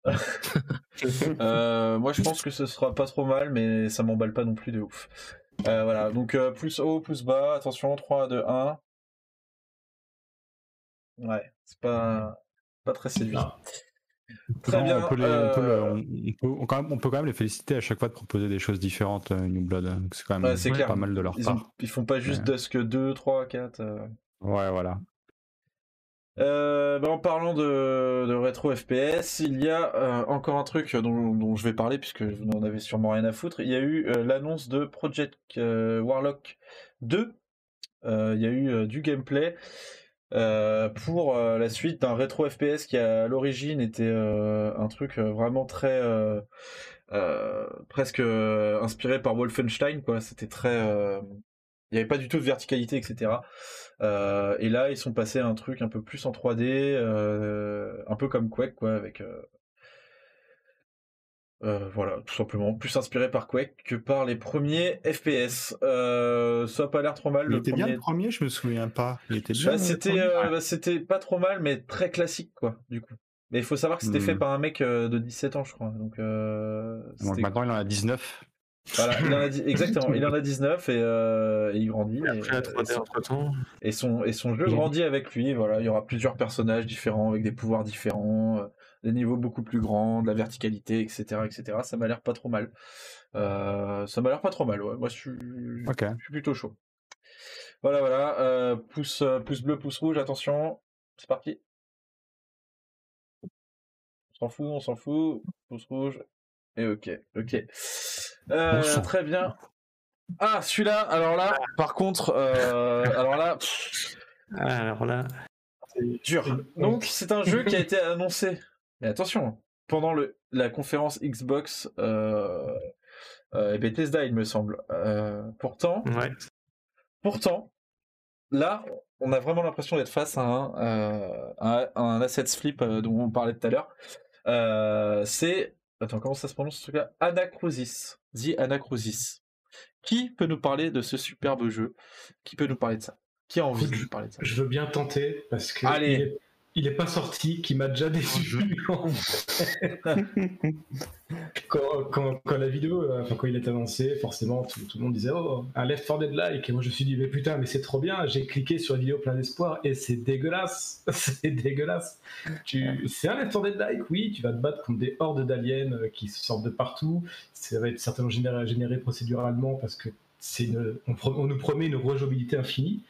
euh, moi, je pense que ce sera pas trop mal, mais ça m'emballe pas non plus de ouf. Euh, voilà, donc plus haut, plus bas, attention, 3, 2, 1. Ouais, c'est pas, pas très séduisant. Très bien. On peut, quand même, les féliciter à chaque fois de proposer des choses différentes, euh, New Blood. Hein. C'est quand même pas mal de leur part. ils font pas juste Dusk 2, 3, 4. Ouais, voilà. Euh, bah, en parlant de, rétro FPS, il y a euh, encore un truc dont, je vais parler puisque vous n'en avez sûrement rien à foutre. Il y a eu l'annonce de Project Warlock 2. il y a eu du gameplay. Euh, pour euh, la suite d'un rétro FPS qui à l'origine était euh, un truc vraiment très presque inspiré par Wolfenstein c'était très il n'y avait pas du tout de verticalité etc et là ils sont passés à un truc un peu plus en 3D un peu comme Quake quoi avec euh, voilà, tout simplement. Plus inspiré par Quake que par les premiers FPS. Euh, ça a pas l'air trop mal. Il était bien le premier, je me souviens pas. Il était bien. Bah, c'était, euh, bah, c'était pas trop mal, mais très classique, quoi, du coup. Mais il faut savoir que c'était fait hmm. par un mec de 17 ans, je crois. Donc, Donc maintenant, il en a 19. Voilà, il en a exactement, il en a 19 et, il grandit. Et, et, son, et son jeu grandit avec lui. Voilà, il y aura plusieurs personnages différents avec des pouvoirs différents des niveaux beaucoup plus grands, de la verticalité, etc., etc. Ça m'a l'air pas trop mal. Euh, ça m'a l'air pas trop mal, ouais. Moi, je suis, je suis plutôt chaud. Voilà, voilà. Euh, pouce, euh, pouce bleu, pouce rouge, attention. C'est parti. On s'en fout, on s'en fout. Pouce rouge. Et ok, ok. Très bien. Ah, celui-là, alors là, par contre, alors là. Alors là. C'est dur. Donc, c'est un jeu qui a été annoncé mais attention, pendant le, la conférence Xbox euh, euh, Bethesda, il me semble. Euh, pourtant, pourtant, là, on a vraiment l'impression d'être face à un, euh, un, assets flip euh, dont on parlait tout à l'heure. c'est, attends, comment ça se prononce ce truc-là? Anacrusis. The Anacrusis. Qui peut nous parler de ce superbe jeu? Qui peut nous parler de ça? Qui a envie de nous parler de ça? Je veux bien tenter parce que. Allez il n'est pas sorti, qui m'a déjà déçu. quand, quand, quand, la vidéo, euh, enfin quand il est annoncé, forcément tout, le monde disait oh un Left 4 Dead like et moi je me suis dit mais putain mais c'est trop bien. J'ai cliqué sur la vidéo plein d'espoir et c'est dégueulasse, c'est dégueulasse. Tu... C'est un Left 4 Dead like, oui, tu vas te battre contre des hordes d'aliens euh, qui sortent de partout. Ça va être certainement généré, généré procéduralement parce que c'est une... on, on, nous promet une rejouabilité infinie.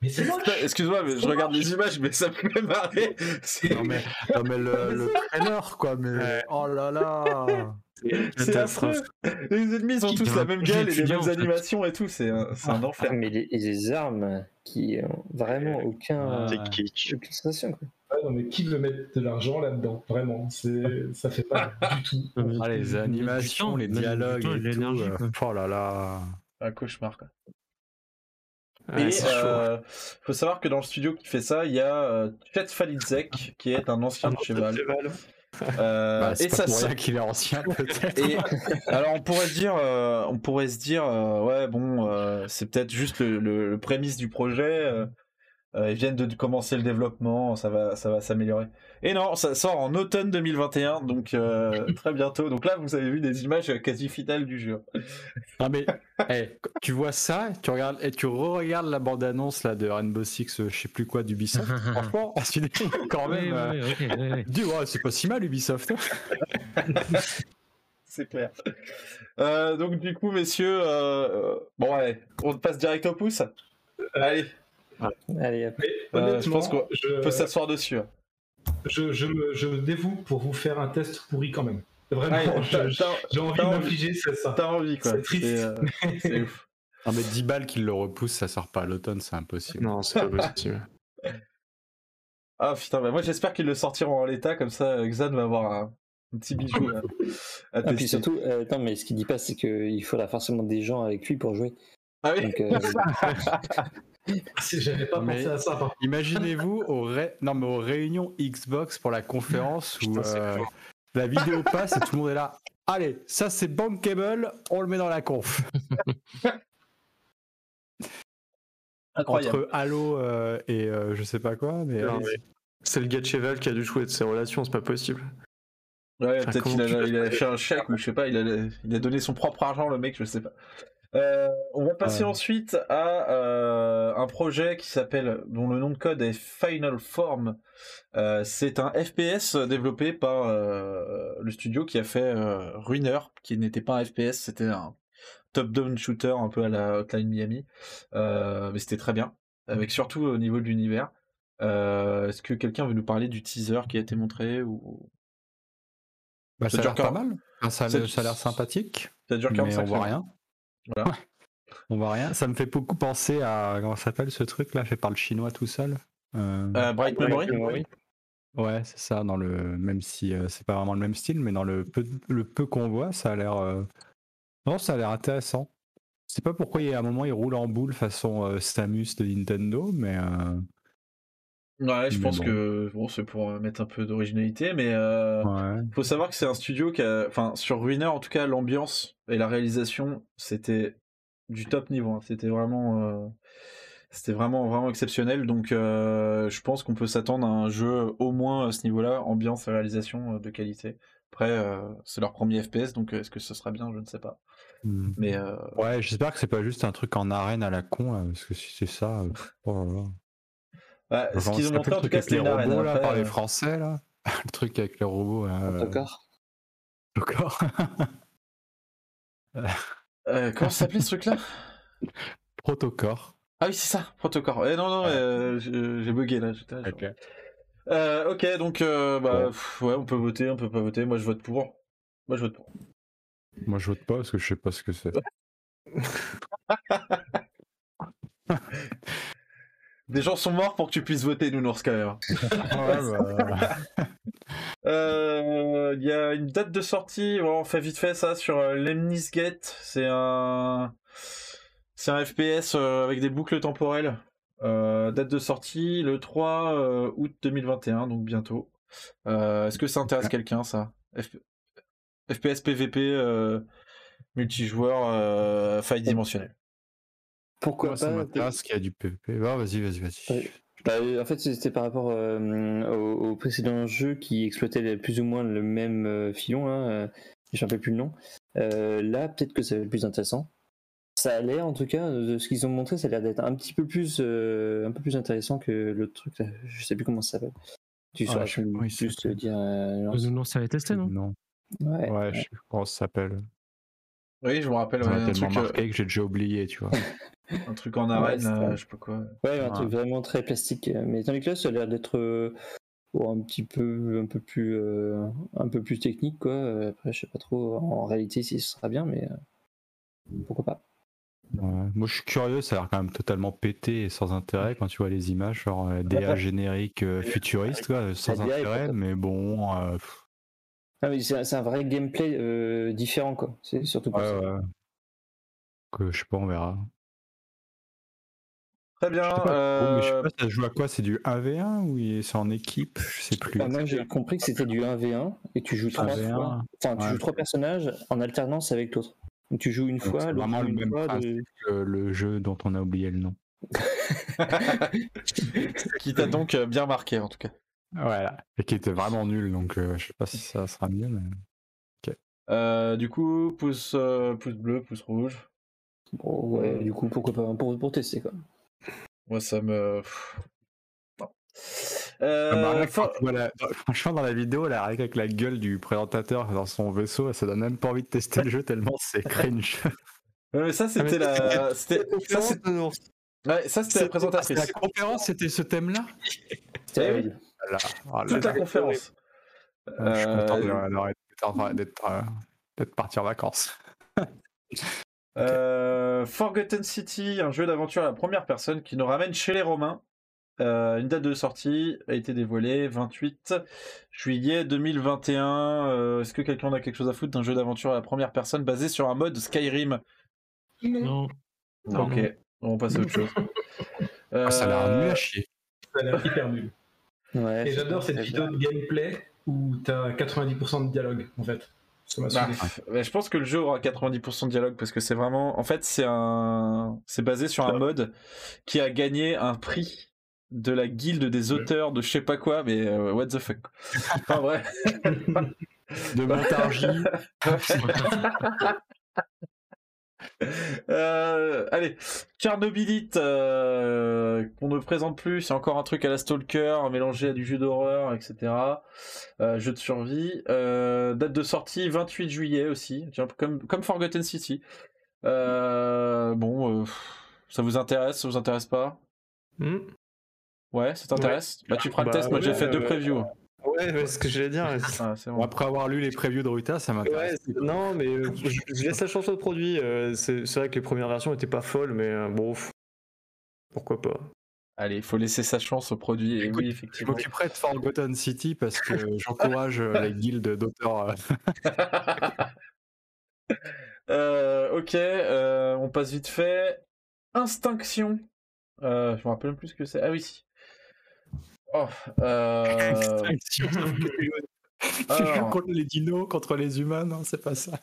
Mais c'est Excuse-moi, mais je regarde les images, mais ça me fait marrer. Non mais, non mais le, le trailer, quoi, mais oh là là C'est affreux. Les ennemis ils ont tous la même gueule et les mêmes animations et tout, c'est un, un, enfer. Ah, mais les, les, armes qui ont vraiment aucun. C'est kitsch. Quoi. Ouais, non, mais qui veut mettre de l'argent là-dedans Vraiment, c'est ça fait pas du tout. Ah, les animations, les dialogues, l'énergie. Euh, oh là là. Un cauchemar, quoi. Et il euh, faut savoir que dans le studio qui fait ça, il y a euh, Chet Falidzek, qui est un ancien de cheval. Euh, bah, et ça pour qu'il est ancien peut-être. alors on pourrait dire, euh, on pourrait se dire, euh, ouais bon, euh, c'est peut-être juste le, le, le, prémisse du projet. Ils viennent de commencer le développement, ça va, ça va s'améliorer. Et non, ça sort en automne 2021, donc euh, très bientôt. Donc là, vous avez vu des images quasi finales du jeu. Non mais, hey, tu vois ça, tu regardes, et tu re-regardes la bande-annonce là de Rainbow Six, euh, je sais plus quoi d'Ubisoft. Franchement, quand même. Euh, dis, ouais, c'est pas si mal Ubisoft. c'est clair. Euh, donc du coup, messieurs, euh, bon ouais, on passe direct au pouce. Allez. Allez, après. je pense qu'on peut s'asseoir dessus. Hein je, je, me, je, dévoue pour vous faire un test pourri quand même. Vraiment, j'ai envie de m'infliger ça. T'as envie quoi. C'est triste. C'est euh, ouf. Non mais 10 balles qui le repousse, ça sort pas à l'automne, c'est impossible. Non, c'est pas possible. ah putain, bah moi j'espère qu'ils le sortiront en l'état, comme ça Xan va avoir un, petit bijou à, à ah, puis surtout, euh, attends, mais ce qu'il dit pas, c'est qu'il faudra forcément des gens avec lui pour jouer. Ah oui? Donc, euh... J'avais pas pensé à ça. Imaginez-vous aux, non, mais aux réunions Xbox pour la conférence où euh, la vidéo passe et tout le monde est là. Allez, ça c'est bankable, on le met dans la conf. Entre Halo euh, et euh, je sais pas quoi, mais. C'est le gars de Cheval qui a dû jouer de ses relations, c'est pas possible. Ouais, peut-être qu'il a, fait un chèque ou je sais pas, il a, il a donné son propre argent, le mec, je sais pas. Euh, on va passer ensuite à euh, un projet qui s'appelle, dont le nom de code est Final Form. Euh, c'est un FPS développé par le studio qui a fait Ruiner, qui n'était pas un FPS, c'était un top-down shooter un peu à la Hotline Miami, mais c'était très bien, avec surtout au niveau de l'univers. Est-ce que quelqu'un veut nous parler du teaser qui a été montré ou bah, ça, a l'air pas mal. ça, a l'air sympathique. Ça dure mais on voit rien. Voilà. On voit rien. Ça me fait beaucoup penser à comment s'appelle ce truc là fait par le chinois tout seul. Euh... Euh, Bright Memory. Ouais, c'est ça. Dans le même si euh, c'est pas vraiment le même style, mais dans le peu, le peu qu'on voit, ça a l'air. Euh, non, ça a l'air intéressant. Je sais pas pourquoi il y a un moment il roule en boule façon Samus de Nintendo, mais. Ouais, je pense que bon, c'est pour mettre un peu d'originalité, mais euh, faut savoir que c'est un studio qui a, enfin, sur Ruiner en tout cas, l'ambiance et la réalisation, c'était du top niveau. Hein. C'était vraiment, euh, c'était vraiment vraiment exceptionnel. Donc, euh, je pense qu'on peut s'attendre à un jeu au moins à ce niveau-là, ambiance et réalisation de qualité. Après, c'est leur premier FPS, donc est-ce que ce sera bien, je ne sais pas. Mmh. Mais ouais, j'espère que c'est pas juste un truc en arène à la con, parce que si c'est ça, oh bah, ce qu'ils ont montré en tout cas, c'était les robots là, par les Français là. le truc avec les robots. Euh... D'accord. euh, comment ça s'appelait ce truc là Protocore. Ah oui, c'est ça, Protocore. Eh non, non, euh, j'ai bugué là. Ok. Euh, ok, donc euh, bah, ouais. ouais, on peut voter, on peut pas voter. Moi, je vote pour. Moi, je vote pour. Moi, je vote pas parce que je sais pas ce que c'est. Des gens sont morts pour que tu puisses voter, Nounours, quand même. Euh, il y a une date de sortie, on fait vite fait ça sur euh, Lemnis Gate. C'est un, c'est un FPS euh, avec des boucles temporelles. date de sortie le 3 août 2021, donc bientôt. Est-ce que ça intéresse quelqu'un, ça? FPS PVP multijoueur faille dimensionnelle. Pourquoi ça m'intéresse qu'il y a du PvP. vas-y, vas-y, vas-y. Bah, en fait, c'était par rapport euh, au, précédent jeu qui exploitait plus ou moins le même euh, filon. Hein, euh, je ne plus le nom. là, peut-être que c'est plus intéressant. Ça a l'air, en tout cas, de ce qu'ils ont montré, ça a l'air d'être un petit peu plus, un peu plus intéressant que le truc. Là. Je sais plus comment ça s'appelle. Tu ah, sauras juste dire. non, ça avait testé, non? Non. Ouais, ouais, je sais comment ça s'appelle. Oui, je me rappelle. Ça tellement marqué que j'ai déjà oublié, tu vois. un truc en arène, je sais pas quoi. Ouais, un truc vraiment très plastique. Mais tandis que là, ça a l'air d'être un petit peu, un peu plus, un peu plus technique, quoi. Après, je sais pas trop en réalité si ce sera bien, mais pourquoi pas. Moi je suis curieux, ça a l'air quand même totalement pété et sans intérêt quand tu vois les images, genre euh, DA générique euh, futuriste, quoi, sans intérêt, mais bon. Euh, ah, c'est un vrai gameplay différent, quoi. C'est surtout pour ça. Que je sais pas, on verra. Très bien. Je sais pas, ça joue à quoi? C'est du 1v1 ou c'est en équipe? Je sais plus. Ah, moi j'ai compris que c'était du 1v1 et tu joues trois fois. Enfin, tu joues trois personnages en alternance avec l'autre tu joues une fois, vraiment le même que le jeu dont on a oublié le nom. qui t'a donc euh, bien marqué en tout cas. Voilà, et qui était vraiment nul, donc euh, je sais pas si ça sera mieux, mais. Euh, du coup, pouce, pouce bleu, pouce rouge. Bon, ouais, du coup, pourquoi pas pour, pour tester quoi. Moi, ça me. Euh, franchement, dans la vidéo, là, avec la gueule du présentateur dans son vaisseau, ça donne même pas envie de tester le jeu tellement c'est cringe. mais ça, c'était la. C'était... Ça, c'était... Ouais, ça, c'était la présentatrice. La conférence, c'était ce thème-là? C'était oui. Toute la, conférence. Je suis content d'être parti en vacances. Forgotten City, un jeu d'aventure à la première personne qui nous ramène chez les Romains. Euh, une date de sortie a été dévoilée 28 juillet 2021. Euh, est-ce que quelqu'un a quelque chose à foutre d'un jeu d'aventure à la première personne basé sur un mode Skyrim? Non. Ok, on passe à autre chose. Ah, ça a l'air nul à chier. Ça a l'air hyper nul. Et j'adore cette vidéo de gameplay où tu as 90% de dialogue en fait. Bah, je pense que le jeu aura 90% de dialogue parce que c'est vraiment, en fait, c'est un, c'est basé sur un mode qui a gagné un prix de la guilde des auteurs de je sais pas quoi, mais euh, what the fuck. Enfin vrai. de Montargis. euh, allez, Tchernobylite, euh, qu'on ne présente plus, c'est encore un truc à la Stalker, mélangé à du jeu d'horreur, etc. Euh, jeu de survie. date de sortie 28 juillet aussi, comme, comme Forgotten City. bon, ça vous intéresse, ça vous intéresse pas? Hmm. Ouais, ça t'intéresse? Bah tu prends le bah test, moi j'ai fait deux previews. Ouais, ce que j'allais dire. Ah, Après avoir lu les previews de Ruta, ça m'intéresse. non, mais euh, je, laisse la chance au produit. Euh, c'est vrai que les premières versions étaient pas folles, mais euh, bon, pourquoi pas. Allez, il faut laisser sa chance au produit. Et oui, effectivement. Je m'occuperai de Forgotten City parce que j'encourage les guildes d'auteurs. ok, on passe vite fait. Instinction. Euh, je me rappelle plus ce que c'est. Ah oui, si. Oh, euh... joues contre les dinos, contre les humains, non, c'est pas ça.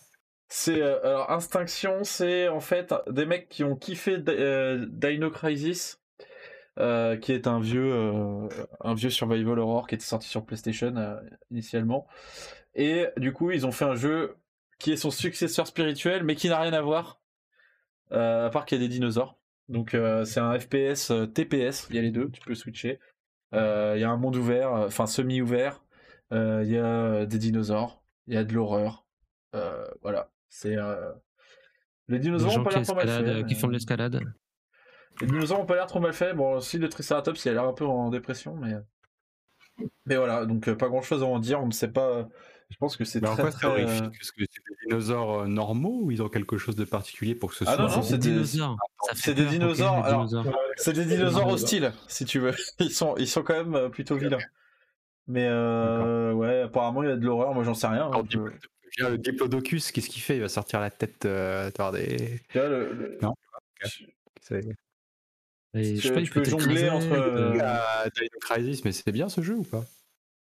C'est euh, alors Instinction, c'est en fait des mecs qui ont kiffé euh, Dino Crisis, euh, qui est un vieux un vieux survival horror qui était sorti sur PlayStation initialement, et du coup ils ont fait un jeu qui est son successeur spirituel, mais qui n'a rien à voir, à part qu'il y a des dinosaures. Donc euh, c'est un FPS euh, TPS, il y a les deux, tu peux switcher. Euh, il y a un monde ouvert, enfin semi-ouvert. Il y a des dinosaures, il y a de l'horreur. voilà, c'est les dinosaures ont pas l'air trop mal fait. Qui font de l'escalade. Les dinosaures ont pas l'air trop mal fait. Bon, si le Triceratops il a l'air un peu en dépression, mais mais voilà, donc pas grand chose à en dire. On ne sait pas je pense que c'est très, très... horrifique. Est-ce que c'est des dinosaures euh, normaux ou ils ont quelque chose de particulier pour que ce ah soit. Ah non, non c'est des dinosaures. C'est des dinosaures. Alors, c'est des dinosaures hostiles, si tu veux. Ils sont, ils sont quand même euh, plutôt vilains. Mais euh, ouais, apparemment il y a de l'horreur. Moi, j'en sais rien. Alors, le Diplodocus, qu'est-ce qu'il fait? Il va sortir la tête. Euh, des... Le, le... Non. Et je, tu peux jongler entre. Euh... Crisis, mais c'était bien ce jeu ou pas?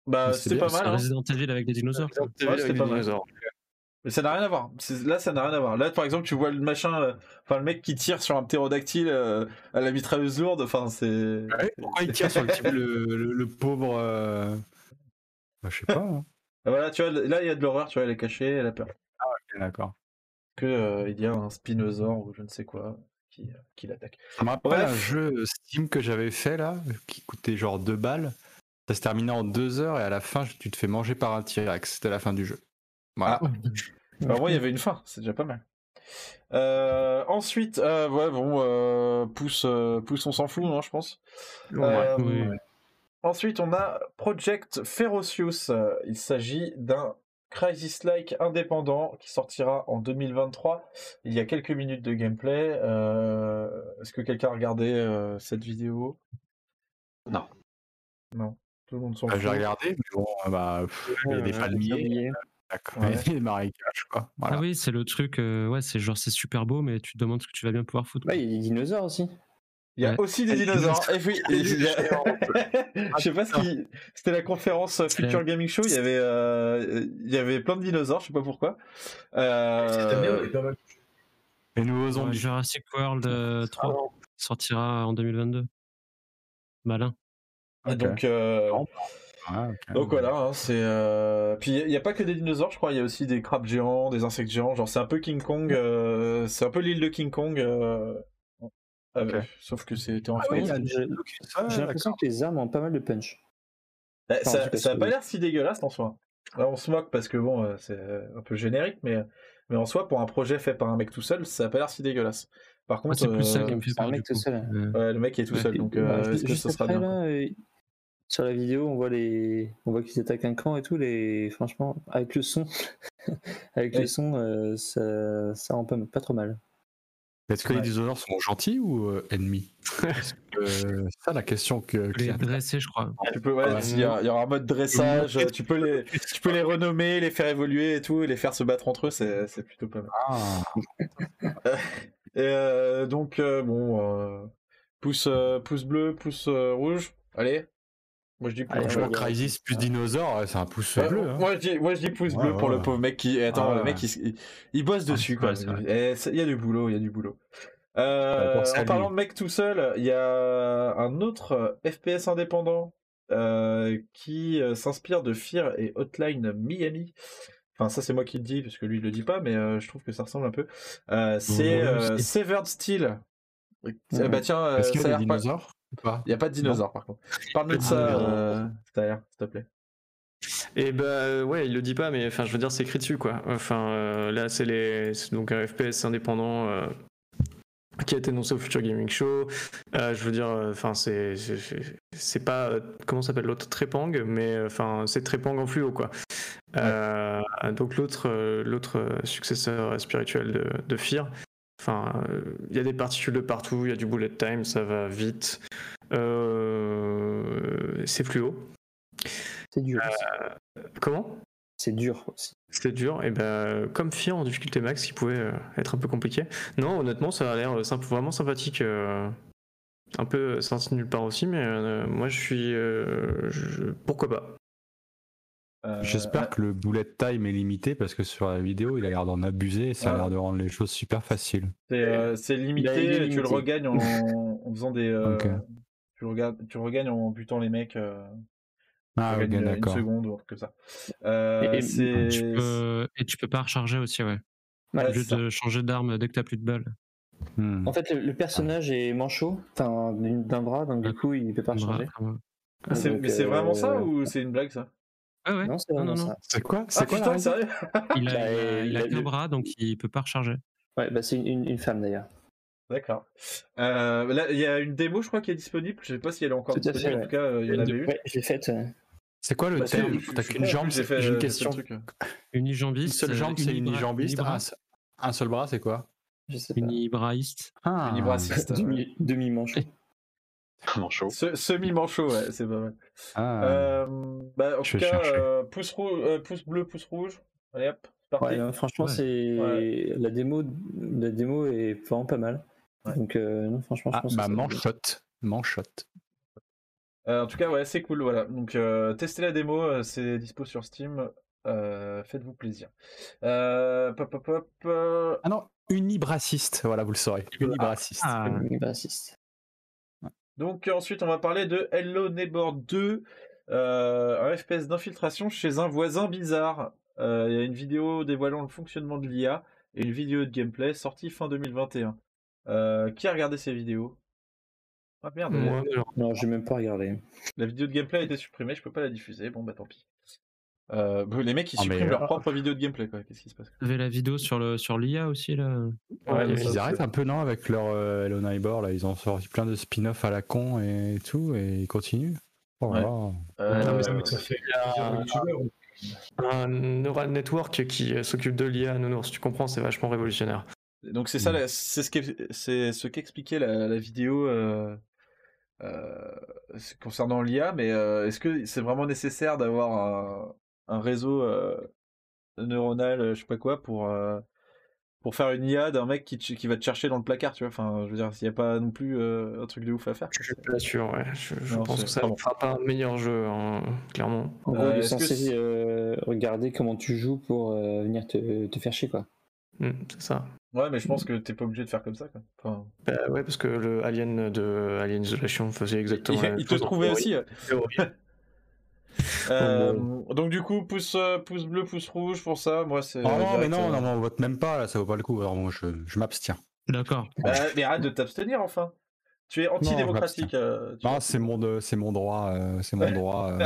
Bah, c'était pas mal. Hein. Resident Evil avec des dinosaures. c'était pas mal. Mais ça n'a rien à voir. Là, ça n'a rien à voir. Là, par exemple, tu vois le machin, euh, enfin le mec qui tire sur un ptérodactyle euh, à la mitrailleuse lourde. Enfin, c'est. pourquoi il tire sur le, le, pauvre euh... bah, Je sais pas. Hein. Ah, voilà, tu vois, là, il y a de l'horreur. Tu vois, elle est cachée, elle a peur. Ah, ok, d'accord. Que euh, il y a un spinosaure ou je ne sais quoi qui, qui l'attaque. Ça me rappelle un jeu Steam que j'avais fait là, qui coûtait genre 2 balles. Ça se terminait en deux heures et à la fin, tu te fais manger par un T-Rex. C'était la fin du jeu. Voilà. Ah. moi, il y avait une fin, c'est déjà pas mal. ensuite, ouais, bon, pouce, pouce, on s'en fout, hein, je pense. Ensuite, on a Project Ferocious. Il s'agit d'un Crisis-like indépendant qui sortira en 2023. Il y a quelques minutes de gameplay. Est-ce que quelqu'un a regardé cette vidéo? Non. Non. Tout le monde s'en bah, J'ai regardé, mais bon, bah, il y a des palmiers. des marécages, quoi. Ah oui, c'est le truc, ouais, c'est genre c'est super beau, mais tu te demandes ce que tu vas bien pouvoir foutre. il y a des dinosaures aussi. Il y a aussi des dinosaures. Et oui, je sais pas ce qui. C'était la conférence Future Gaming Show. Il y avait, euh... il y avait plein de dinosaures. Je sais pas pourquoi. Euh... Les nouveaux zombies. Jurassic World 3 euh, sortira en 2022. Malin. Donc. Euh... Ah, Donc voilà, hein, c'est. Euh... Puis il n'y a pas que des dinosaures, je crois. Il y a aussi des crabes géants, des insectes géants. Genre c'est un peu King Kong. Euh, c'est un peu l'île de King Kong. Ah sauf que c'était en ah J'ai l'impression que les armes ont pas mal de punch. Bah, ça, ça a pas l'air si dégueulasse en soi. on se moque parce que bon, c'est un peu générique, mais, mais en soi, pour un projet fait par un mec tout seul, ça a pas l'air si dégueulasse. Par contre, c'est plus ça qui me fait un mec tout seul. Ouais, le mec est tout seul, donc euh, bah, est-ce que ça sera bien là, Sur la vidéo, on voit les, on voit qu'ils attaquent un camp et tout. Les, franchement, avec le son, avec le son, euh, ça, ça rend pas, pas trop mal. Est-ce que les dinosaures sont gentils ou euh, ennemis? C'est ça la question que. Les dresser, je crois. Tu peux, ouais, il, y aura un mode dressage. tu peux les, tu peux les renommer, les faire évoluer et tout, et les faire se battre entre eux. C'est plutôt pas mal. Ah. et euh, donc euh, bon, pouce, pouce bleu, pouce rouge. Allez, moi je dis pouce bleu. Crisis plus dinosaure, c'est un pouce bleu. Hein. Moi, je dis, moi je dis pouce bleu pour le pauvre mec qui. Attends, le mec il, il, bosse dessus quoi. Il y a du boulot, il y a du boulot. Euh, en parlant de mec tout seul, il y a un autre FPS indépendant euh, qui euh, s'inspire de Fear et Hotline Miami. Enfin, ça c'est moi qui le dis parce que lui il le dit pas, mais euh, je trouve que ça ressemble un peu. c'est Severed Steel. Bah tiens, Est-ce qu'il y a des dinosaures il n'y a pas de dinosaures par contre. Parle-nous de ça, euh, s'il te plaît. Et bah ouais, il le dit pas, mais enfin je veux dire c'est écrit dessus quoi. Enfin euh, là c'est les donc un FPS indépendant euh, qui a été annoncé au Future Gaming Show. Euh, je veux dire, enfin c'est c'est pas comment s'appelle l'autre Trepang, mais enfin c'est Trepang en fluo quoi. donc l'autre l'autre successeur spirituel de, de Fear. Enfin, il y a des particules de partout, il y a du bullet time, ça va vite. Euh, c'est fluo. C'est dur. Euh, comment? C'est dur aussi. C'est dur, et ben comme Fear en difficulté max, qui pouvait euh, être un peu compliqué. Non, honnêtement, ça a l'air vraiment sympathique. un peu sorti nulle part aussi, mais moi je suis. Pourquoi pas euh, J'espère que le bullet time est limité parce que sur la vidéo, il a l'air d'en abuser et ça a l'air de rendre les choses super faciles. C'est euh, limité, tu le regagnes en, faisant des. Euh, tu, le regagnes, tu regagnes en butant les mecs. ah, ok, d'accord. Une seconde ou que ça. Et, tu peux, et tu peux pas recharger aussi, ouais. Juste changer d'arme dès que t'as plus de balles. Hmm. En fait, le, personnage est manchot, d'un bras, donc du coup, il peut pas recharger. Ah, mais c'est vraiment ça ou c'est une blague ça? Ah ouais. Non, c'est non, non. C'est quoi? C'est ah, quoi putain, sérieux? Il a, il a, bras, donc il peut pas recharger. Ouais, bah c'est une, une, femme d'ailleurs. D'accord. Euh, là, il y a une démo, je crois, qui est disponible. Je sais pas si elle est encore disponible. Fait, en tout cas, euh, il y en avait eu. Ouais, j'ai fait. C'est quoi le bah, terme? T'as qu'une jambe J'ai une euh, question. Unijambiste. Une seule jambe, c'est unijambiste? Un seul bras, c'est quoi? Unibraïste. Ah. Unibraciste. Demi-manchot. Manchot. Semi-manchot, ouais, c'est pas mal. Ah. Euh, bah, en tout cas, euh, pouce, euh, pouce, bleu, pouce rouge. Allez hop, c'est parti. Ouais, franchement, c'est la démo, la démo est vraiment pas mal. Donc, non, franchement, je ah, pense bah, manchotte, manchotte. en tout cas, ouais, c'est cool, voilà. Donc, testez la démo, c'est dispo sur Steam. Faites-vous plaisir. pop, pop, pop. Ah non, unibraciste, voilà, vous le saurez. Unibraciste. Ah. Unibraciste. Donc ensuite, on va parler de Hello Neighbor 2, euh, un FPS d'infiltration chez un voisin bizarre. Euh, il y a une vidéo dévoilant le fonctionnement de l'IA et une vidéo de gameplay sortie fin 2021. Euh, qui a regardé ces vidéos? Ah merde. non, j'ai même pas regardé. La vidéo de gameplay a été supprimée, je peux pas la diffuser. Bon bah tant pis. Euh, les mecs ils ah, suppriment leur propre vidéo de gameplay quoi. Qu'est-ce qui se passe Vous avez la vidéo sur le sur l'IA aussi là. Ouais, ils arrêtent un peu non avec leur euh, Hello Neighbor là. Ils ont sorti plein de spin-off à la con et tout et ils continuent. Oh, ouais. euh, non, mais ça, ça fait un neural network qui s'occupe de l'IA nounours. Tu comprends, c'est vachement révolutionnaire. Donc c'est ça, mm. c'est ce qu'expliquait la, la, vidéo. Euh, euh, concernant l'IA, mais euh, est-ce que c'est vraiment nécessaire d'avoir un, réseau euh, neuronal, je sais pas quoi, pour pour faire une IA d'un mec qui, qui va te chercher dans le placard, tu vois? Enfin, je veux dire, s'il n'y a pas non plus un truc de ouf à faire. Je suis pas sûr, ouais. Je, pense que ça ne fera pas un meilleur jeu, hein, clairement. En gros, il est censé regarder comment tu joues pour venir te, te, faire chier, quoi. Mmh, c'est ça. Ouais, mais je pense que t'es pas obligé de faire comme ça. Quoi. Bah ouais, parce que le Alien de Alien Isolation faisait exactement. Il, il te trouvait aussi. euh, donc du coup, pouce, euh, pouce bleu, pouce rouge pour ça. Moi, c'est. Oh non, mais non, euh, non, on vote même pas. Là, ça vaut pas le coup. Alors moi, je, je m'abstiens. D'accord. Euh, mais arrête de t'abstenir enfin. Tu es antidémocratique. Non, c'est mon, c'est mon droit, c'est mon droit.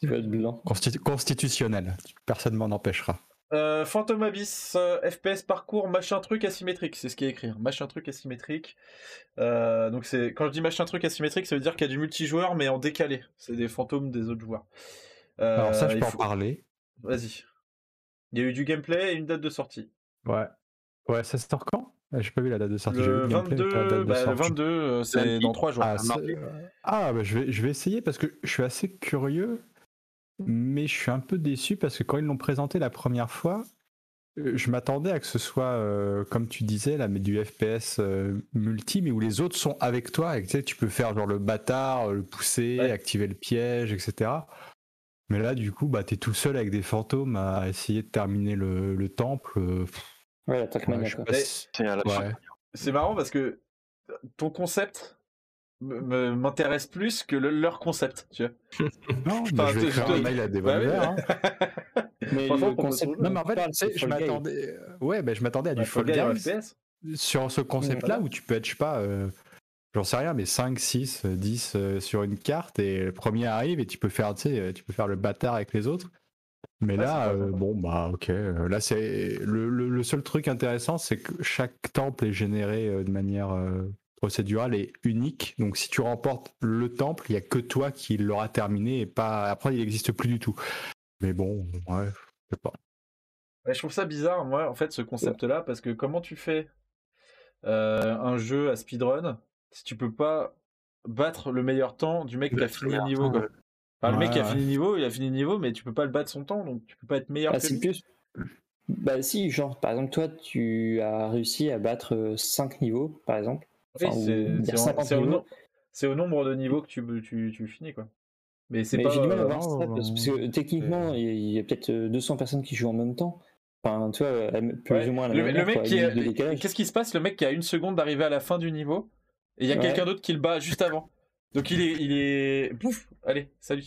tu vas être blanc. constitutionnel. Personne m'en empêchera. Euh, Phantom Abyss, euh, FPS parcours, machin truc asymétrique, c'est ce qui est écrit. Hein. Machin truc asymétrique. Euh, donc c'est quand je dis machin truc asymétrique, ça veut dire qu'il y a du multijoueur mais en décalé. C'est des fantômes des autres joueurs. Alors ça, je peux en parler. Vas-y. Il y a eu du gameplay et une date de sortie. Ouais. Ouais, ça sort quand? J'ai pas vu la date de sortie. Le 22, bah, 22 c'est dans 3 jours. Ah, ah bah, je, vais, je vais essayer parce que je suis assez curieux mais je suis un peu déçu parce que quand ils l'ont présenté la première fois, euh, je m'attendais à que ce soit, euh, comme tu disais, là, mais du FPS euh, multi, mais où les autres sont avec toi et que tu, peux faire genre le bâtard, le pousser, activer le piège, etc. Mais là, du coup, bah, t'es tout seul avec des fantômes à essayer de terminer le, temple. Ouais, l'attaque ouais, C'est marrant parce que ton concept, m'intéresse plus que leur concept, tu vois. Non, enfin, je vais écrire un mail à des bah hein. mais le concept, non, mais en fait, je m'attendais, euh, ouais, ben je m'attendais à du Fall Guys sur ce concept-là où tu peux être, je sais pas, euh, j'en sais rien, mais 5, 6, 10 sur une carte et le premier arrive et tu peux faire, tu sais, tu peux faire le bâtard avec les autres. Mais là, euh, bon, bah, ok. Là, c'est le, le, seul truc intéressant, c'est que chaque temple est généré de manière procédural est unique. Donc si tu remportes le temple, il n'y a que toi qui l'aura terminé et pas. Après, il n'existe plus du tout. Mais bon, ouais, je sais pas. je trouve ça bizarre, moi, en fait, ce concept-là, parce que comment tu fais euh, un jeu à speedrun si tu peux pas battre le meilleur temps du mec qui a fini le niveau le mec qui a fini le niveau, il a fini le niveau, mais tu peux pas le battre son temps, donc tu peux pas être meilleur ah, que lui. Bah si, genre, par exemple, toi, tu as réussi à battre 5 niveaux, par exemple c'est au, nombre de niveaux que tu, tu, tu finis, quoi. Mais c'est pas. J'ai du mal à voir ça, parce que techniquement, il y a peut-être 200 personnes qui jouent en même temps. Enfin, tu vois, plus ou moins la le, le mec qui Qu'est-ce qui se passe? Le mec qui a une seconde d'arriver à la fin du niveau, et il y a quelqu'un d'autre qui le bat juste avant. Donc il est. Il est... Pouf Allez, salut.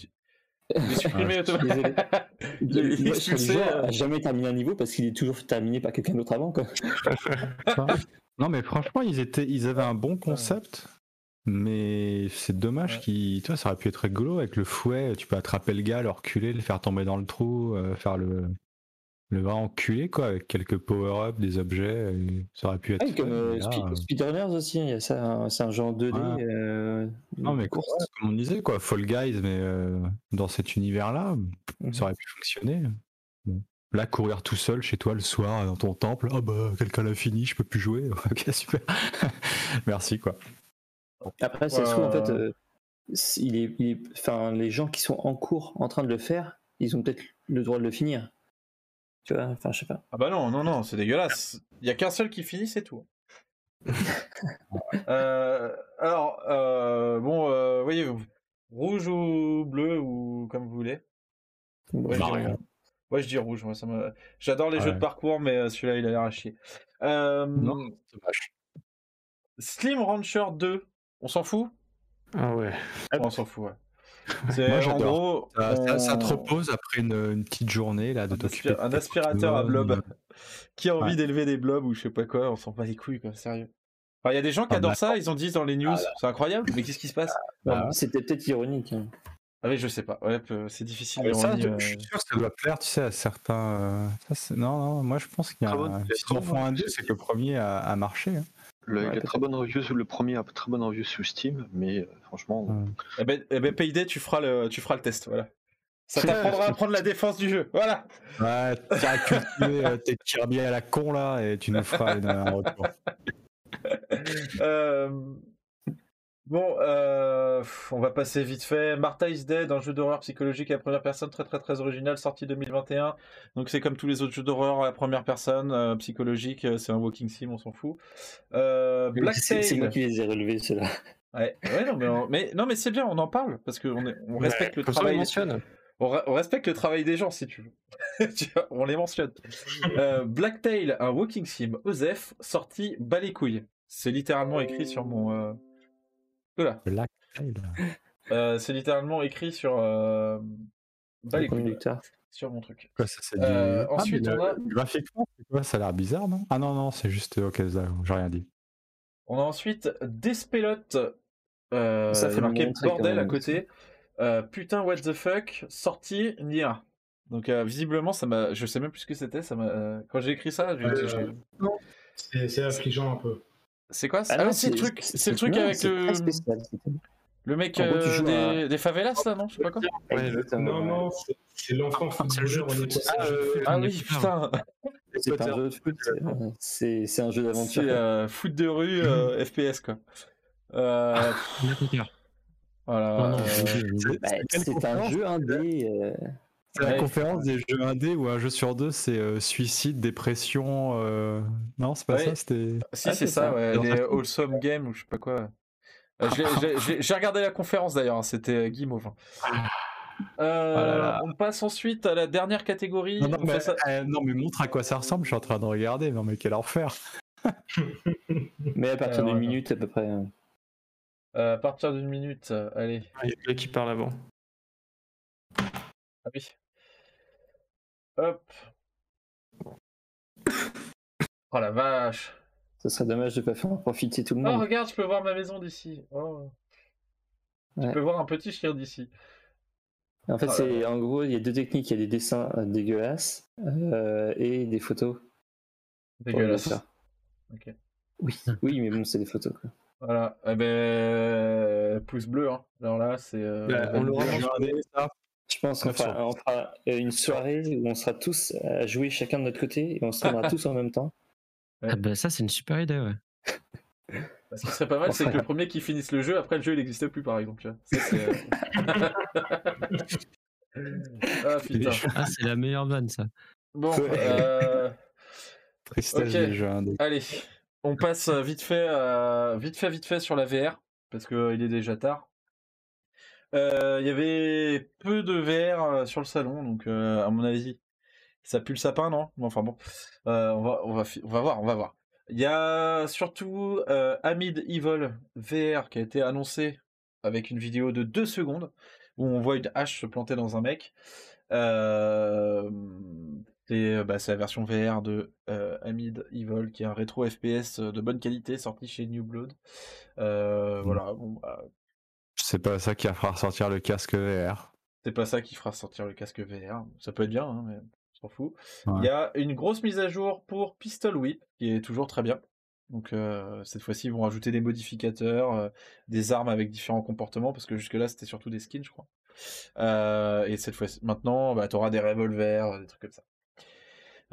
Il est supprimé automatiquement. il est jamais terminé un niveau parce qu'il est toujours terminé par quelqu'un d'autre avant. Quoi. Non, mais franchement, ils, étaient, ils avaient un bon concept. Mais c'est dommage qu'il. Tu vois, ça aurait pu être rigolo avec le fouet. Tu peux attraper le gars, le reculer, le faire tomber dans le trou, euh, faire le, le vrai enculé, quoi, avec quelques power-up, des objets. ça aurait pu être. Ah, comme euh, Speedrunners aussi, hein, c'est un, genre 2D. Euh, non, mais comme on disait, quoi, Fall Guys, mais dans cet univers-là, mhm. ça aurait pu fonctionner. Là, courir tout seul chez toi le soir dans ton temple, oh bah quelqu'un l'a fini, je peux plus jouer. ok, super. Merci quoi. Après, c'est souvent en fait, euh, il est, enfin, les gens qui sont en cours en train de le faire, ils ont peut-être le droit de le finir. Tu vois, enfin, je sais pas. Ah bah non, non, non, c'est dégueulasse. Il y a qu'un seul qui finit, c'est tout. euh, alors, euh, bon, voyez, rouge ou bleu ou comme vous voulez. Ouais, je dis rouge. Moi, ça me... J'adore les jeux de parcours, mais euh, celui-là, il a l'air à chier. Euh... Non, Slim Rancher 2, on s'en fout? Ah ouais. On s'en fout, ouais. Moi, en gros, ça, te repose après une, petite journée là, de un, un aspirateur à blob. qui a envie d'élever des blobs ou je sais pas quoi, on s'en bat les couilles, quoi, sérieux. Il y a des gens qui ah, adorent ça, ils ont dit dans les news, ah, c'est incroyable, mais qu'est-ce qui se passe? Bah, C'était peut-être ironique. Hein. Ah oui, je sais pas. Ouais, c'est difficile. Ah, ça, Je suis sûr que ça doit plaire, tu sais, à certains. non, non, moi je pense qu'il y a. Un... Si en font un 2, c'est que le premier a, marché. Hein. Le, il a très bonne review, le premier a très bonne review sur Steam, mais franchement. Eh ben, eh ben, Payday, tu feras le, tu feras le test, voilà. Ça t'apprendra à prendre la défense du jeu. Voilà. Ouais, t'as cultivé euh, tes Kirby à la con là et tu nous feras un retour. Euh, bon, euh, on va passer vite fait. Martha is Dead, un jeu d'horreur psychologique à la première personne très très très original, sorti 2021. Donc c'est comme tous les autres jeux d'horreur à la première personne, psychologique, c'est un walking sim, on s'en fout. Black C'est moi qui les ai relevés ceux-là. Ouais, ouais non, mais, mais, non, mais c'est bien, on en parle parce qu'on on respecte le travail. On, respecte le travail des gens si tu veux. on les mentionne. Euh, Blacktail, un walking sim Osef, sorti bas les couilles. C'est littéralement écrit sur mon. Euh... Euh, c'est littéralement écrit sur. Euh... Les. Sur mon truc. Quoi, ça, c'est euh, Ensuite, on a. Graphiquement, quoi Ça a l'air bizarre, non? Ah non, non, c'est juste. Ok, j'ai rien dit. On a ensuite Despelote. Euh, ça fait marqué bordel à côté. Euh, putain, what the fuck, sorti Nia. Donc euh, visiblement, ça m'a, je sais même plus ce que c'était. Ça m'a, quand j'ai écrit ça, j'ai... c'est affligeant un peu. C'est quoi Ah, ah c'est le truc, c'est le truc avec le. Le mec des, des, favelas là, non Je sais pas quoi. non, non, c'est l'enfant footballeur. Ah, ah oui, putain. C'est un jeu de foot, c'est un jeu d'aventure. C'est foot de rue, FPS quoi. Euh... Voilà. Bah, c'est un jeu indé. C'est la conférence des jeux indés où un jeu sur deux c'est euh, suicide, dépression. Euh... Non, c'est pas ça, c'était. Si, ah, c'est ça, ouais. Les Wholesome Games ou je sais pas quoi. Euh, j'ai regardé la conférence d'ailleurs, hein, c'était Guimauve. Hein. Euh, oh On passe ensuite à la dernière catégorie. Non, non, mais, euh, non, mais, montre à quoi ça ressemble, je suis en train de regarder. Non, mais quel enfer. mais à partir d'une minute à peu près. Hein. Euh, à partir d'une minute, euh, allez. Ah, il y a quelqu'un qui parle avant. Ah oui. Hop. Oh la vache. Ce serait dommage de pas faire en profiter tout le monde. Oh regarde, je peux voir ma maison d'ici. Oh. Je peux voir un petit chien d'ici. En fait, oh c'est en gros, il y a deux techniques. Il y a des dessins euh, dégueulasses et des photos. Dégueulasses. Ok. Oui, oui, mais bon, c'est des photos. Quoi. Voilà, eh ben, pouce bleu. Hein. Alors là, c'est. Euh, bah, on l'aura ça. Je pense qu'on fera, une soirée où on sera tous à jouer chacun de notre côté et on se rendra tous en même temps. Ah bah ça, c'est une super idée, ouais. Ce qui serait pas mal, c'est que le premier qui finisse le jeu, après le jeu il n'existe plus par exemple. Ça, euh, ah putain. Ah, c'est la meilleure vanne ça. Bon, euh... Tristesse Allez, on passe euh, vite fait, euh, vite fait, vite fait sur la VR parce qu'il euh, est déjà tard. Il y avait peu de VR sur le salon, donc à mon avis, ça pue le sapin, non? Enfin bon, on va, on va, on va voir, on va voir. Il y a surtout Amid Evil VR qui a été annoncé avec une vidéo de 2 secondes où on voit une hache se planter dans un mec. Euh, euh, bah, c'est la version VR de euh, Amid Evil, qui est un rétro FPS euh, de bonne qualité, sorti chez New Blood. Euh, mmh. Voilà. Bon, bah... C'est pas ça qui fera sortir le casque VR. C'est pas ça qui fera sortir le casque VR. Ça peut être bien, hein, mais on s'en fout. Il y a une grosse mise à jour pour Pistol Whip, qui est toujours très bien. Donc cette fois-ci, ils vont rajouter des modificateurs, des armes avec différents comportements, parce que jusque-là, c'était surtout des skins, je crois. et cette fois-ci, maintenant, bah, tu auras des revolvers, des trucs comme ça.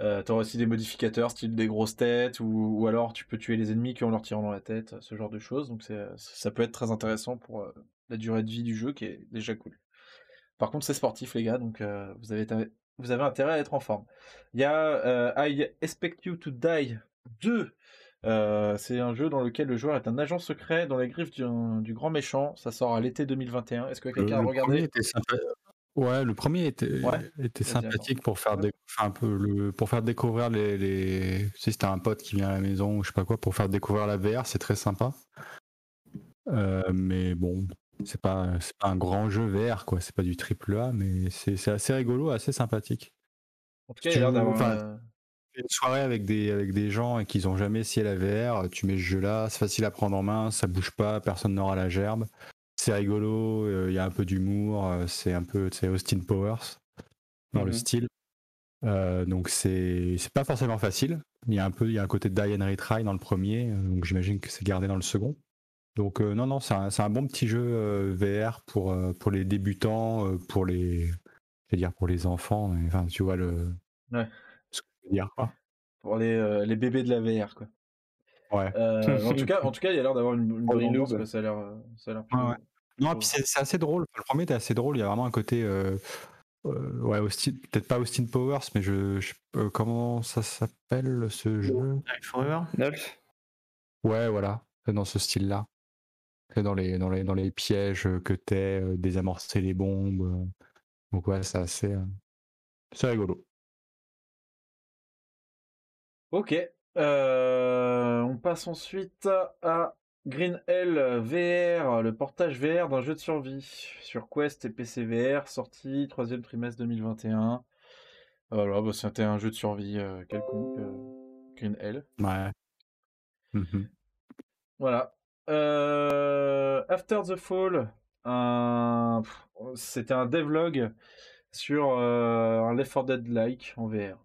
Euh, T'auras aussi des modificateurs, style des grosses têtes, ou, ou, alors tu peux tuer les ennemis qui ont leur tirant dans la tête, ce genre de choses. Donc ça peut être très intéressant pour euh, la durée de vie du jeu qui est déjà cool. Par contre, c'est sportif, les gars, donc euh, vous, avez, vous avez intérêt à être en forme. Il y a euh, I Expect You to Die 2. c'est un jeu dans lequel le joueur est un agent secret dans les griffes du, du grand méchant. Ça sort à l'été 2021. Est-ce que quelqu'un a regardé Ouais, le premier était, était sympathique pour faire, un peu le, pour faire découvrir les. les... Si c'était un pote qui vient à la maison ou je sais pas quoi, pour faire découvrir la VR, c'est très sympa. Euh, mais bon, c'est pas, pas un grand jeu VR, quoi. C'est pas du triple A, mais c'est assez rigolo, assez sympathique. En tout cas, il a l'air d'avoir. Euh, une soirée avec des, avec des gens et qu'ils ont jamais essayé la VR, tu mets ce jeu là, c'est facile à prendre en main, ça bouge pas, personne n'aura la gerbe c'est rigolo, il y a un peu d'humour, c'est un peu Austin Powers dans le mmh style. donc c'est pas forcément facile. Il y a un peu il y a un côté Diane Retry dans le premier, donc j'imagine que c'est gardé dans le second. Donc non non c'est un, un, bon petit jeu VR pour pour les débutants, pour les dire pour les enfants. Enfin tu vois le ouais. ce que je veux dire quoi. Pour les, les bébés de la VR quoi. Ouais. en tout cas en tout cas il y a l'air d'avoir une, une bonne ambiance ça a l'air ça a l'air. Ouais, Non, puis c'est assez drôle. Le premier était assez drôle. Il y a vraiment un côté, euh, ouais, Austin, peut-être pas Austin Powers, mais je, euh, comment ça s'appelle ce jeu? Forever Ouais, voilà, dans ce style-là. Dans les, dans, les, dans les pièges que t'es, euh, désamorcer les bombes. Donc ouais, c'est assez, c'est rigolo. Ok. on passe ensuite à Green Hell VR, le portage VR d'un jeu de survie sur Quest et PC VR, sorti troisième trimestre 2021. Voilà, bah, c'était un jeu de survie euh, quelconque, euh, Green Hell. Ouais. Mmh voilà. Euh, After the Fall, c'était un devlog sur un Left 4 Dead-like en VR.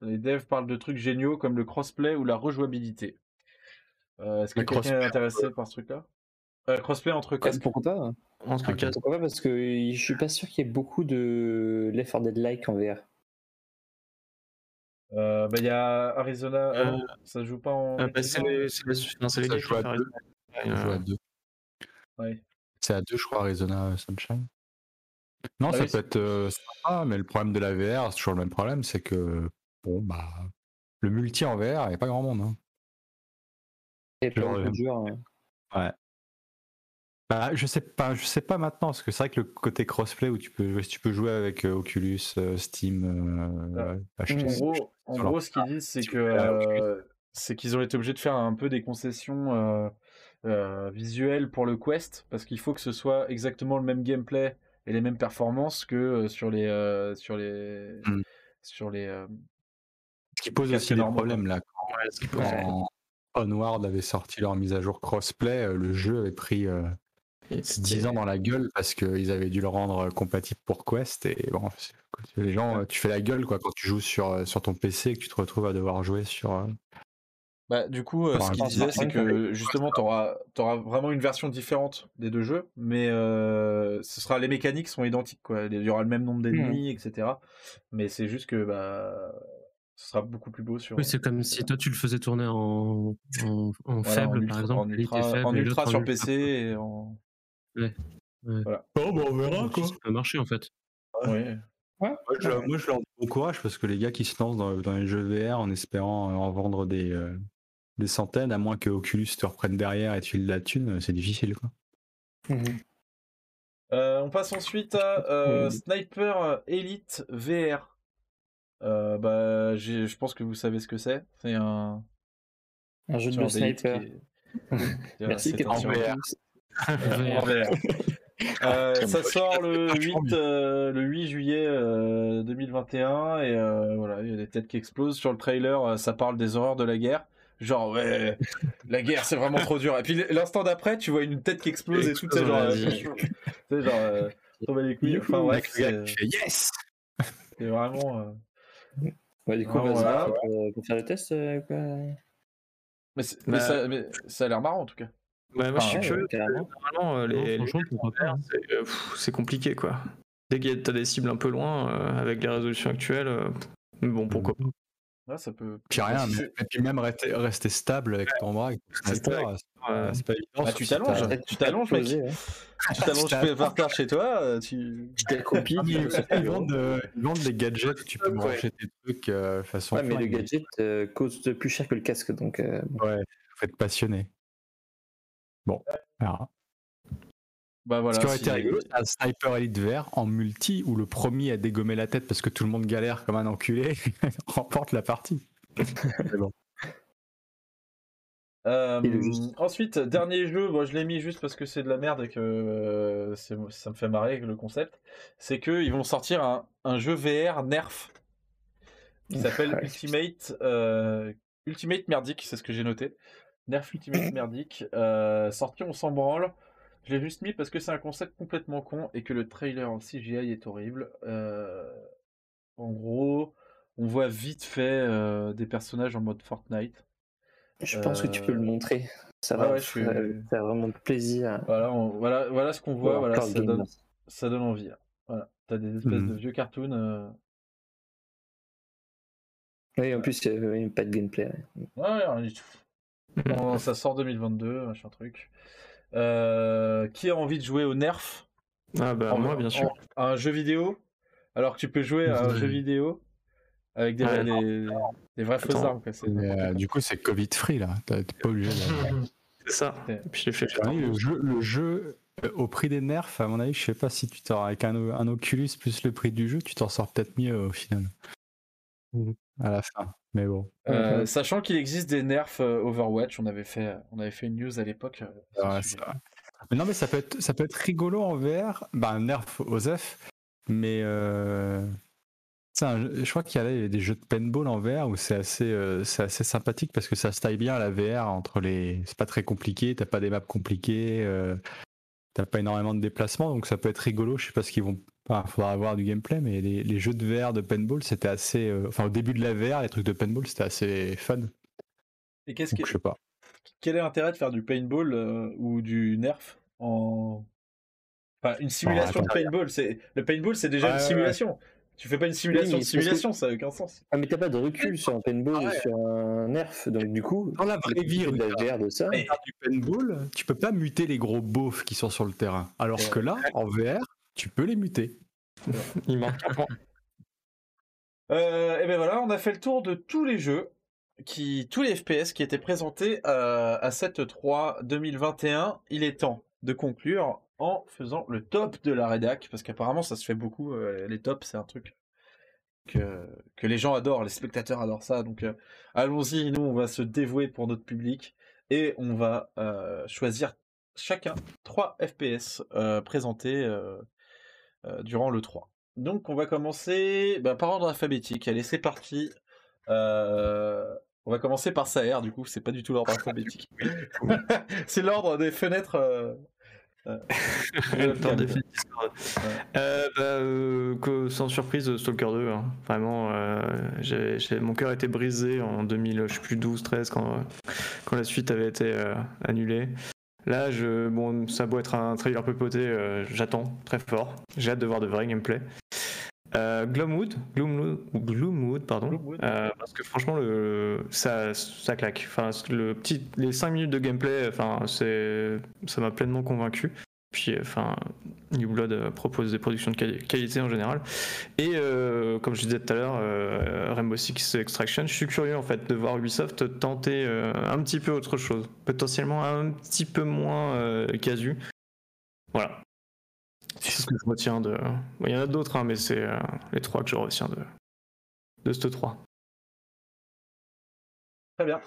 Les devs parlent de trucs géniaux comme le crossplay ou la rejouabilité. Euh, est-ce que quelqu'un est intéressé par ce truc-là? Euh, Crossplay entre casques Pourquoi pas Entre casques. Pourquoi pas Parce que je suis pas sûr qu'il y ait beaucoup de Left 4 Dead like en VR. Euh, bah, il y a Arizona, euh, ça joue pas en. Euh, bah, c'est les, les, les joue à deux. joue à deux. Ouais. C'est à deux, je crois, Arizona Sunshine. Non, ah ça peut être sympa, mais le problème de la VR, c'est toujours le même problème, c'est que bon bah le multi en VR, il n'y a pas grand monde. Hein. Ouais. Bah, je sais pas, je sais pas maintenant parce que c'est vrai que le côté crossplay où tu peux, tu peux jouer avec euh, Oculus, euh, Steam, euh, ah. En gros, ce qu'ils disent, c'est que c'est qu'ils ont été obligés de faire un peu des concessions visuelles pour le Quest parce qu'il faut que ce soit exactement le même gameplay et les mêmes performances que sur les sur les mmh. sur les ce qui pose aussi des problèmes là. Quand, Onward avait sorti leur mise à jour crossplay, euh, le jeu avait pris 10 euh, ans dans la gueule parce qu'ils avaient dû le rendre compatible pour Quest. Et bon, les gens, tu fais la gueule quoi quand tu joues sur, euh, sur ton PC et que tu te retrouves à devoir jouer sur. Bah, du coup, ce qu'il disait, c'est que justement, tu auras, vraiment une version différente des deux jeux, mais ce sera les mécaniques sont identiques. Quoi. Il y aura le même nombre d'ennemis, mmh. etc. Mais c'est juste que bah, ce sera beaucoup plus beau sur. Oui, c'est comme si toi tu le faisais tourner en, en, faible, par exemple. En ultra, faible, en ultra sur PC et en. Ouais. Voilà. Oh, bah on verra quoi. Ça peut marcher en fait. Ouais. Moi, je, moi, je, leur dis bon courage parce que les gars qui se lancent dans, dans les jeux VR en espérant en vendre des, euh, des centaines, à moins que Oculus te reprenne derrière et tu de la thune, c'est difficile quoi. Mmh euh, on passe ensuite à euh, Sniper Elite VR. Euh, bah, je pense que vous savez ce que c'est. C'est un. Un jeu de sniper. Merci, en VR. Euh, ça sort le 8, euh, le 8 juillet 2021 et voilà, il y a des têtes qui explosent. Sur le trailer, ça parle des horreurs de la guerre. Genre, ouais, la guerre c'est vraiment trop dur. Et puis l'instant d'après, tu vois une tête qui explose et tout, tu sais, genre, tu genre, tomber les couilles. Enfin, ouais, yes! C'est vraiment. Ouais, du coup, ah, pour, faire le test, euh, quoi. Mais, bah, ça, mais, ça, a l'air marrant en tout cas. Ouais, moi je suis curieux. Normalement, euh, les, les hein. euh, c'est compliqué quoi. Dès que t'as des cibles un peu loin, avec les résolutions actuelles, bon, pourquoi pas. Ouais, ça peut. Puis rien, mais, et puis même rester, rester stable avec ton bras, c'est pas, pas évident. Bah, tu t'allonges, tu t'allonges, mec. Tu t'allonges par terre chez toi, euh, tu. Tu. Ils vendent, euh, ils vendent des gadgets où tu peux brancher tes trucs euh, façon. Ouais, mais le gadget euh, coûte plus cher que le casque, donc. Ouais, faut être passionné. Bon, alors. Bah voilà, Ce qui aurait été rigolo, c'est un sniper elite vert en multi où le premier a dégommé la tête parce que tout le monde galère comme un enculé remporte la partie. bon. Euh, ensuite, dernier jeu, moi je l'ai mis juste parce que c'est de la merde et que euh, ça me fait marrer le concept. C'est qu'ils vont sortir un, un, jeu VR Nerf qui s'appelle Ultimate euh, Ultimate Merdic, c'est ce que j'ai noté. Nerf Ultimate Merdic, sorti on s'en branle. Je l'ai juste mis parce que c'est un concept complètement con et que le trailer en CGI est horrible. en gros, on voit vite fait des personnages en mode Fortnite. Je pense que tu peux le montrer. Ça va, vraiment plaisir. Voilà, voilà, voilà ce qu'on voit. Voilà, ça, donne, ça donne envie. Voilà, t'as des espèces de mmh. vieux cartoons. Oui, en plus, il n'y a pas de gameplay. Ouais, rien du ça sort 2022, machin truc. Euh, qui a envie de jouer au Nerf? Ah bah moi, bien sûr. un jeu vidéo? Alors que tu peux jouer à un jeu vidéo avec des, des, vrais faux armes. Euh, du coup, c'est Covid free là. T'es pas obligé. c'est ça. puis fait le jeu, le jeu euh, au prix des nerfs, à mon avis, je sais pas si tu t'en avec un, un, Oculus plus le prix du jeu, tu t'en sors peut-être mieux au final. Mmh à la fin. Mais bon. Euh, sachant qu'il existe des nerfs euh, Overwatch, on avait fait, on avait fait une news à l'époque. Euh, mais non, mais ça peut être, ça peut être rigolo en VR. Bah, un nerf F mais je crois qu'il y a des jeux de paintball en VR où c'est assez, c'est assez sympathique parce que ça se taille bien la VR entre les. C'est pas très compliqué, t'as pas des maps compliquées, t'as pas énormément de déplacements, donc ça peut être rigolo. Je sais pas ce qu'ils vont il faudra avoir du gameplay, mais les, jeux de VR de paintball, c'était assez. Euh, enfin, au début de la VR, les trucs de paintball, c'était assez fun. Et qu'est-ce que. Je sais pas. Quel est l'intérêt de faire du paintball euh, ou du nerf en. Enfin, une simulation de paintball, c'est le paintball, c'est déjà une simulation. Tu fais pas une simulation de simulation, ça n'a aucun sens. Ah, mais t'as pas de recul sur un paintball ou sur un nerf, donc du coup, dans la vraie vie, de la VR de ça. du paintball, tu peux pas muter les gros beaufs qui sont sur le terrain. Alors que là, en VR, tu peux les muter. Il manque un point. Euh, et ben voilà, on a fait le tour de tous les jeux, qui, tous les FPS qui étaient présentés euh, à cette 3 2021. Il est temps de conclure en faisant le top de la rédac, parce qu'apparemment ça se fait beaucoup. Euh, les tops, c'est un truc que, que les gens adorent, les spectateurs adorent ça. Donc allons-y, nous on va se dévouer pour notre public et on va choisir chacun 3 FPS présentés euh, durant le 3. Donc on va commencer bah, par ordre alphabétique. Allez, c'est parti. Euh, on va commencer par Saer, du coup, c'est pas du tout l'ordre alphabétique. c'est l'ordre des fenêtres. Euh... euh bah, sans surprise, Stalker 2. Hein. Vraiment, mon cœur a été brisé en 2000, je sais plus 12, 13 quand, quand la suite avait été annulée. Là, je, bon, ça doit être un trailer peu poté, euh, j'attends très fort. J'ai hâte de voir de vrai gameplay. Euh, Gloomwood, Gloomwood, pardon, euh, parce que franchement, le, ça, ça claque. Enfin, le petit, les 5 minutes de gameplay, enfin, c'est, ça m'a pleinement convaincu. Puis, enfin, New Blood euh, propose des productions de qualité en général. Et euh, comme je disais tout à l'heure, euh, Rainbow Six Extraction, je suis curieux en fait de voir Ubisoft tenter un petit peu autre chose, potentiellement un petit peu moins casu. Voilà. C'est ce que je retiens de. Il y en a d'autres, hein, mais c'est les trois que je retiens de de ce 3. Très bien.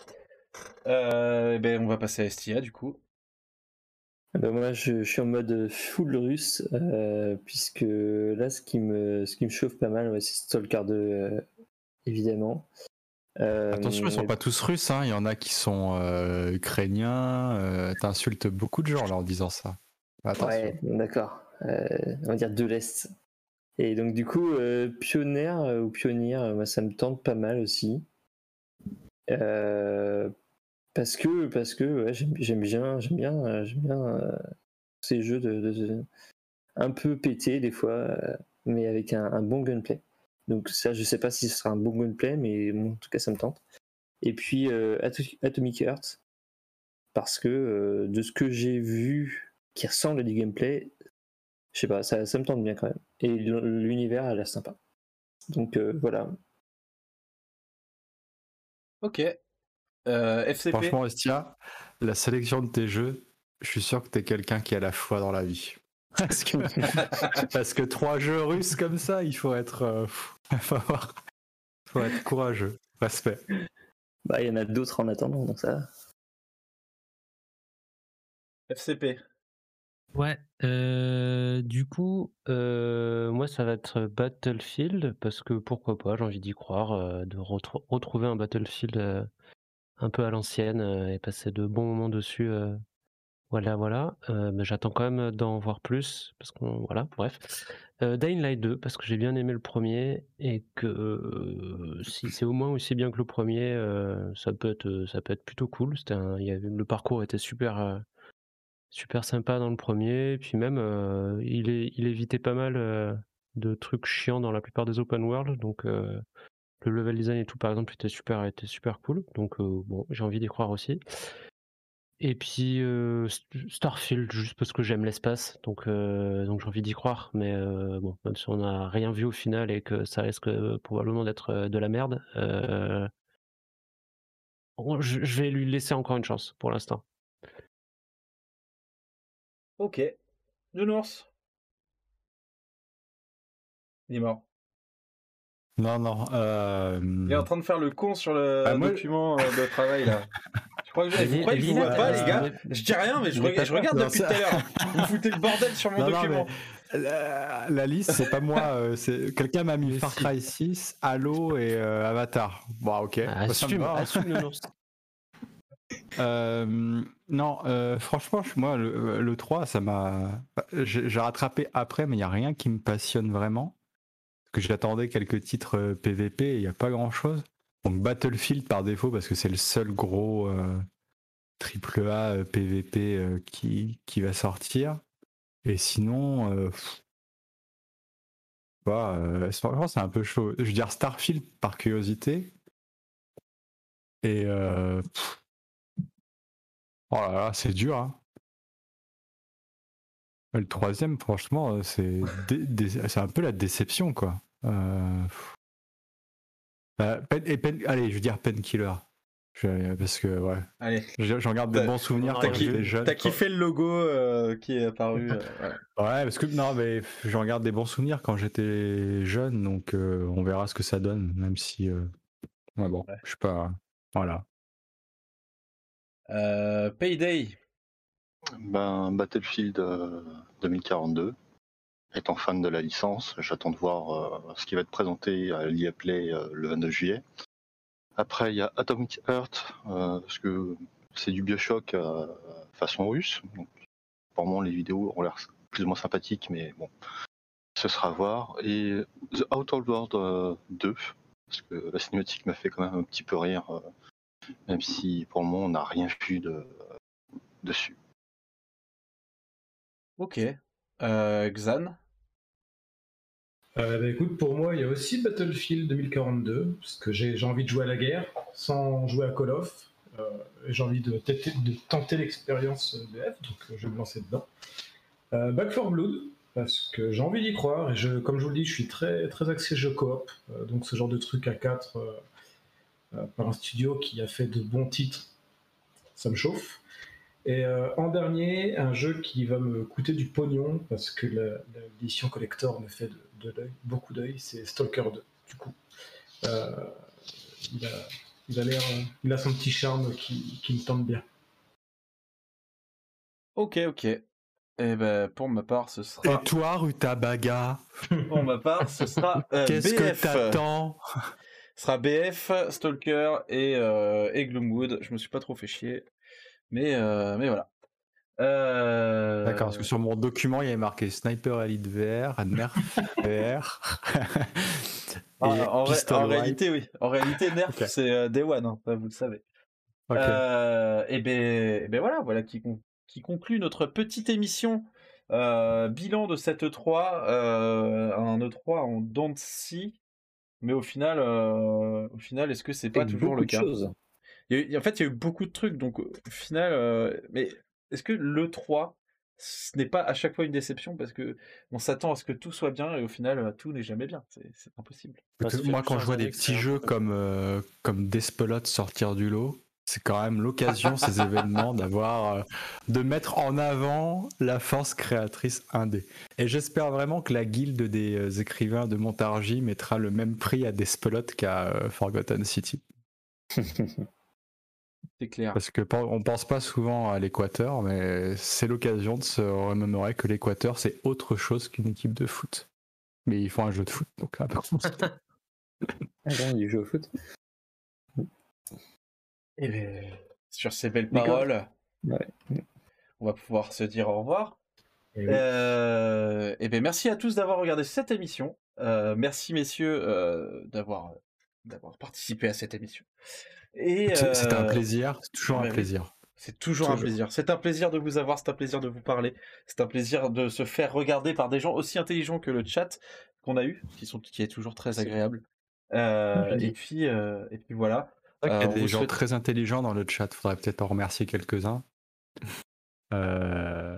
Eh ben, on va passer à Estia du coup. Ah bah, moi, je, suis en mode full russe, euh, puisque là, ce qui me, ce qui me chauffe pas mal, c'est Stalker 2, euh, évidemment. Euh, Attention, ils sont pas tous russes, hein. il y en a qui sont ukrainiens. T'insultes beaucoup de gens en leur disant ça. Ouais, d'accord. On va dire de l'Est. Et donc, du coup, pionnière ou pionnière, moi, ça me tente pas mal aussi. Parce que, parce que j'aime bien, j'aime bien, euh, j'aime bien euh, ces jeux de, un peu pétés des fois, euh, mais avec un, bon gunplay. Donc ça, je sais pas si ce sera un bon gunplay, mais en tout cas, ça me tente. Et puis Atomic Heart, parce que de ce que j'ai vu qui ressemble à du gameplay, je sais pas, ça, ça me tente bien quand même. Et l'univers a l'air sympa. Donc voilà. Ok, euh, Franchement, Estia, la sélection de tes jeux, je suis sûr que tu es quelqu'un qui a la foi dans la vie. Parce que, parce que trois jeux russes comme ça, il faut être, euh, faut, être courageux. Respect. Bah, il y en a d'autres en attendant, donc ça. FCP. Ouais, euh, du coup, moi ça va être Battlefield parce que pourquoi pas, j'ai envie d'y croire, de retrouver un Battlefield un peu à l'ancienne et passer de bons moments dessus Voilà, voilà. mais j'attends quand même d'en voir plus parce qu'on voilà, bref. Dying Light 2 parce que j'ai bien aimé le premier et que si c'est au moins aussi bien que le premier, ça peut être ça peut être plutôt cool. C'était avait, le parcours était super super sympa dans le premier, puis même il est il évitait pas mal de trucs chiants dans la plupart des open world, donc le level design et tout par exemple était super était super cool. Donc bon, j'ai envie d'y croire aussi. Et puis Starfield, juste parce que j'aime l'espace, donc, donc j'ai envie d'y croire. Mais bon, même si on n'a rien vu au final et que ça risque probablement d'être de la merde, je, vais lui laisser encore une chance pour l'instant. Ok. Nounours Il est mort. Non, non. Il est en train de faire le con sur le ah, document de travail là. Vous croyez que je vois pas, les gars Je dis rien, mais je, regarde, depuis tout à l'heure. Vous foutez le bordel sur mon document. La, liste, c'est pas moi. Euh, c'est quelqu'un m'a mis Far Cry 6, Halo et euh, Avatar. Bon, ok. Ah, assume, assume euh, non, franchement, moi, le, le 3, ça m'a. J'ai rattrapé après, mais il n'y a rien qui me passionne vraiment. Parce que j'attendais quelques titres PVP et il n'y a pas grand chose. Donc Battlefield par défaut parce que c'est le seul gros euh, triple A PVP euh, euh, qui, qui va sortir. Et sinon, bah, franchement c'est un peu chaud. Je veux dire Starfield par curiosité. Et oh là là, c'est dur. Hein. Le troisième, franchement, c'est c'est un peu la déception quoi. Bah, allez, je veux dire Painkiller. parce que ouais. J'en garde des bons souvenirs quand j'étais jeune. T'as kiffé le logo euh, qui est apparu. Euh, ouais. parce que non, mais j'en garde des bons souvenirs quand j'étais jeune, donc euh, on verra ce que ça donne, même si. Ouais, bon, je sais pas. Voilà. Payday. Ben, Battlefield 2042 étant fan de la licence, j'attends de voir euh, ce qui va être présenté à l'IA Play euh, le 29 juillet. Après, il y a Atomic Heart, euh, parce que c'est du Bioshock façon russe. Pour moi, les vidéos ont l'air plus ou moins sympathiques, mais bon, ce sera à voir. Et The Outer World 2, parce que la cinématique m'a fait quand même un petit peu rire, même si pour le moment, on n'a rien vu de, dessus. Ok. Euh, Xan? Euh, bah, écoute, pour moi, il y a aussi Battlefield 2042, parce que j'ai envie de jouer à la guerre sans jouer à Call of. Euh, j'ai envie de, tenter l'expérience BF, donc je vais me lancer dedans. Back 4 Blood, parce que j'ai envie d'y croire, et je, comme je vous le dis, je suis très, très axé jeu coop, donc ce genre de truc à 4 par un studio qui a fait de bons titres, ça me chauffe. Et euh, en dernier, un jeu qui va me coûter du pognon parce que l'édition collector me fait de, beaucoup d'œil, c'est Stalker 2. Du coup, euh, il, a, il, il, a, son petit charme qui, me tente bien. Ok, ok. Et eh ben, pour ma part, ce sera. Et toi, Rutabaga? Pour ma part, ce sera euh, Qu'est-ce que t'attends? Ce sera BF, Stalker et, et Gloomwood. Je me suis pas trop fait chier. Mais, euh, mais voilà. Euh... D'accord, parce que sur mon document, il y avait marqué Sniper Elite VR, Nerf VR. Ah, en, réalité, oui. En réalité, Nerf, c'est euh, Day One, hein, vous le savez. Euh, et ben, ben voilà, voilà qui, qui conclut notre petite émission euh, bilan de cette E3, un E3 en dents mais au final, au final, est-ce que c'est pas toujours le cas? en fait, il y a eu beaucoup de trucs, donc au final, euh, mais est-ce que le 3, ce n'est pas à chaque fois une déception parce que on s'attend à ce que tout soit bien et au final, euh, tout n'est jamais bien? C'est impossible. moi, quand je vois des petits jeux comme, euh, comme Despelot sortir du lot, c'est quand même l'occasion, ces événements, d'avoir, de mettre en avant la force créatrice indé. Et j'espère vraiment que la guilde des écrivains de Montargis mettra le même prix à Despelot qu'à Forgotten City. C'est clair. Parce que on pense pas souvent à l'Équateur, mais c'est l'occasion de se remémorer que l'Équateur c'est autre chose qu'une équipe de foot. Mais ils font un jeu de foot, donc là par contre. ah du jeu au foot. Et ben, sur ces belles paroles, on va pouvoir se dire au revoir. Et, eh euh, eh ben merci à tous d'avoir regardé cette émission. Euh, merci messieurs euh, d'avoir d'avoir participé à cette émission. Et c'est un plaisir, c'est toujours un ben plaisir. C'est toujours, un plaisir. C'est un plaisir de vous avoir, c'est un plaisir de vous parler, c'est un plaisir de se faire regarder par des gens aussi intelligents que le chat qu'on a eu, qui sont qui est toujours très agréable. et puis et puis voilà. Il y a des gens très intelligents dans le chat. Faudrait peut-être en remercier quelques-uns. Euh...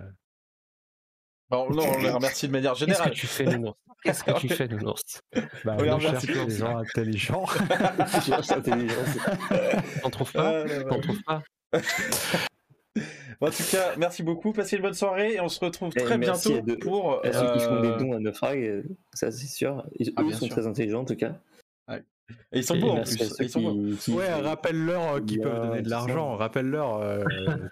non, on les remercie de manière générale. Qu'est-ce que tu fais, Nounours? Qu'est-ce que tu fais, Nounours? Bah, On remercie les gens intelligents. T'en trouves pas? T'en trouves pas? En tout cas, merci beaucoup. Passez une bonne soirée et on se retrouve très bientôt pour. ceux qui font des euh, dons à Naufrag, ça c'est sûr. Ils, ah, sont très intelligents en tout cas. Et ils sont beaux en plus. Ils sont beaux. Ouais, rappelle-leur euh, qu'ils peuvent donner de l'argent. Rappelle-leur euh,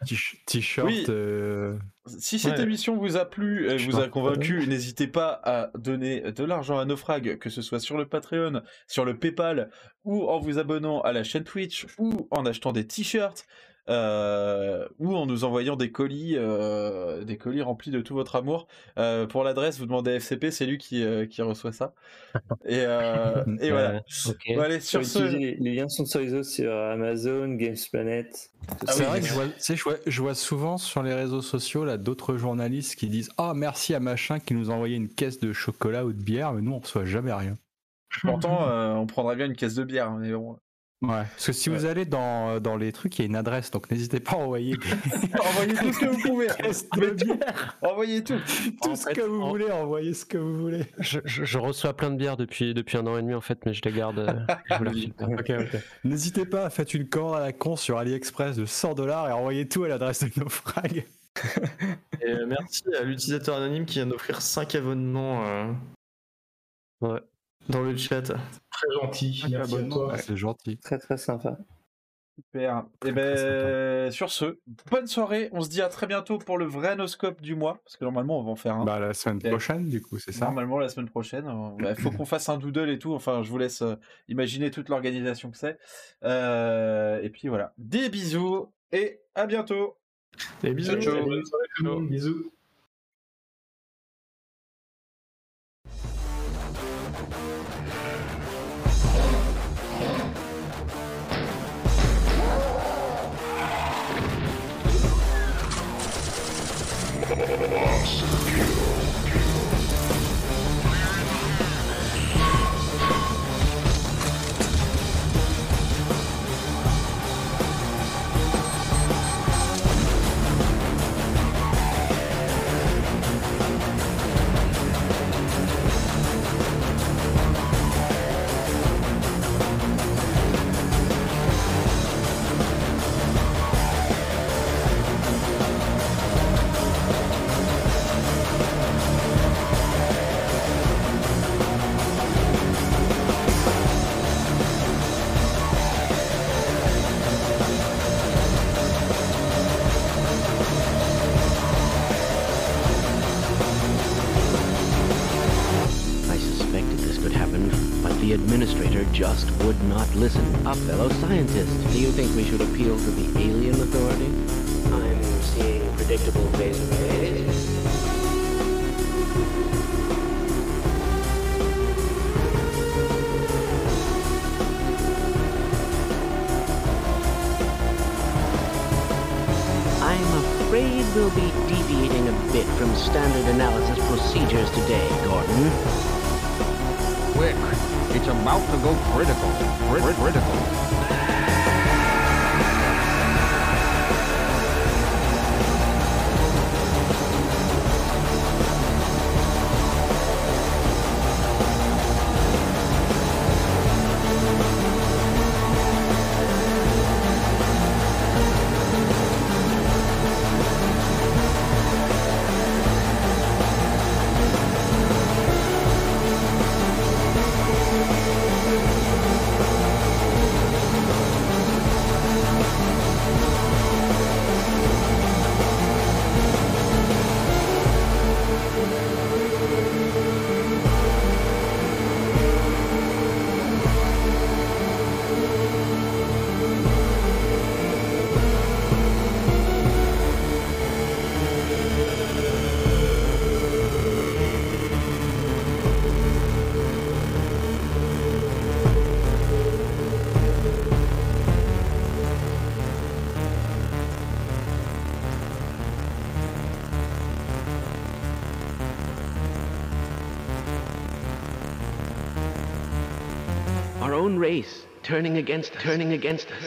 t-shirt. Euh, si cette émission vous a plu, et vous a convaincu, n'hésitez pas à donner de l'argent à Naufrag, que ce soit sur le Patreon, sur le PayPal, ou en vous abonnant à la chaîne Twitch, ou en achetant des t-shirts. Euh, ou en nous envoyant des colis, euh, des colis remplis de tout votre amour. Euh, pour l'adresse, vous demandez FCP, c'est lui qui, qui reçoit ça. Et, et voilà. allez, sur ce... les, liens sont sur les sur Amazon, Games Planet. Ah c'est vrai que je vois, je, vois, souvent sur les réseaux sociaux là d'autres journalistes qui disent ah merci à machin qui nous a envoyé une caisse de chocolat ou de bière, mais nous on reçoit jamais rien. Pourtant, on prendrait bien une caisse de bière, mais bon. Ouais, parce que si vous allez dans, euh, dans les trucs, il y a une adresse, donc n'hésitez pas à envoyer. envoyez tout ce que vous pouvez. envoyez tout. Tout ce que vous voulez, envoyez ce que vous voulez. Je, je, reçois plein de bières depuis, depuis un an et demi en fait, mais je les garde. Euh, n'hésitez pas, faites une commande à la con sur AliExpress de 100 dollars et envoyez tout à l'adresse de nos frags. et euh, merci à l'utilisateur anonyme qui vient d'offrir 5 abonnements. Ouais dans le chat. Très gentil, merci à toi. c'est gentil. Très très sympa. Super. Et eh ben sur ce, bonne soirée. On se dit à très bientôt pour le vrai noscope du mois, parce que normalement on va en faire un. Bah la semaine prochaine du coup, c'est ça. Normalement la semaine prochaine. Il bah, faut qu'on fasse un doodle et tout. Enfin, je vous laisse euh, imaginer toute l'organisation que c'est. Euh, et puis voilà. Des bisous et à bientôt. Des bisous. Ciao, Bisous. Listen up, lost. a fellow race turning against us. Turning against us.